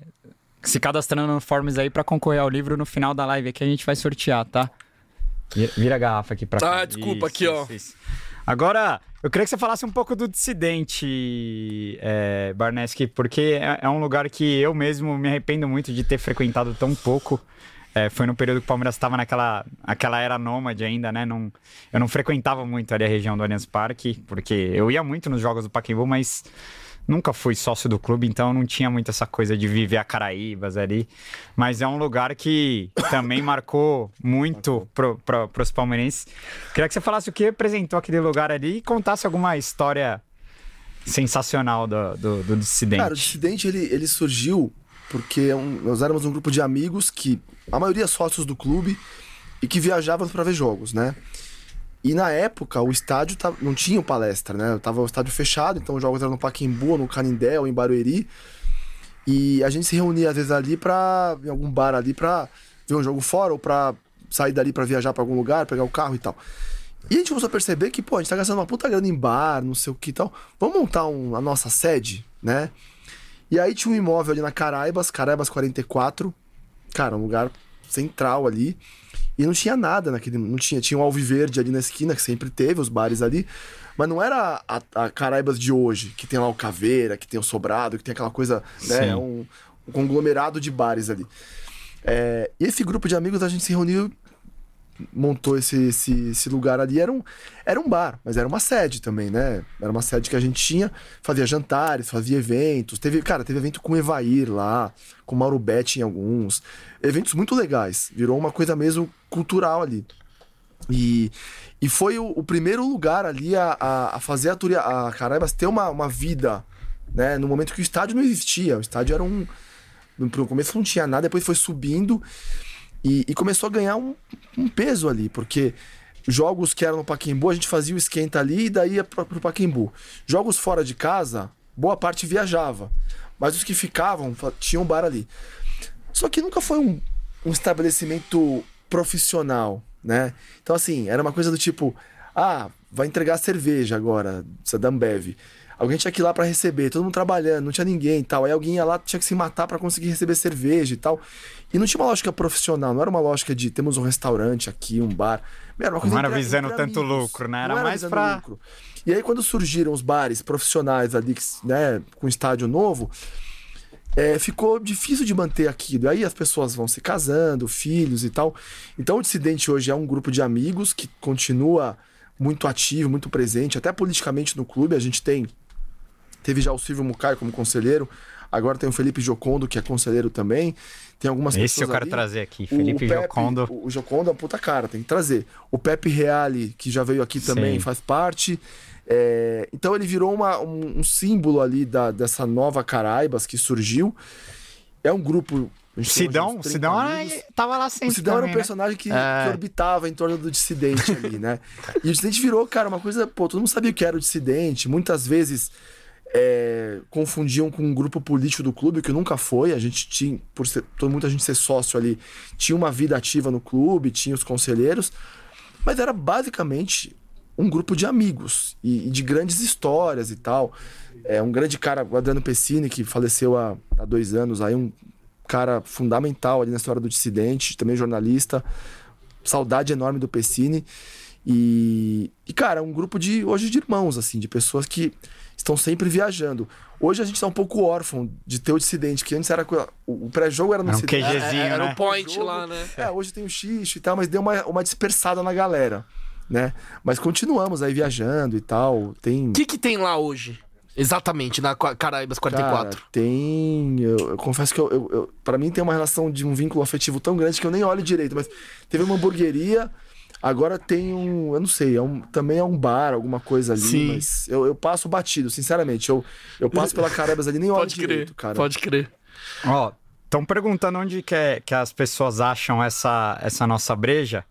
se cadastrando no Forms aí pra concorrer ao livro no final da live que a gente vai sortear, tá? Vi- Vira a garrafa aqui pra cá. Ah, desculpa, aqui, ó. Agora, eu queria que você falasse um pouco do Dissidente, é, Barneski, porque é, é um lugar que eu mesmo me arrependo muito de ter frequentado tão pouco. É, foi no período que o Palmeiras estava naquela aquela era nômade ainda, né? Não, eu não frequentava muito ali a região do Allianz Parque, porque eu ia muito nos jogos do Pacaembu, mas nunca fui sócio do clube, então não tinha muito essa coisa de viver a Caraíbas ali. Mas é um lugar que também marcou muito pro, pro, pros palmeirenses. Queria que você falasse o que representou aquele lugar ali e contasse alguma história sensacional do, do, do dissidente. Cara, o dissidente ele, ele surgiu porque é um- nós éramos um grupo de amigos que, a maioria sócios do clube, e que viajávamos para ver jogos, né? E na época o estádio não tinha palestra, né? Tava o estádio fechado, então os jogos eram no Pacaembu, ou no Canindé, ou em Barueri. E a gente se reunia às vezes ali pra. em algum bar ali pra ver um jogo fora, ou pra sair dali pra viajar pra algum lugar, pegar o carro e tal. E a gente começou a perceber que, pô, a gente tá gastando uma puta grana em bar, não sei o que e tal. Vamos montar um- a nossa sede, né? E aí tinha um imóvel ali na Caraibas, Caraibas 44. Cara, um lugar central ali. E não tinha nada naquele. Não tinha. Tinha um Alviverde ali na esquina, que sempre teve, os bares ali. Mas não era a, a Caraibas de hoje, que tem lá o Caveira, que tem o Sobrado, que tem aquela coisa, né? Sim. Um, um conglomerado de bares ali. É, e esse grupo de amigos, a gente se reuniu montou esse, esse, esse lugar ali. Era um, era um bar, mas era uma sede também, né? Era uma sede que a gente tinha, fazia jantares, fazia eventos. Teve, cara, teve evento com Evair lá, com Mauro Betti em alguns. Eventos muito legais. Virou uma coisa mesmo cultural ali. E, e foi o, o primeiro lugar ali a, a, a fazer a, Turia, a Caraibas ter uma, uma vida né? No momento que o estádio não existia. O estádio era um. No começo não tinha nada, depois foi subindo e, e começou a ganhar um, um, peso ali, porque jogos que eram no Paquembu, a gente fazia o esquenta ali e daí ia pro, pro Paquembu. Jogos fora de casa, boa parte viajava. Mas os que ficavam, tinham um bar ali. Só que nunca foi um, um estabelecimento profissional, né? Então, assim, era uma coisa do tipo: ah, vai entregar cerveja agora, essa da Ambev. Alguém tinha que ir lá para receber, todo mundo trabalhando, não tinha ninguém e tal. Aí alguém ia lá, tinha que se matar para conseguir receber cerveja e tal. E não tinha uma lógica profissional, não era uma lógica de temos um restaurante aqui, um bar. Era uma coisa não era visando tanto lucro, né? Era, era mais para E aí quando surgiram os bares profissionais ali, né, com estádio novo, é, ficou difícil de manter aquilo. Aí as pessoas vão se casando, filhos e tal. Então o Dissidente hoje é um grupo de amigos que continua muito ativo, muito presente, até politicamente no clube. A gente tem Teve já o Silvio Mucay como conselheiro. Agora tem o Felipe Jocondo, que é conselheiro também. Tem algumas Esse eu quero ali. trazer aqui, Felipe o Pepe, Jocondo. O, Jocondo é uma puta cara, tem que trazer. O Pepe Reale, que já veio aqui também, Sim. faz parte. É, então ele virou uma, um, um, símbolo ali da, dessa nova Caraibas que surgiu. É um grupo. Sidão, Sidão tava lá sempre. O Sidão também, era um né? personagem né? que, é... que, orbitava em torno do dissidente ali, né? E o dissidente virou, cara, uma coisa. Pô, todo mundo sabia o que era o dissidente. Muitas vezes é, confundiam com um grupo político do clube, que nunca foi. A gente tinha, por ser, todo, muita gente ser sócio ali, tinha uma vida ativa no clube, tinha os conselheiros, mas era basicamente um grupo de amigos e, e de grandes histórias e tal. É um grande cara, o Adriano Pessini, que faleceu há, há dois anos, aí um cara fundamental ali na história do dissidente, também jornalista. Saudade enorme do Pessini. E, e, cara, um grupo de hoje de irmãos, assim, de pessoas que estão sempre viajando. Hoje a gente está um pouco órfão de ter o dissidente, que antes era. O pré-jogo era no era um QGzinho, é, era né? um point lá, né? É, hoje tem o xixo e tal, mas deu uma, uma dispersada na galera, né? Mas continuamos aí viajando e tal. Tem. O que, que tem lá hoje? Exatamente, na Caraíbas 44. Cara, tem. Eu, eu, confesso que eu, eu, eu, para mim tem uma relação de um vínculo afetivo tão grande que eu nem olho direito, mas teve uma hamburgueria Agora tem um, eu não sei, é um, também é um bar, alguma coisa ali, Sim. mas eu, eu passo batido, sinceramente. Eu, eu passo pela Carabas ali nem olho Pode direito, cara. Pode crer. Ó, estão perguntando onde que, é, que as pessoas acham essa, essa nossa breja.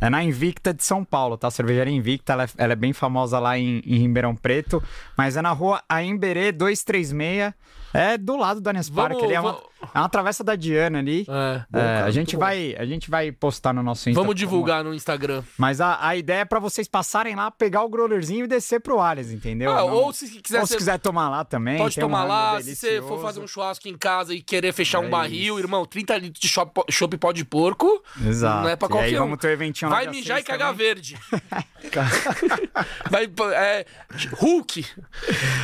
É na Invicta de São Paulo, tá? A cervejaria Invicta, ela é, ela é bem famosa lá em, em, Ribeirão Preto, mas é na rua Aimberê 236. É do lado do Allianz Parque, ali é uma, é uma travessa da Diana ali. É, bom, é, a, gente vai, a gente vai postar no nosso Instagram. Vamos divulgar no Instagram. Mas a, a ideia é para vocês passarem lá, pegar o growlerzinho e descer pro Allianz, entendeu? Ah, Não, ou se quiser, ou se quiser tomar lá também. Pode tomar um lá. Se você for fazer um churrasco em casa e querer fechar é um barril, isso. irmão, 30 litros de chopp pó de porco. Exato. Não é pra qualquer e aí, um. vamos ter um eventinho Vai mijar e cagar também. verde. vai, é, Hulk.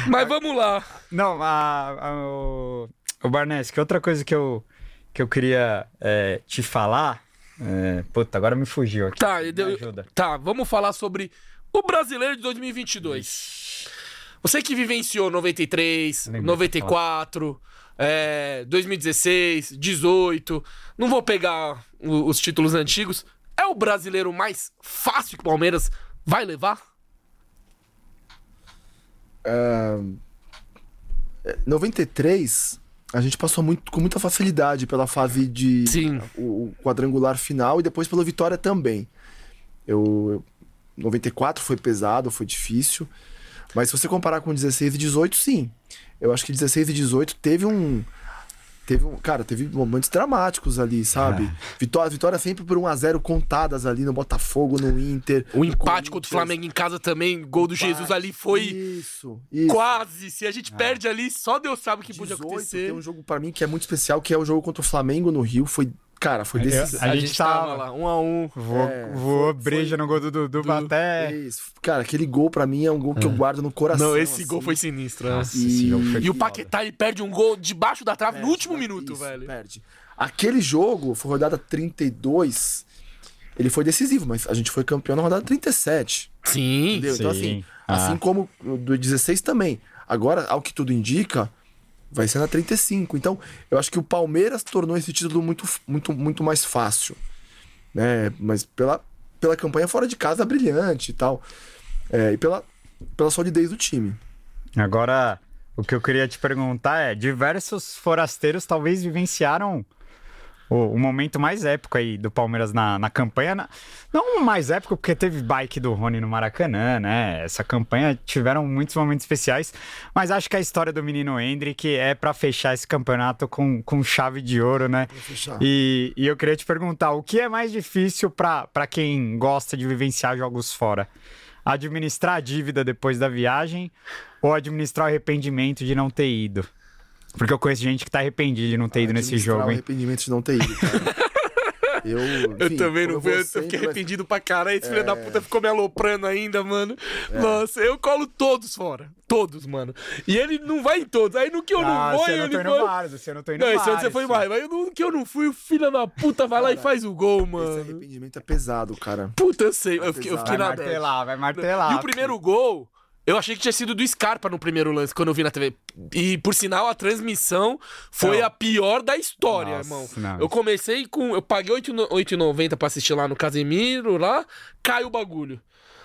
Mas vamos lá. Não, a, a, o, o Barnes, que outra coisa que eu, que eu queria é, te falar. É, puta, agora me fugiu aqui. Tá, me deu, tá, vamos falar sobre o brasileiro de 2022. Você que vivenciou 93, 94, é, 2016, 18. Não vou pegar o, os títulos antigos. É o brasileiro mais fácil que o Palmeiras vai levar? Uh, 93, a gente passou muito, com muita facilidade pela fase de Sim. O, o quadrangular final e depois pela vitória também. Eu, eu 94 foi pesado, foi difícil. Mas se você comparar com 16 e 18, sim. Eu acho que 16 e 18 teve um teve um, cara, teve momentos dramáticos ali, sabe? É. Vitória, vitória sempre por 1 a 0 contadas ali no Botafogo, no Inter. O empate contra o Flamengo em casa também, gol do Jesus ali foi isso, isso. quase. Se a gente é. perde ali, só Deus sabe o que 18, podia acontecer. Tem um jogo para mim que é muito especial, que é o jogo contra o Flamengo no Rio, foi Cara, foi decisivo. A, a, gente tava lá, um a um. Voou, é, voou breja foi, no gol do Dudu até. Isso. Cara, aquele gol pra mim é um gol que eu é. guardo no coração. Não, esse assim. gol foi sinistro. Né? Nossa, e... e o Paquetá ele perde um gol debaixo da trave perde, no último minuto, isso, velho. Perde. Aquele jogo, foi rodada 32. Ele foi decisivo, mas a gente foi campeão na rodada 37. Sim. Entendeu? Então, sim. Então, assim, ah. assim como do 16 também. Agora, ao que tudo indica, vai ser na 35. Então, eu acho que o Palmeiras tornou esse título muito, muito, muito mais fácil. Né? Mas pela, pela campanha fora de casa brilhante e tal. É, e pela, pela solidez do time. Agora, o que eu queria te perguntar é: diversos forasteiros talvez vivenciaram o, o, momento mais épico aí do Palmeiras na, na campanha. Na, não o mais épico, porque teve bike do Rony no Maracanã, né? Essa campanha tiveram muitos momentos especiais, mas acho que a história do menino Hendrick é para fechar esse campeonato com, com chave de ouro, né? E, e eu queria te perguntar: o que é mais difícil para quem gosta de vivenciar jogos fora? Administrar a dívida depois da viagem ou administrar o arrependimento de não ter ido? Porque eu conheço gente que tá arrependido de não ter ido nesse jogo, hein? arrependimento de não ter ido, cara. Eu, enfim, eu também não fui, eu fiquei arrependido pra caralho. Esse é... filho da puta ficou me aloprando ainda, mano. É. Nossa, eu colo todos fora. Todos, mano. E ele não vai em todos. Aí no que eu não ah, vou, ele não foi. Vários, você não tô indo não, esse ano você foi mais. Mas no que eu não fui, o filho da puta vai cara, lá e faz o gol, mano. Esse arrependimento é pesado, cara. Puta, eu sei. É eu, fiquei, eu fiquei vai na. Vai martelar, vai martelar. E o primeiro gol. Eu achei que tinha sido do Scarpa no primeiro lance, quando eu vi na TV. E, por sinal, a transmissão foi não. a pior da história, Nossa, irmão. Não. Eu comecei com. Eu paguei 8,90 pra assistir lá no Casemiro, lá, caiu o bagulho.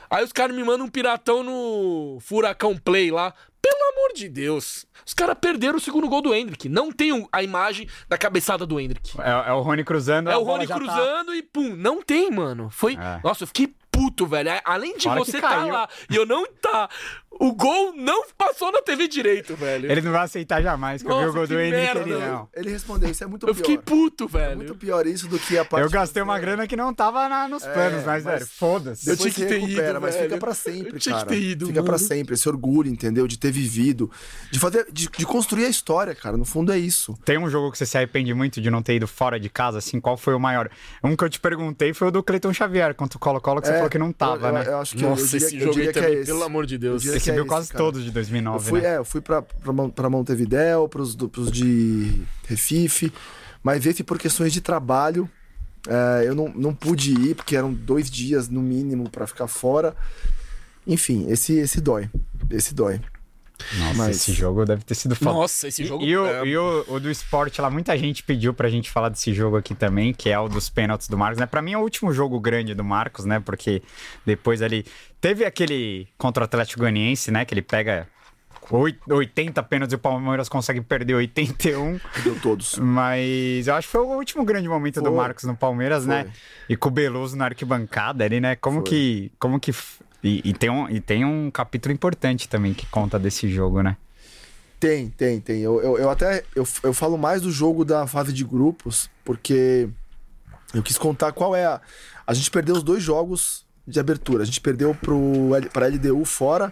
Aí os caras me mandam um piratão no Furacão Play lá. Pelo amor de Deus. Os caras perderam o segundo gol do Hendrick. Não tem a imagem da cabeçada do Hendrick. É, é o Rony cruzando. É o Rony tá cruzando tá... e pum. Não tem, mano. Foi. É. Nossa, eu fiquei puto, velho. Além de Fora você estar tá lá e eu não tá. O gol não passou na TV direito, velho. Ele não vai aceitar jamais que Nossa, eu vi o gol do Henrique ele não. Ele respondeu, isso é muito eu pior. Eu fiquei puto, velho. É muito pior isso do que a parte. Eu gastei uma grana que não tava na, nos é, planos, mas, mas velho, foda-se. Eu tinha que ter recupera, ido, mas velho. fica pra sempre, eu tinha cara. Que ter ido, fica mano. pra sempre. Esse orgulho, entendeu? De ter vivido. De fazer. De, de, construir a história, cara. No fundo é isso. Tem um jogo que você se arrepende muito de não ter ido fora de casa, assim, qual foi o maior? Um que eu te perguntei foi o do Cleiton Xavier contra o Colo-Colo, que é, você falou que não tava, eu, né? Eu, acho que Nossa, eu diria, esse jogo aí também, é pelo amor de Deus. Você é viu quase todos de 2009, eu fui, né? É, eu fui pra, pra, pra Montevidéu, pros, pros de Recife, mas esse por questões de trabalho, é, eu não, não pude ir, porque eram dois dias no mínimo para ficar fora. Enfim, esse, esse dói. Esse dói. Nossa, Mas... esse jogo deve ter sido foda. Nossa, esse jogo... E, e, o, é... e o, o, do esporte lá, muita gente pediu pra gente falar desse jogo aqui também, que é o dos pênaltis do Marcos, né? Pra mim é o último jogo grande do Marcos, né? Porque depois ali... Teve aquele contra o Atlético Goianiense, né? Que ele pega 80 pênaltis e o Palmeiras consegue perder 81. Perdeu todos. Mas eu acho que foi o último grande momento foi. do Marcos no Palmeiras, né? foi. né? E com o Beloso na arquibancada ali, né? Como foi. que... Como que e, e, tem um, e tem um capítulo importante também que conta desse jogo, né? Tem, tem, tem. Eu, eu, eu até eu, eu falo mais do jogo da fase de grupos, porque eu quis contar qual é a. A gente perdeu os dois jogos de abertura. A gente perdeu pro, pra LDU fora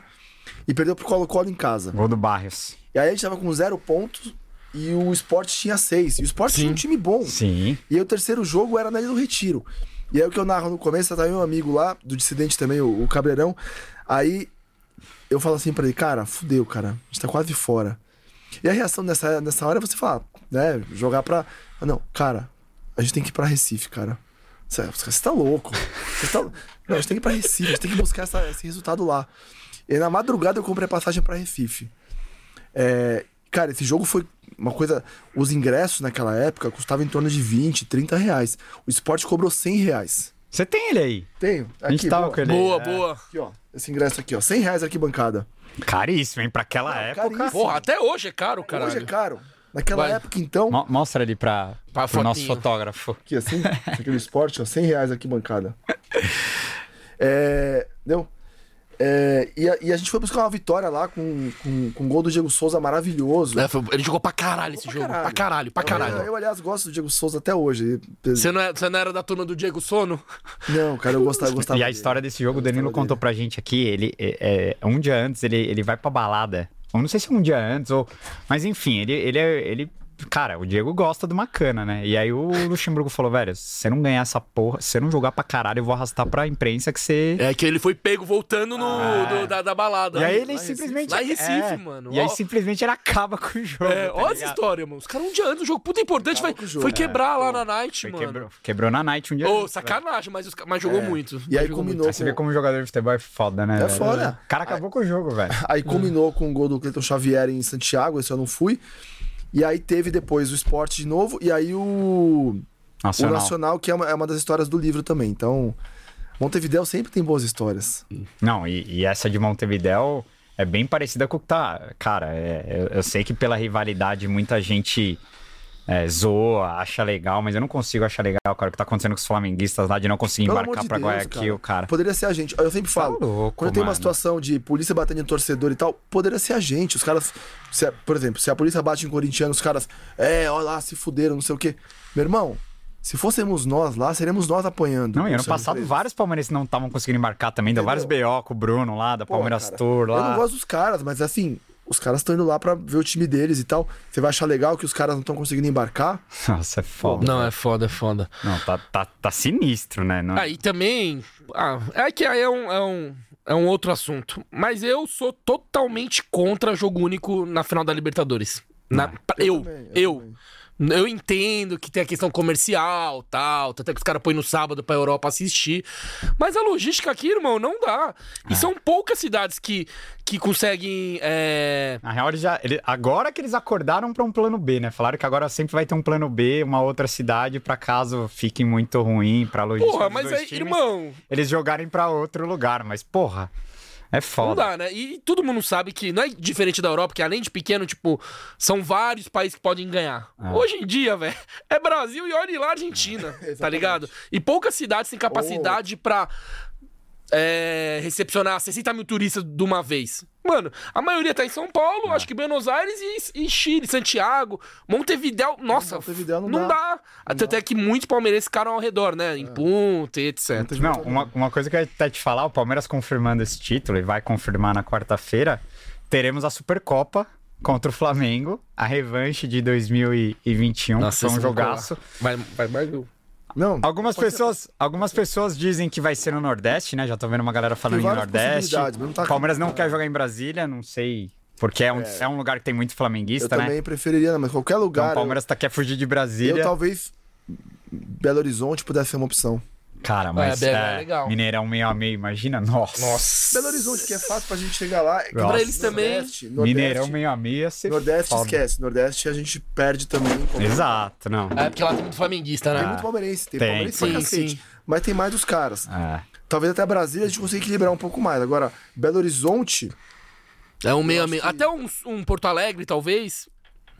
e perdeu pro Colo-Colo em casa. Gol do Barrios. E aí a gente tava com zero pontos e o Sport tinha seis. E o Sport Sim. tinha um time bom. Sim. E aí o terceiro jogo era na Ilha do Retiro. E aí o que eu narro no começo, tá meu amigo lá, do dissidente também, o, o Cabreirão. Aí eu falo assim pra ele, cara, fudeu, cara. A gente tá quase fora. E a reação nessa, nessa hora é você falar, né? Jogar pra. Não, cara, a gente tem que ir pra Recife, cara. Você, você tá louco. Você tá... Não, a gente tem que ir pra Recife, a gente tem que buscar essa, esse resultado lá. E na madrugada eu comprei passagem pra Recife. É, cara, esse jogo foi uma coisa. Os ingressos naquela época custavam em torno de 20, 30 reais. O esporte cobrou 100 reais. Você tem ele aí? Tenho. Aqui, a gente tava boa, boa, boa. Aqui, ó. Esse ingresso aqui, ó. 100 reais arquibancada. Caríssimo, hein? Pra aquela Não, época. Caríssimo. Porra, até hoje é caro, cara. Hoje é caro. Naquela Vai. época, então. Mo mostra ali pra, pra pro nosso fotógrafo. Aqui, assim. aqui no esporte, ó. 100 reais aqui bancada. É. Deu? É, e, a, e, a, gente foi buscar uma vitória lá com, com, com um gol do Diego Souza maravilhoso. É, foi, ele jogou pra caralho esse jogo. Caralho. Pra caralho, pra caralho. Eu, eu, aliás, gosto do Diego Souza até hoje. Você não, é, você não era da turma do Diego Sono? Não, cara, eu gostava. Eu gostava e a história desse jogo, o Danilo contou dele. pra gente aqui. Ele, é, é, um dia antes, ele, ele vai pra balada. Eu não sei se é um dia antes ou. Mas enfim, ele, ele, é, ele cara, o Diego gosta de uma cana, né? E aí o Luxemburgo falou, velho, se você não ganhar essa porra, se você não jogar pra caralho, eu vou arrastar pra imprensa que você... É que ele foi pego voltando no, ah, do, da, da, balada. E aí ele lá simplesmente... Lá em Recife, é, mano. E aí simplesmente ele acaba com o jogo. É, tá olha essa história, mano. Os caras um dia antes, o jogo puta importante, foi, jogo, foi quebrar é, lá pô, na Night, mano. Quebrou, quebrou, na Night um dia Ô, oh, sacanagem, mas, mas jogou é. muito. E aí combinou com... Aí você vê como jogador de futebol é foda, né? É velho? foda. O cara acabou aí, com o jogo, velho. Aí combinou com o gol do Cleiton Xavier em Santiago, esse eu não fui. E aí teve depois o esporte de novo, e aí o Nacional, o Nacional que é uma, é uma das histórias do livro também. Então, Montevidéu sempre tem boas histórias. Não, e, e essa de Montevidéu é bem parecida com o que tá. Cara, é, eu, eu sei que pela rivalidade muita gente é, zoa, acha legal, mas eu não consigo achar legal, cara, o que tá acontecendo com os flamenguistas lá de não conseguir Pelo embarcar de pra Deus, Guayaquil, cara. Poderia ser a gente. Eu sempre falo. Tá louco, quando tem uma situação de polícia batendo em torcedor e tal, poderia ser a gente. Os caras. se a- por exemplo, se a polícia bate em corintiano, os caras. É, olha lá, se fuderam, não sei o quê. Meu irmão, se fôssemos nós lá, seríamos nós apanhando. Não, e ano passado vários palmeirenses não estavam conseguindo embarcar também, deu vários BO com o Bruno lá, da Pô, Palmeiras cara, Tour lá. Eu não gosto dos caras, mas assim, os caras estão indo lá pra ver o time deles e tal. Você vai achar legal que os caras não estão conseguindo embarcar? Nossa, é foda. Não, é foda, é foda. Não, tá, tá, tá sinistro, né? Não... Aí também. Ah, é que aí é um, é, um, é um outro assunto. Mas eu sou totalmente contra jogo único na final da Libertadores. Na- eu, também, eu. eu também. Eu entendo que tem a questão comercial, tal, até que os caras põem no sábado pra Europa assistir. Mas a logística aqui, irmão, não dá. E são poucas cidades que, que conseguem. é, Na real, eles já, ele- agora que eles acordaram pra um plano B, né? Falaram que agora sempre vai ter um plano B, uma outra cidade, pra caso fique muito ruim pra logística. Porra, mas aí, times, irmão, Eles jogarem pra outro lugar, mas porra, é Não foda. dá, né? E todo mundo sabe que não é diferente da Europa, que além de pequeno, tipo, são vários países que podem ganhar. Ah. Hoje em dia, velho, é Brasil e olha lá Argentina, tá ligado? E poucas cidades têm capacidade pra é, recepcionar 60 mil turistas de uma vez. Mano, a maioria tá em São Paulo, acho que Buenos Aires e, e Chile, Santiago, Montevidéu. Nossa, Montevidéu não não, dá. dá. Até, até que muitos palmeirenses ficaram ao redor, né? Em Punta e etc. Não, uma, uma coisa que eu ia até te falar, o Palmeiras confirmando esse título e vai confirmar na quarta-feira, teremos a Supercopa contra o Flamengo, a revanche de 2021, que foi um jogaço. Vai, vai, vai, vai. Não. Algumas pessoas, algumas pessoas dizem que vai ser no Nordeste, né? Já tô vendo uma galera falando em Nordeste. não tá- Palmeiras não quer jogar em Brasília, não sei. Porque é um, é. um lugar que tem muito Eu flamenguista, né? também preferiria, né? mas qualquer Então lugar. o Palmeiras tá, quer fugir de eu, Brasília. eu talvez Belo Horizonte pudesse ser uma opção. Cara, mas BH é é, legal. Mineirão meio a meio, imagina? Nossa. Nossa. Belo Horizonte, que é fácil pra gente chegar lá. é Nossa. Pra eles também. Nordeste, Nordeste, Mineirão meio a meio ia ser Nordeste foda. esquece. Nordeste a gente perde também. Exato, não. É porque lá tem muito flamenguista, né? Tem muito palmeirense, tem, Tem, palmeirense pra sim, cacete. sim. Mas tem mais dos caras. É. Talvez até Brasília a gente consiga equilibrar um pouco mais. Agora, Belo Horizonte. É um meio a meio. que- Até um, um Porto Alegre, talvez.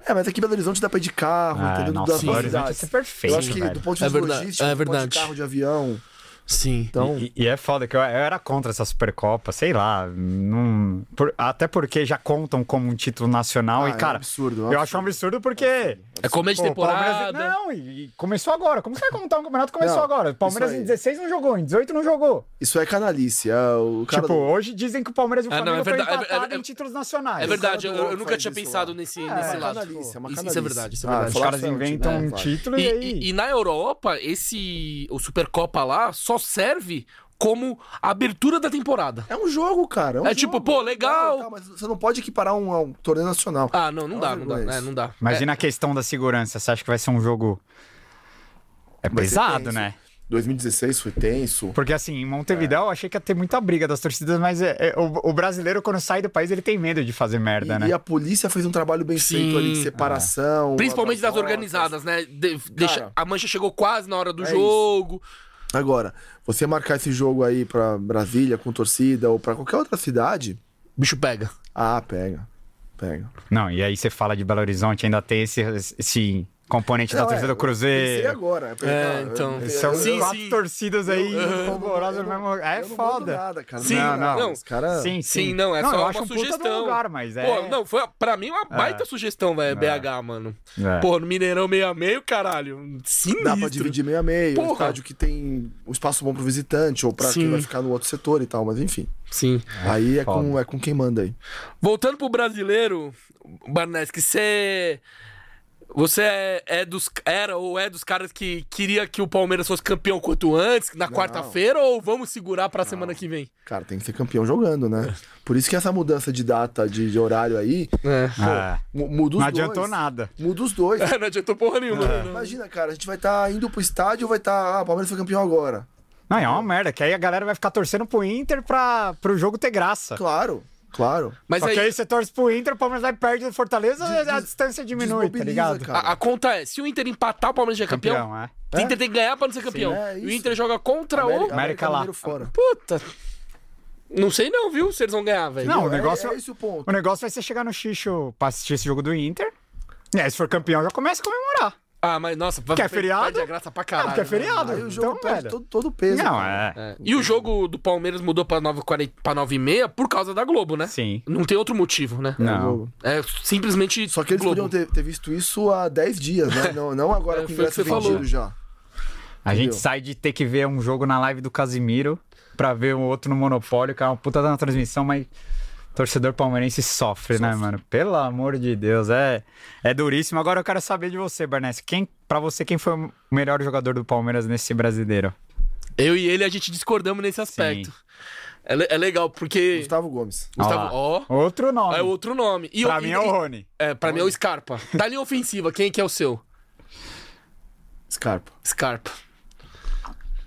É, mas aqui Belo Horizonte dá pra ir de carro, Ah, entendeu? Belo duas Horizonte ia cidades. ser perfeito, Eu acho que velho. do ponto de É vista verdade, logístico, é pode de verdade. carro, de avião. Sim. Então, E, e é foda que eu, eu era contra essa Supercopa, sei lá. Não, por- até porque já contam como um título nacional. Ah, e, é um cara, absurdo, é eu acho um absurdo porque. É começo de o Palmeiras- temporada. Não, e, e começou agora. Como você vai contar um campeonato que começou Não, agora? O Palmeiras em 16 não jogou, em 18 não jogou. isso é canalice. É o cara tipo, do- hoje dizem que o Palmeiras e o É, não, Flamengo é verdade, estão é- empatados é- em títulos nacionais. É verdade, eu, cara eu nunca tinha isso pensado lá. nesse, É, nesse é lado. canalice, é uma Isso- canalice. Isso é verdade, isso é Ah, verdade. Os falar caras inventam né? um título e, E, aí. e- e na Europa, esse. O Supercopa lá só serve como abertura da temporada. É um jogo, cara. É, um É tipo, jogo. pô, legal. Tá, mas você não pode equiparar um, a um torneio nacional. Ah, não, não É dá, não dá. É, isso. não dá. Mas É, e na questão da segurança? Você acha que vai ser um jogo. É Vai pesado, né? 2016 foi tenso. Porque assim, em Montevidéu eu achei que ia ter muita briga das torcidas, mas é- é- o, o brasileiro, quando sai do país, ele tem medo de fazer merda, E, né? e a polícia fez um trabalho bem Sim. feito ali de separação. Principalmente das organizadas, né? De- deixa- a mancha chegou quase na hora do é jogo. Agora, você marcar esse jogo aí pra Brasília com torcida ou pra qualquer outra cidade, O bicho pega. ah, pega. Pega. Não, e aí você fala de Belo Horizonte, ainda tem esse, esse componente da Não, torcida é, do Cruzeiro. agora. porque, É, cara, então. eu- São Sim, quatro sim. torcidas aí Eu- eu- horrorosas eu no não- mesmo. É eu não foda. Nada, cara. Sim, Não, não. não. Os caras. Sim, sim. Sim, não, é só eu uma acho um puta de um sugestão. lugar, mas é. Pô, não, foi pra mim uma baita sugestão, velho, BH, mano. É. Pô, no Mineirão meio a meio, caralho. Sinistro. Dá pra dividir meio a meio. Um Porra. estádio que tem um espaço bom pro visitante ou pra quem Sim. vai ficar no outro setor e tal, mas enfim. Sim. aí é foda. com, é com quem manda aí. Voltando pro brasileiro, Barnes, que você. Você é, é dos. Era ou é dos caras que queria que o Palmeiras fosse campeão quanto antes, na quarta-feira, ou vamos segurar pra semana que vem? Cara, tem que ser campeão jogando, né? Por isso que essa mudança de data, de, de horário aí, É. É. mu- muda os Não dois. adiantou nada. Muda os dois. não adiantou porra nenhuma. né? Imagina, cara, a gente vai estar indo pro estádio ou vai estar. ah, o Palmeiras foi campeão agora. Não, é uma merda, que aí a galera vai ficar torcendo pro Inter pra, pro jogo ter graça. Claro, claro. Mas Só aí, que aí você torce pro Inter, o Palmeiras vai perto do Fortaleza, Des- a distância diminui, tá ligado? cara. a, a conta é: se o Inter empatar, o Palmeiras já é campeão. Campeão, é. O Inter tem que ganhar pra não ser campeão. é e o. Inter joga contra América, o. América lá. Fora. Puta. Não sei não, viu? Se eles vão ganhar, velho. Não, o É- negócio- É, esse o ponto. O negócio vai ser chegar no xixo pra assistir esse jogo do Inter. E aí, se for campeão, já começa a comemorar. Ah, mas nossa, vai Que é feriado? Perde a graça pra caralho. Não, porque é né? feriado. Aí o jogo Então, perde todo, todo o peso. Não, cara. é. É. E o jogo do Palmeiras mudou pra 9h40 pra 9h30 por causa da Globo, né? Sim. Não tem outro motivo, né? Não. É simplesmente Só que eles Globo. podiam ter, ter visto isso há 10 dias, né? Não, não agora É, com o ingresso vendido falou. já. A gente Entendeu? sai de ter que ver um jogo na live do Casimiro pra ver o outro no Monopólio, que é uma puta da transmissão, mas torcedor palmeirense sofre, né, mano? Pelo amor de Deus, é, é duríssimo. Agora eu quero saber de você, Barnes. Quem, pra você, quem foi o melhor jogador do Palmeiras nesse brasileiro? Eu e ele, a gente discordamos nesse aspecto. É, é legal, porque. Gustavo Gomes. Gustavo, ó. Outro nome. É outro nome. E Pra o- mim e- é o Rony. É, pra mim é o Scarpa. Da linha ofensiva, quem que é o seu? Scarpa. Scarpa.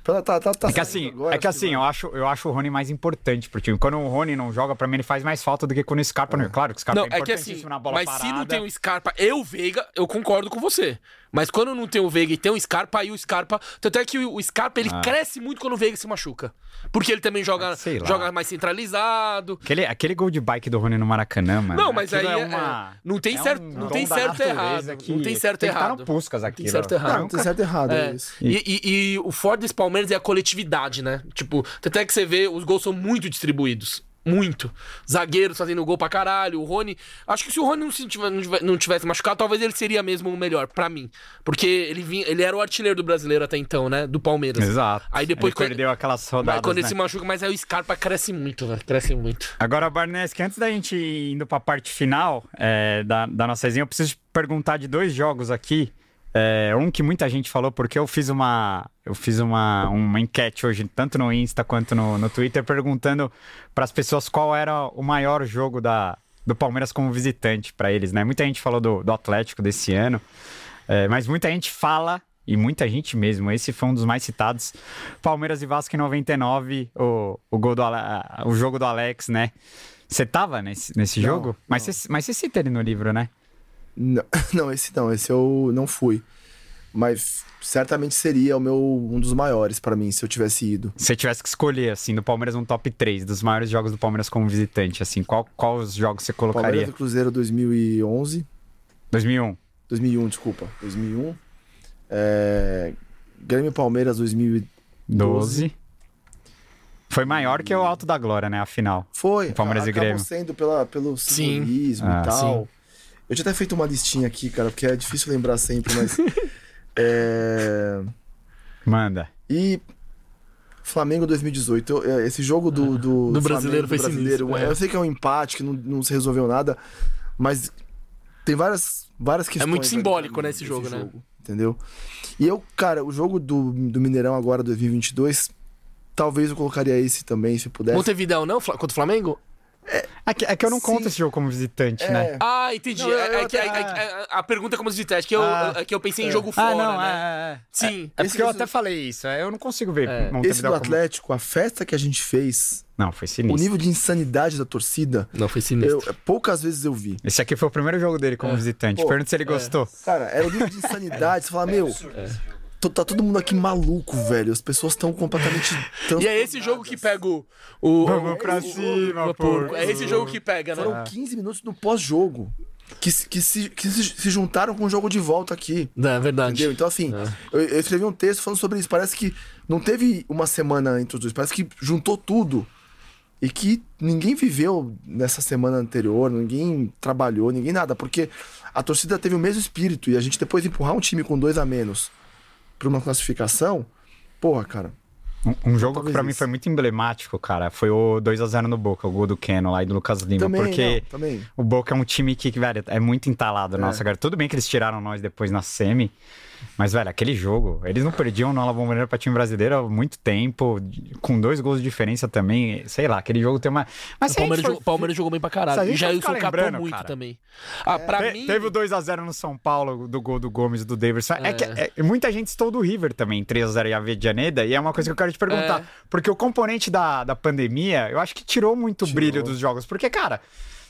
Tá, tá, tá, tá É que assim, agora, é que assim, eu acho, eu acho o Rony mais importante pro time. Quando o Rony não joga, pra mim ele faz mais falta do que quando o Scarpa não. Claro que o Scarpa Não, é é que assim, importantíssimo na bola mas parada. se não tem o Scarpa e o Veiga, eu concordo com você. Mas quando não tem o Veiga e tem o Scarpa, aí o Scarpa. Tanto é que o Scarpa ele Ah. cresce muito quando o Veiga se machuca. Porque ele também joga, lá. joga mais centralizado. Aquele, aquele gol de bike do Rony no Maracanã, mano. Não, mas aquilo aí é é- uma- não tem é certo- um não dom tem certo natureza errado. que Não tem certo tem errado. Puskas Não aqui. tem certo errado. Não, não tem certo e errado, é, É. isso. E, e- e o forte desse Palmeiras é a coletividade, né? Tipo, até que você vê, os gols são muito distribuídos. Muito. Zagueiros fazendo gol pra caralho. O Rony. Acho que se o Rony não, se tive- não tive- não tivesse machucado, talvez ele seria mesmo o melhor, pra mim. Porque ele, vinha, ele era o artilheiro do brasileiro até então, né? Do Palmeiras. Exato. Aí depois ele quando- perdeu aquelas Mas rodadas, quando ele né? se machuca, mas aí o Scarpa cresce muito, velho. Cresce muito. Agora, Barneski, antes da gente ir indo pra parte final é, da, da nossa resenha, eu preciso te perguntar de dois jogos aqui. É, um que muita gente falou, porque eu fiz uma. Eu fiz uma, uma enquete hoje, tanto no Insta quanto no, no Twitter, perguntando para as pessoas qual era o maior jogo da, do Palmeiras como visitante para eles, né? Muita gente falou do, do Atlético desse ano, é, mas muita gente fala, e muita gente mesmo, esse foi um dos mais citados. Palmeiras e Vasco em 99, o, o, gol do, o jogo do Alex, né? Você tava nesse, nesse Não, jogo? Mas você, mas você cita ele no livro, né? Não, não, esse não, esse eu não fui. Mas certamente seria o meu um dos maiores pra mim se eu tivesse ido. Se você tivesse que escolher, assim, do Palmeiras um top 3 dos maiores jogos do Palmeiras como visitante, assim, qual, qual os jogos você Palmeiras colocaria? do Cruzeiro 2011, 2001. 2001, desculpa, 2001. É... Grêmio e Palmeiras 2012. 12. Foi maior que o Alto da Glória, né? A final. Foi. Palmeiras e acabou Grêmio. sendo pela, pelo Sim. simbolismo Ah, e tal. Eu tinha até feito uma listinha aqui, cara, porque é difícil lembrar sempre, mas. é... Manda. E Flamengo 2018. eu- é, esse jogo do, do, Do brasileiro foi brasileiro, sinistro, é. Eu sei que é um empate, que não, não se resolveu nada, mas tem várias, várias questões. muito ali simbólico, mim né, esse jogo, né? Entendeu? E eu, cara, o jogo do, do Mineirão agora, 2022, talvez eu colocaria esse também, se pudesse. Montevideo não? Contra o Flamengo? É que, é que eu não Sim. conto esse jogo como visitante, É. né? Ah, entendi. Não, eu- É- é eu que- é- é- é- a pergunta é como se teste, que eu, Ah. é que eu pensei em É. jogo Ah, fora, não, né? é, é. Sim. É Esse porque eu mesmo- até falei isso. é, Eu não consigo ver É. Esse do como- Atlético, a festa que a gente fez, Não, foi o sinistro. nível de insanidade da torcida, Não, foi eu, sinistro. poucas vezes eu vi. Esse aqui foi o primeiro jogo dele como É. visitante. Pô, Pergunta se ele gostou. Cara, era o nível de insanidade. Você fala, meu, É. tá todo mundo aqui maluco, velho. As pessoas estão completamente. E é esse jogo que pega o. o Vamos pra o- cima, o- porco. É esse jogo que pega, né? Foram 15 minutos no pós-jogo. Que, se- que, se, que se, se juntaram com o jogo de volta aqui. É verdade. Entendeu? Então, assim, É. eu, eu escrevi um texto falando sobre isso. Parece que não teve uma semana entre os dois. Parece que juntou tudo. E que ninguém viveu nessa semana anterior, ninguém trabalhou, ninguém nada. Porque a torcida teve o mesmo espírito. E a gente depois empurrar um time com dois a menos pra uma classificação. Porra, cara. Um, um jogo que pra mim foi muito emblemático, cara. Foi o 2x0 no Boca, o gol do Keno lá e do Lucas Lima. Também, porque não, o Boca é um time que, velho, é muito entalado. Nossa, cara. Tudo bem que eles tiraram nós depois na semi. Mas, velho, aquele jogo, eles não perdiam no La Bombonera pra time brasileiro há muito tempo, com dois gols de diferença também. Sei lá, aquele jogo tem uma. Mas O a Palmeiras, for- jogou, Palmeiras jogou bem pra a caralho. E já capou lembrando, muito cara. também. Ah, pra Te- mim. Teve o 2x0 no São Paulo, do gol do Gomes e do Davidson. É, É. que é- muita gente estou do River também, 3x0 e Avedianeda, e é uma coisa que eu quero te perguntar. É. Porque o componente da, da pandemia, eu acho que tirou muito o Tirou. brilho dos jogos. Porque, cara,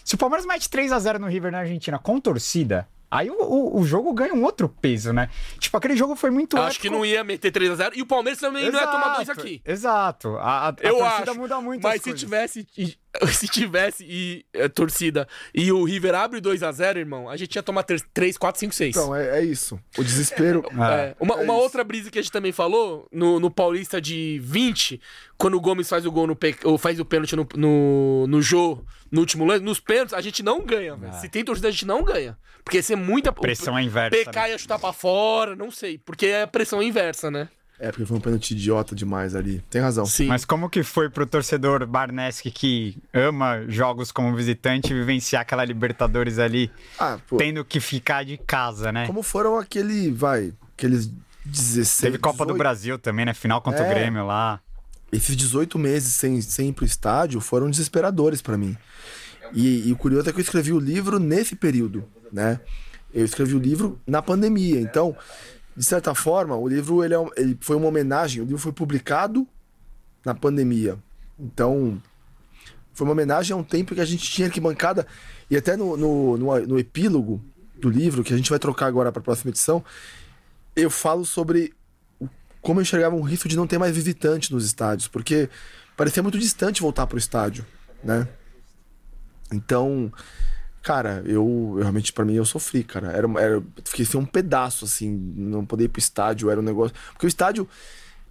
se o Palmeiras mete 3x0 no River na Argentina com torcida, aí o, o, o jogo ganha um outro peso, né? Tipo, aquele jogo foi muito Acho que não ia meter 3x0. E o Palmeiras também não ia tomar dois Exato, aqui. Exato. A, a, a Eu torcida acho. muda muito Mas as se coisas. tivesse, se tivesse e, eh, torcida e o River abre 2x0, irmão, a gente ia tomar 3, 4, 5, 6. Então, é, é isso. O desespero. É, uma, É uma isso. outra brisa que a gente também falou, no, no Paulista de 20, quando o Gomes faz o gol no ou faz o pênalti no, no, no Jô, no último lance, nos pênaltis, a gente não ganha, velho. Se tem torcida, a gente não ganha. Porque ia ser muita. Pressão o inversa, PK né? ia chutar pra fora, não sei. Porque é pressão inversa, né? É, porque foi um pênalti idiota demais ali. Tem razão. Sim. Mas como que foi pro torcedor Barneski que ama jogos como visitante vivenciar aquela Libertadores ali, Ah, pô. tendo que ficar de casa, né? Como foram aquele, vai, aqueles 16. Teve Copa do 18 Brasil também, né? Final contra o É. Grêmio lá. Esses 18 meses sem, sem ir pro estádio foram desesperadores pra mim. E, e o curioso é que eu escrevi o livro nesse período, né? Eu escrevi o livro na pandemia. Então, de certa forma, o livro ele, é ele foi uma homenagem. O livro foi publicado na pandemia. Então, foi uma homenagem a um tempo que a gente tinha arquibancada. E até no, no, no, no epílogo do livro, que a gente vai trocar agora para a próxima edição, eu falo sobre o- como eu enxergava um risco de não ter mais visitante nos estádios, porque parecia muito distante voltar pro estádio, né? Então, cara, eu, eu realmente, para mim, eu sofri, cara. Era, era, fiquei sem um pedaço, assim, não poder ir pro estádio, era um negócio. Porque o estádio,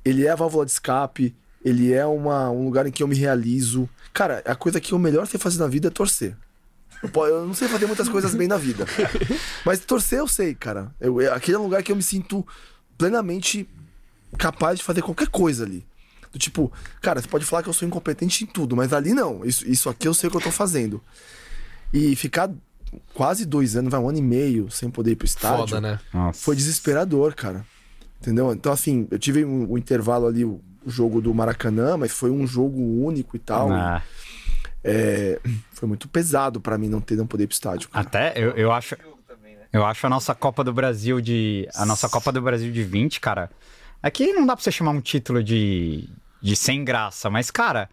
ele é a válvula de escape, ele é uma, um lugar em que eu me realizo. Cara, a coisa que eu melhor sei fazer na vida é torcer. Eu, eu não sei fazer muitas coisas bem na vida. Mas torcer eu sei, cara. Eu, é- aquele é um lugar que eu me sinto plenamente capaz de fazer qualquer coisa ali. Do tipo, cara, você pode falar que eu sou incompetente em tudo, mas ali não. Isso, isso aqui eu sei o que eu tô fazendo. E ficar quase dois anos, vai um ano e meio sem poder ir pro estádio. Foda, né? Nossa. Foi desesperador, cara. Entendeu? Então, assim, eu tive um, um intervalo ali, o, o jogo do Maracanã, mas foi um jogo único e tal. Ah, É, foi muito pesado pra mim não ter não poder ir pro estádio. cara. até eu, eu acho. Eu acho a nossa Copa do Brasil de. A nossa Copa do Brasil de 20, cara. Aqui não dá pra você chamar um título de. de sem graça, mas, cara.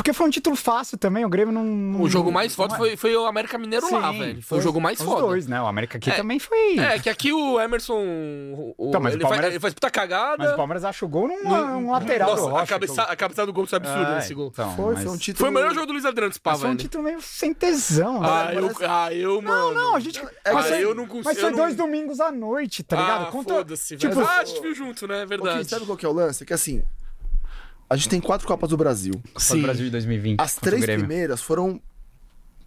Porque foi um título fácil também, o Grêmio não. não- O jogo mais não forte é- foi, foi o América Mineiro lá, Sim, velho. Foi, o jogo mais os foda. dois, né? O América aqui É, também foi. É, que aqui o Emerson. o- o- Então, mas o ele, faz, Palmeiras- ele faz puta cagada. Mas o Palmeiras acha o gol num, num lateral do Nossa, Rocha. a, cabeça, a cabeçada do gol foi absurda É, nesse gol. então, Foi, mas- foi um título. Foi o melhor jogo do Luiz Adriano, pá, Mas foi um velho. título meio sem tesão. Ah, né? eu, ah, eu, mano. Não, a gente. É, mas ah, foi- eu não consigo- Mas foi não- dois domingos à noite, tá ligado? Ah, foda-se, tipo, velho. Ah, a gente viu junto, né? É verdade. sabe qual que é o lance? É que assim, a gente tem quatro Copas do Brasil. Copa do Brasil de 2020. As três primeiras foram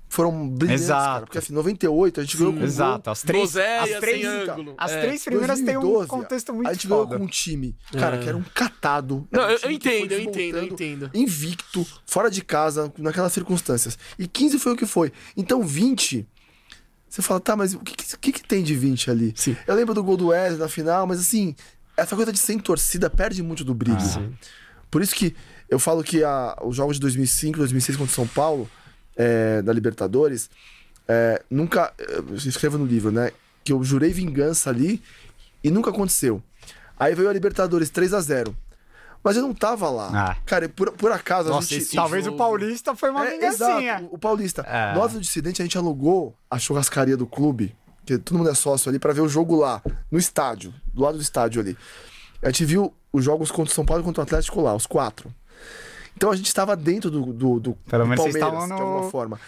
foram brilhantes, Exato. cara. Porque assim, 98 a gente ganhou com um Exato, as três, as sem três, ângulo. as É. três primeiras têm um 2012, contexto muito A gente ganhou foda. com um time, cara, que era um catado. Não, um eu, entendo, eu entendo, eu entendo. Invicto, fora de casa, naquelas circunstâncias. E 15 foi o que foi. Então 20. Você fala, tá, mas o que, que, que tem de 20 ali? Sim. Eu lembro do gol do Wesley na final, mas assim, essa coisa de sem torcida perde muito do brilho. Ah. Por isso que eu falo que a- os jogos de 2005, 2006 contra o São Paulo, é, da Libertadores, é, nunca. Eu escrevo no livro, né? Que eu jurei vingança ali e nunca aconteceu. Aí veio a Libertadores 3 a 0 Mas eu não tava lá. Ah. Cara, por, por acaso a Nossa, gente. esse Talvez jogo. o Paulista foi uma É, vingancinha. o Paulista. É. Nós, no Dissidente, a gente alugou a churrascaria do clube, que todo mundo é sócio ali, pra ver o jogo lá, no estádio, do lado do estádio ali. A gente viu os jogos contra o São Paulo e contra o Atlético lá, os quatro. Então a gente estava dentro do, do, do, Pelo do menos vocês Palmeiras, estavam de no- alguma forma.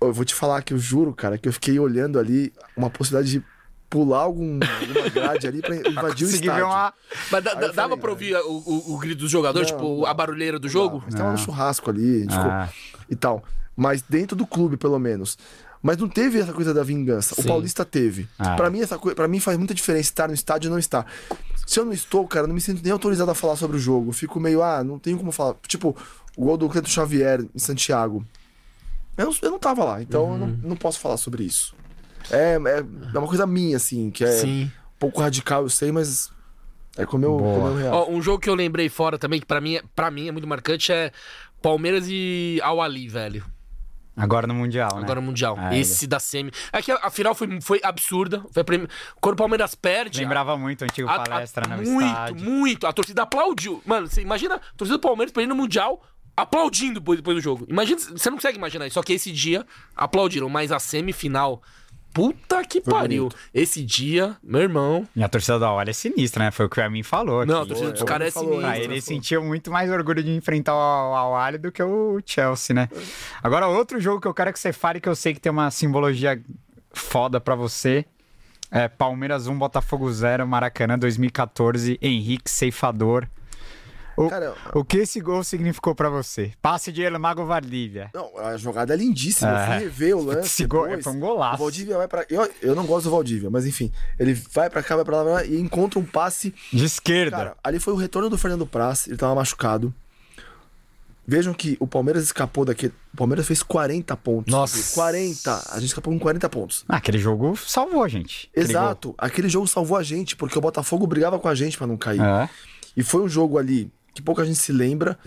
Eu vou te falar que eu juro, cara, que eu fiquei olhando ali uma possibilidade de pular algum, alguma grade ali pra invadir o estádio. ver uma. Mas da- dava falei, pra ouvir o, o- o grito dos jogadores, Não, tipo, não. a barulheira do jogo? A gente tava no churrasco ali, Ah. ficou e tal. Mas dentro do clube, pelo menos. Mas não teve essa coisa da vingança. Sim. O Paulista teve. Ah. Pra mim, essa coisa, para mim faz muita diferença estar no estádio ou não estar. Se eu não estou, cara, eu não me sinto nem autorizado a falar sobre o jogo. Eu fico meio, ah, não tenho como falar. Tipo, o gol do Cleiton Xavier em Santiago. Eu não, eu não tava lá, então eu não, Uhum. não posso falar sobre isso. É, é, é uma coisa minha, assim, que é Sim. um pouco radical, eu sei, mas é como eu, como eu real. Ó, um jogo que eu lembrei fora também, que pra mim, é- pra mim é muito marcante, é Palmeiras e Al-Ali, velho. Agora no Mundial, né? Agora no Mundial. Ah, Esse da semi. É que a, a final foi, foi absurda. Foi a prim- Quando o Palmeiras perde. Lembrava muito o antigo a- a- palestra no muito, estádio. muito. A torcida aplaudiu. Mano, você imagina a torcida do Palmeiras ir no Mundial aplaudindo depois, depois do jogo. Imagina, você não consegue imaginar isso. Só que esse dia aplaudiram, mas a semifinal. Puta que pariu. bonito. Esse dia, meu irmão. E a torcida da Olha é sinistra, né? Foi o que o Amin falou. Não, a aqui. torcida dos caras é sinistra. Ah, ele sentiu muito mais orgulho de enfrentar o Al do que o Chelsea, né? Agora, outro jogo que eu quero que você fale, que eu sei que tem uma simbologia foda pra você. É Palmeiras 1, Botafogo 0, Maracanã 2014, Henrique Ceifador. O, Cara, o que esse gol significou pra você? Passe de El Mago Valdívia. Não, a jogada é lindíssima. Eu É. fui rever o lance. Esse gol depois. foi um O golaço. Valdívia vai pra. Eu, eu não gosto do Valdívia, mas enfim. Ele vai pra cá, vai pra lá, e encontra um passe. De esquerda. Cara, ali foi o retorno do Fernando Praz, ele tava machucado. Vejam que o Palmeiras escapou daquele. O Palmeiras fez 40 pontos. Nossa. 40. A gente escapou com 40 pontos. Ah, aquele jogo salvou a gente. Aquele Exato. Aquele jogo salvou a gente, porque o Botafogo brigava com a gente pra não cair. É. E foi um jogo ali que pouca gente se lembra.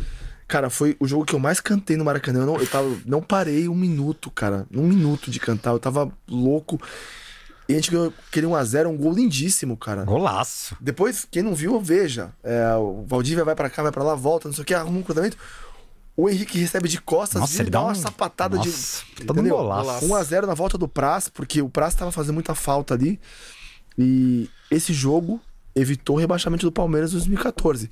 Cara, foi o jogo que eu mais cantei no Maracanã. Eu não, eu tava, não parei um minuto, cara. Um minuto de cantar. Eu tava louco. E a gente ganhou aquele 1x0, um gol lindíssimo, cara. Golaço. Depois, quem não viu, veja. É, o Valdívia vai pra cá, vai pra lá, volta, não sei o que, arruma um cruzamento. O Henrique recebe de costas, Nossa, ele e dá uma um- sapatada Nossa, de. um entendeu? golaço. 1x0 na volta do Praz, porque o Praz tava fazendo muita falta ali. E esse jogo evitou o rebaixamento do Palmeiras em 2014.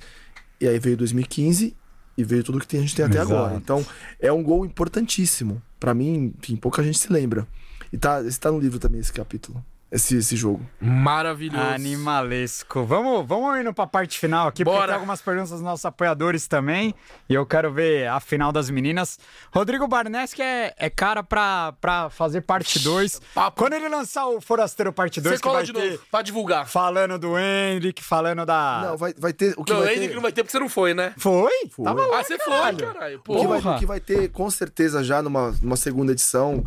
E aí veio 2015 e veio tudo que a gente tem até Exato. agora. Então, é um gol importantíssimo. Pra mim, enfim, pouca gente se lembra. E tá, esse tá no livro também, esse capítulo. Esse, esse jogo. Maravilhoso. Animalesco. Vamos, vamos indo pra parte final aqui, porque Bora. tem algumas perguntas dos nossos apoiadores também. E eu quero ver a final das meninas. Rodrigo Barnes, é, é cara pra, pra fazer parte 2. Papo. Quando ele lançar o Forasteiro parte 2, Você que cola de ter novo, pra divulgar. falando do Henrique, falando da... Não, vai, vai ter. O que Não, vai ainda ter... que não vai ter porque você não foi, né? Foi? Foi. Tava lá, Ah, você foi, caralho. caralho. O que, vai, Porra. o que vai ter, com certeza, já numa, numa segunda edição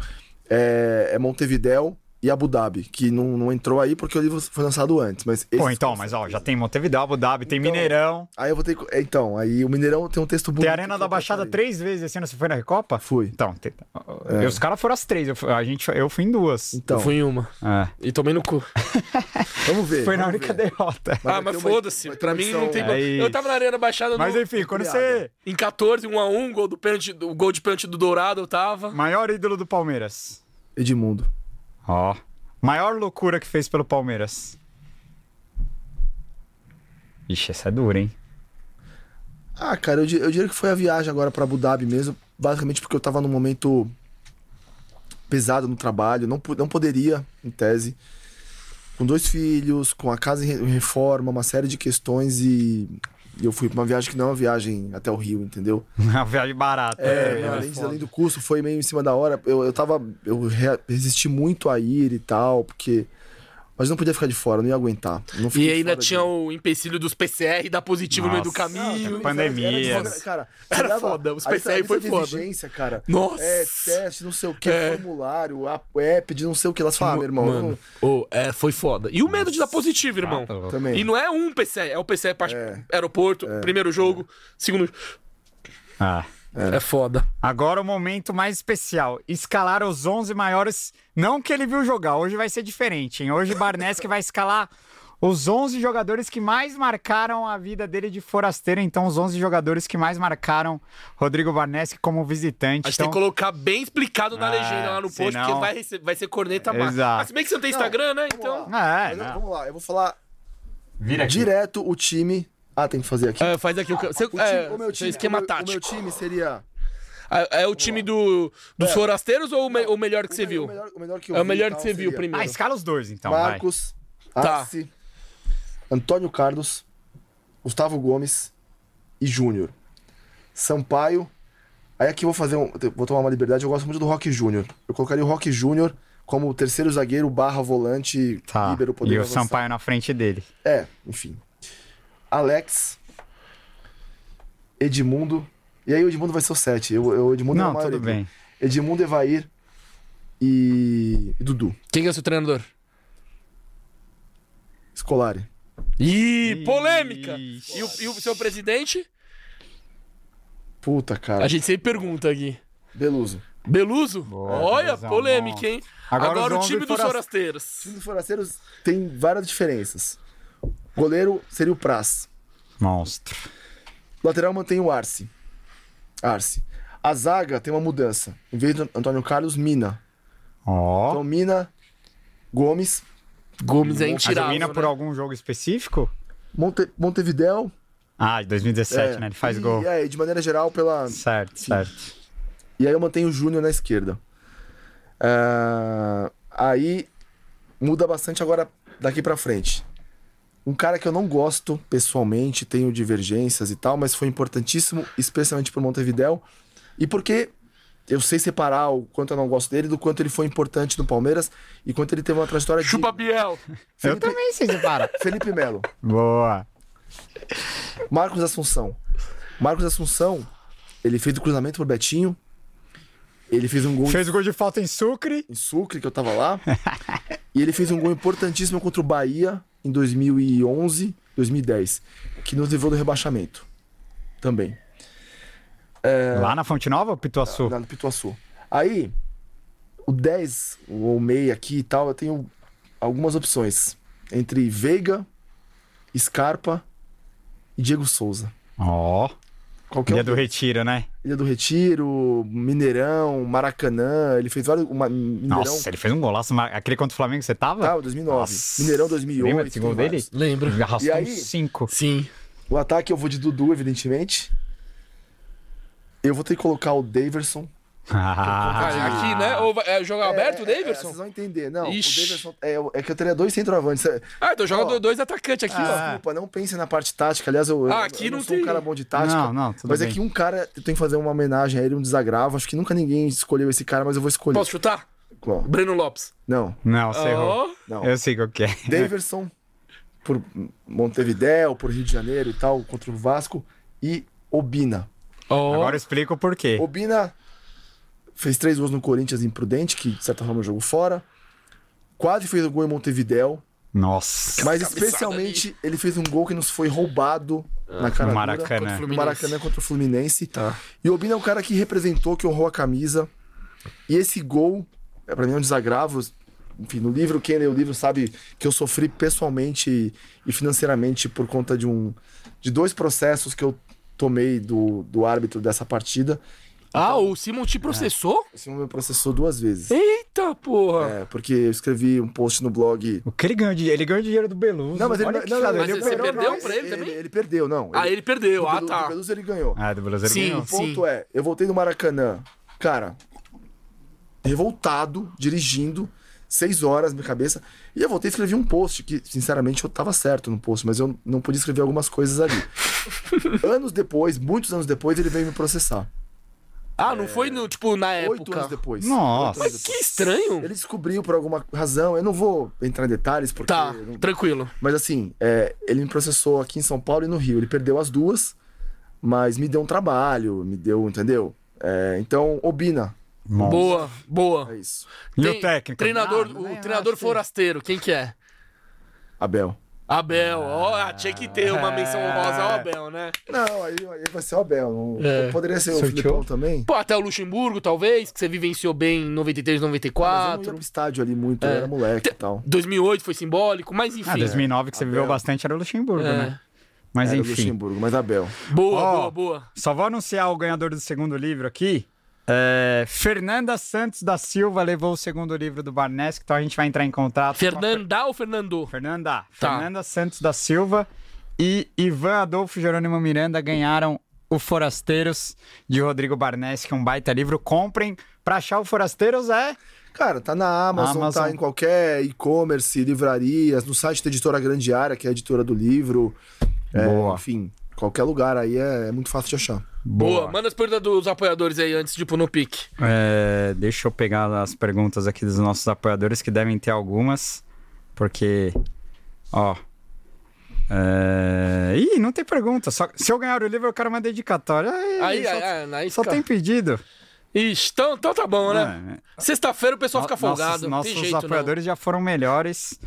é, é Montevidéu e Abu Dhabi, que não, não entrou aí porque o livro foi lançado antes. Mas Pô, então, mas ó, já tem Montevideo, Abu Dhabi, tem Então, Mineirão, Aí eu vou ter. que- é, Então, aí o Mineirão tem um texto bonito. tem Arena da Baixada três vezes esse ano. Você foi na Recopa? Fui. Então, tem- e os caras foram as três. Eu, fui- a gente, eu fui em duas. Então, Eu fui em uma. É. E tomei no cu. vamos ver. Foi na vamos única ver. derrota. Vai ah, mas foda-se. Pra mim não tem. É eu tava na Arena Baixada Mas no, enfim, quando você. em 14, 1x1, gol do pênalti, o gol de pênalti do Dourado eu tava. Maior ídolo do Palmeiras. Edmundo. Ó. Maior loucura que fez pelo Palmeiras. Ixi, essa é dura, hein? Ah, cara, eu, eu diria que foi a viagem agora pra Abu Dhabi mesmo. Basicamente porque eu tava num momento pesado no trabalho. Não, não poderia, em tese. Com dois filhos, com a casa em reforma, uma série de questões e. e eu fui pra uma viagem que não é uma viagem até o Rio, entendeu? Uma viagem barata. É, É, além, foda. além do custo, foi meio em cima da hora. Eu, eu tava. Eu re- resisti muito a ir e tal, porque. Mas não podia ficar de fora, não ia aguentar. Não E ainda tinha de- o empecilho dos PCR dar positivo no meio do Nossa. caminho. Não, pandemia. Era, cara, Era dava- foda, os lista foi de foda. exigência, cara. Nossa. É, teste, não sei o que, É. formulário, a- app de não sei o que. Elas falam, ah, meu irmão, Mano, ô, é, foi foda. E o medo de dar positivo, irmão. tá louco. eu- também. E não é um PCE, é o PCE para É. aeroporto, primeiro jogo, segundo. Ah. É. foda. Agora o momento mais especial. Escalar os 11 maiores. Não que ele viu jogar, hoje vai ser diferente, hein? Hoje Barnes que vai escalar os 11 jogadores que mais marcaram a vida dele de forasteiro. Então, os 11 jogadores que mais marcaram Rodrigo Barnes como visitante. A gente então, tem que colocar bem explicado na Ah, legenda lá no post, senão- porque vai, vai ser corneta. Exato. Mas se bem que você não tem Instagram, né? Então. É, Mas não. Vamos lá, eu vou falar Vira aqui. direto o time. Ah, tem que fazer aqui. É, faz aqui o, você, o, time, é, o meu seu time, esquema o meu, tático. O meu time seria. É, é o time do, dos É. forasteiros ou o, me- o melhor que o você me- viu? O melhor, o melhor que eu É o melhor e que você viu seria primeiro. Ah, escala os dois, então. vai. Marcos, Tá. Arce, Antônio Carlos, Gustavo Gomes e Júnior. Sampaio. Aí aqui eu vou fazer um. Vou tomar uma liberdade, eu gosto muito do Rock Júnior. Eu colocaria o Rock Júnior como o terceiro zagueiro barra volante Tá. líbero poder E o avançar. Sampaio na frente dele. É, enfim. Alex. Edmundo. E aí o Edmundo vai ser o 7. Eu, eu, o Edmundo é Não, maioria tudo aqui. bem. Edmundo, Evair e, e Dudu. Quem que é o seu treinador? Scolari. Ih, polêmica! E o, e o seu presidente? Puta, cara. A gente sempre pergunta aqui. Beluso. Beluso? Boa, Olha, polêmica, bom. hein? Agora Agora, o time dos foras- O forasteiros. time dos forasteiros tem várias diferenças. Goleiro seria o Praz. Monstro. Lateral mantém o Arce. Arce. A zaga tem uma mudança. Em vez do Antônio Carlos, Mina. Ó. Então, Mina Gomes, Gomes é intirável. Jovina né? por algum jogo específico? Monte, Montevideo. Ah, de 2017, é, né? Ele faz e, gol. É, de maneira geral pela. Certo, certo. E aí eu mantenho o Júnior na esquerda. Ah, aí muda bastante agora daqui pra frente. Um cara que eu não gosto pessoalmente, tenho divergências e tal, mas foi importantíssimo, especialmente pro Montevideo. E porque eu sei separar o quanto eu não gosto dele do quanto ele foi importante no Palmeiras e quanto ele teve uma trajetória Chupa de Biel. Eu Felipe, também sei separar. Felipe Melo. Boa. Marcos Assunção. Marcos Assunção, ele fez o cruzamento pro Betinho. Ele fez um gol Fez o gol de falta em Sucre. em Sucre, que eu tava lá. e ele fez um gol importantíssimo contra o Bahia em 2011, 2010, que nos levou do rebaixamento. Também. Lá na Fonte Nova ou Pituaçu? Lá no Pituaçu. Aí, o 10, ou meia aqui e tal, eu tenho algumas opções. Entre Veiga, Scarpa e Diego Souza. Ó, Qualquer Ilha um do. Retiro, né? Ilha do Retiro, Mineirão, Maracanã. Ele fez vários. Uma, Mineirão. Nossa, ele fez um golaço. Aquele contra o Flamengo que você tava? Tava, 2009. Nossa. Mineirão 2008. Lembra desse gol dele? Lembro. Arrastou aí? cinco. Sim. O ataque eu vou de Dudu, evidentemente. Eu vou ter que colocar o Daverson. Ah, aqui, né? Ou vai- é jogo aberto, o É, Daverson? vocês vão entender. Não, Ixi. o Daverson. É, é que eu teria dois centroavantes. É, Ah, então joga Ó. dois atacantes aqui, ó. Desculpa, não pense na parte tática. Aliás, eu, eu- Ah, aqui eu não, não sou tem. um cara bom de tática. Não, não, tudo mas bem. é que um cara, eu tenho que fazer uma homenagem a ele, um desagravo. Acho que nunca ninguém escolheu esse cara, mas eu vou escolher. Posso chutar? Qual? Breno Lopes. Não. Não, você errou. Não. Eu sei qual que é. Daverson, por Montevidéu, por Rio de Janeiro e tal, contra o Vasco. E Obina. Ó. Agora eu explico o porquê. Obina fez três gols no Corinthians imprudente, que de certa forma jogou fora. Quase fez o gol em Montevidéu. Nossa. Mas especialmente ele fez um gol que nos foi roubado na cara no dura, Maracanã. Contra o no Fluminense. Maracanã contra o Fluminense. Tá. E o Obina é um cara que representou, que honrou a camisa. E esse gol, é pra mim é um desagravo. Enfim, no livro, quem lê o livro sabe que eu sofri pessoalmente e financeiramente por conta de um de dois processos que eu tomei do, do árbitro dessa partida. Ah, o Simon te processou? Esse homem me processou duas vezes. Eita, porra. É, porque eu escrevi um post no blog. O que ele ganhou de Ele ganhou dinheiro do Beluso. Não, mas ele Olha não, não, ele Mas o perdeu pra ele também? Ele perdeu, não. Ah, ele perdeu. do Ah, tá. Do Beluso ele ganhou. Ah, do Beluso ele Sim. ganhou. O ponto é, eu voltei no Maracanã, cara, revoltado, dirigindo, seis horas na minha cabeça, e eu voltei e escrevi um post, que sinceramente eu tava certo no post, mas eu não podia escrever algumas coisas ali. anos depois, muitos anos depois, ele veio me processar. Ah, não foi, no, tipo, na Oito época. anos depois. Nossa. Oito anos Mas que depois. estranho. Ele descobriu por alguma razão, eu não vou entrar em detalhes, porque... Tá, não- tranquilo. Mas assim, é, ele me processou aqui em São Paulo e no Rio. Ele perdeu as duas, mas me deu um trabalho, me deu, entendeu? É, então, Obina, Nossa. Boa, boa. é isso. E Tem o técnico? Treinador, Ah, o eu treinador forasteiro, quem que é? Abel. Abel. Ó, ah, tinha que ter uma menção honrosa ao Abel, né? Não, aí, aí vai ser o Abel. Não, É. Poderia ser o Sorteou? Filipão também. Pô, até o Luxemburgo, talvez, que você vivenciou bem em 93, Mas eu não ia 94. pro estádio ali muito, É. eu era moleque e tal. 2008 foi simbólico, mas enfim. Ah, 2009 que você Abel. viveu bastante era o Luxemburgo, É. né? Mas Era o enfim. Luxemburgo, mas Abel. Boa, Ó, boa, boa. Só vou anunciar o ganhador do segundo livro aqui. É, Fernanda Santos da Silva levou o segundo livro do Barnesco, então a gente vai entrar em contato. com a Fernanda ou Fernando? Fernanda. Tá. Fernanda Santos da Silva e Ivan Adolfo Jerônimo Miranda ganharam o Forasteiros de Rodrigo Barnes, que é um baita livro. Comprem. Pra achar o Forasteiros é. Cara, tá na Amazon, Amazon. tá em qualquer e-commerce, livrarias, no site da editora Grande Área, que é a editora do livro. É, Boa. Enfim, qualquer lugar aí é, é muito fácil de achar. Boa. Manda as perguntas dos apoiadores aí antes de ir pro no pique. É, deixa eu pegar as perguntas aqui dos nossos apoiadores, que devem ter algumas, porque, ó. É... Ih, não tem pergunta. Só... Se eu ganhar o livro, eu quero uma dedicatória. Aí, Aí, só, aí, aí só fica- tem pedido. Ixi, então, então tá bom, né? É, Sexta-feira o pessoal fica no- nossos- folgado. não Nossos tem jeito, não. apoiadores já foram melhores,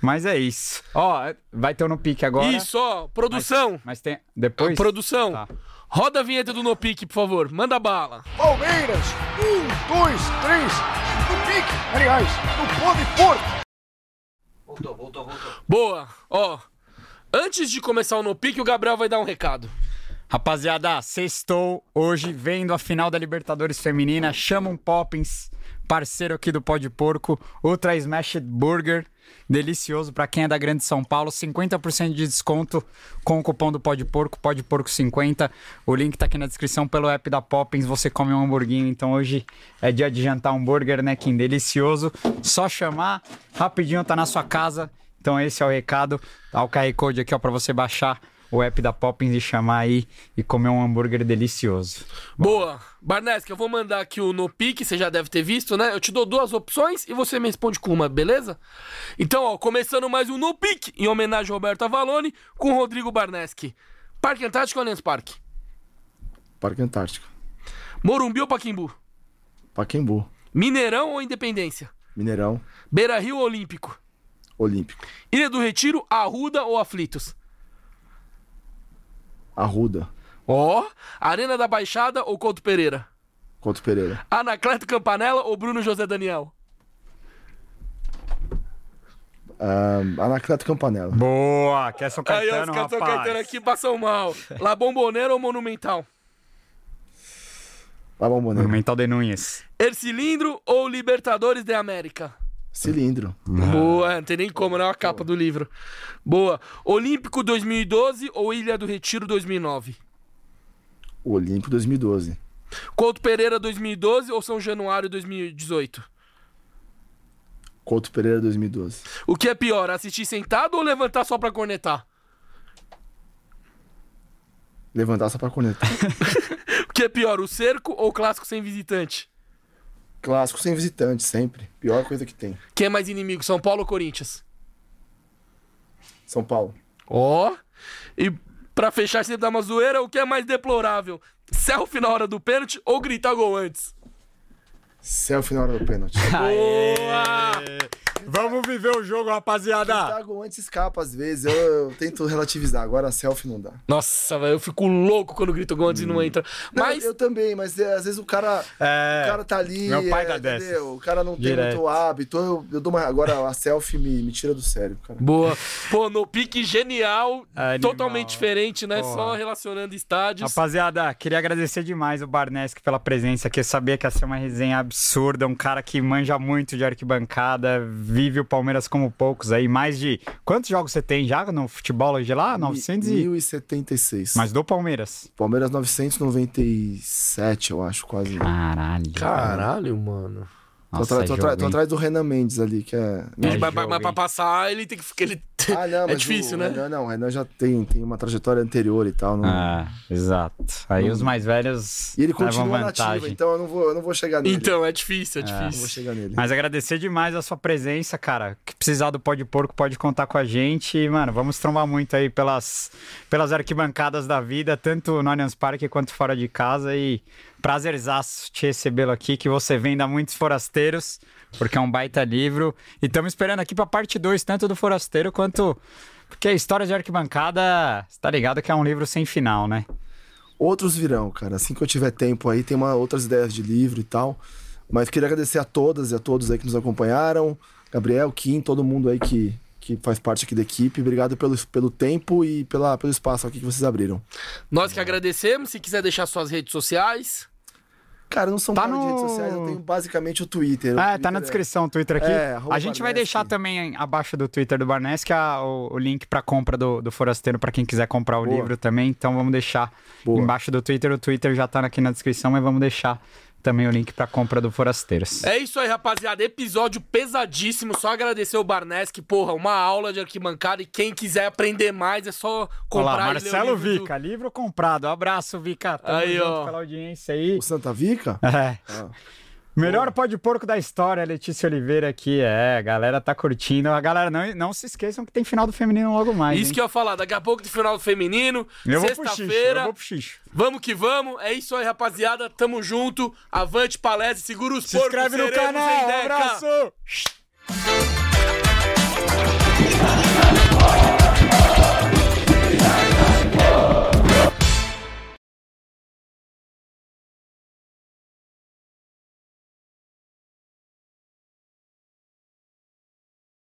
mas é isso. Ó, vai ter o no pique agora. Isso, ó. Produção. Mas tem. Depois. Produção. Tá. Roda a vinheta do No Pique, por favor. Manda bala. Palmeiras, um, dois, três, no pique, aliás, no pode for. Boa. Ó. Antes de começar o No Pique, o Gabriel vai dar um recado. Rapaziada, sextou hoje vendo a final da Libertadores Feminina. Chama um Poppins parceiro aqui do Pó de Porco, Ultra Smash Burger, delicioso para quem é da Grande São Paulo, 50% de desconto com o cupom do Pó de Porco, Pó de Porco 50. O link tá aqui na descrição pelo app da Poppins, você come um hamburguinho, então hoje é dia de jantar burger, né, Kim? Delicioso. Só chamar, rapidinho tá na sua casa. Então esse é o recado. Dá o QR Code aqui, ó, para você baixar o app da Poppins e chamar aí e comer um hambúrguer delicioso. Boa. Barnesca, eu vou mandar aqui o No Pique, você já deve ter visto, né? Eu te dou duas opções e você me responde com uma, beleza? Então, ó, começando mais um No Pique, em homenagem ao Roberto Avalone, com o Rodrigo Barneschi. Parque Antártico ou Allianz Parque? Parque Antártico. Morumbi ou Paquimbu? Paquembu. Mineirão ou Independência? Mineirão. Beira Rio ou Olímpico? Olímpico. Ilha do Retiro, Arruda ou Aflitos? Arruda. Ó, Arena da Baixada ou Couto Pereira? Couto Pereira. Anacleto Campanella ou Bruno José Daniel? Ah, Anacleto Campanella. Boa! Quer São Aí, ó, Caetano, os São rapaz? Caetano aqui passam mal. La Bombonera ou Monumental? Vai, Bomboneiro. Monumental de Núñez. Ercilindro ou Libertadores de América? Cilindro. Boa, não tem nem como, não é a capa do livro. Boa. Olímpico 2012 ou Ilha do Retiro 2009? Olímpico 2012. Couto Pereira 2012 ou São Januário 2018? Couto Pereira 2012. O que é pior, assistir sentado ou levantar só pra cornetar? Levantar só pra conectar. O que é pior, o cerco ou o clássico sem visitante? Clássico sem visitante, sempre. Pior coisa que tem. Quem é mais inimigo, São Paulo ou Corinthians? São Paulo. Ó. E pra fechar sempre dar uma zoeira, o que é mais deplorável? Selfie na hora do pênalti ou gritar gol antes? Selfie na hora do pênalti. Boa! Vamos viver o jogo, rapaziada! Tá, gol antes escapa às vezes. Eu, eu tento relativizar. Agora selfie não dá. Nossa, velho, eu fico louco quando grito gol antes e não entra. Não, Mas. eu também, mas é, às vezes o cara, É, o cara tá ali. meu pai é, dá dessa. O cara não tem Direto. muito hábito. Eu, eu dou uma, agora a selfie me, me tira do sério, cara. Boa. Pô, no pique genial, Animal. totalmente diferente, né? Porra. Só relacionando estádios. Rapaziada, queria agradecer demais o Barnesk pela presença aqui. Eu sabia que ia ser uma resenha absurda. Um cara que manja muito de arquibancada, vive o Palmeiras como poucos aí. Mais de. Quantos jogos você tem já no futebol hoje lá? 900 e. 1076. Mas do Palmeiras. Palmeiras 997, eu acho, quase. Caralho. Caralho, mano. Tô, Nossa, tô jogo, tô hein? atrás do Renan Mendes ali, que é. É mas, mas- pra passar, ele tem que. Ele... Ah, não, é difícil, o né? Renan, não, o Renan já tem, tem uma trajetória anterior e tal. Não... Ah, exato. Aí os mais velhos E ele levam continua vantagem. nativo, então eu não vou, eu não vou chegar nele. Então, é difícil, é não vou difícil. chegar nele. Mas agradecer demais a sua presença, cara. Que precisar do pó de porco, pode contar com a gente. E, mano, vamos trombar muito aí pelas, pelas arquibancadas da vida, tanto no Allianz Parque quanto fora de casa. E prazerzaço te recebê-lo aqui, que você venda muitos forasteiros, porque é um baita livro. E estamos esperando aqui pra parte 2, tanto do forasteiro quanto. Porque a história de arquibancada, você tá ligado que é um livro sem final, né? Outros virão, cara. Assim que eu tiver tempo aí, tem uma, outras ideias de livro e tal. Mas queria agradecer a todas e a todos aí que nos acompanharam. Gabriel, Kim, todo mundo aí que, que faz parte aqui da equipe. Obrigado pelo, pelo tempo e pela, pelo espaço aqui que vocês abriram. Nós que agradecemos. Se quiser deixar suas redes sociais. Cara, eu não sou um Tá no- redes sociais, eu tenho basicamente o Twitter. O Ah, Twitter tá na é- descrição o Twitter aqui. É, a gente vai deixar também abaixo do Twitter do Barneski a- o, o link pra compra do, do Forasteiro pra quem quiser comprar o Boa. livro também. Então vamos deixar Boa. embaixo do Twitter. O Twitter já tá aqui na descrição, mas vamos deixar também o link pra compra do Forasteiros. É isso aí, rapaziada. Episódio pesadíssimo. Só agradecer o Barneski. Porra, uma aula de arquibancada. E quem quiser aprender mais é só comprar lá, e ler o Marcelo livro do- Vica, livro comprado. Abraço, Vica. Tamo Aí, junto ó. pela audiência aí. O Santa Vica? É. Ah. Melhor pó de porco da história, Letícia Oliveira aqui. É, a galera tá curtindo. A galera, não, não se esqueçam que tem final do feminino logo mais. Isso hein? que eu ia falar, daqui a pouco do final do feminino. Sexta-feira. Vamos que vamos. É isso aí, rapaziada. Tamo junto. Avante, palestra, segura os se porcos. Se inscreve no canal. Um abraço.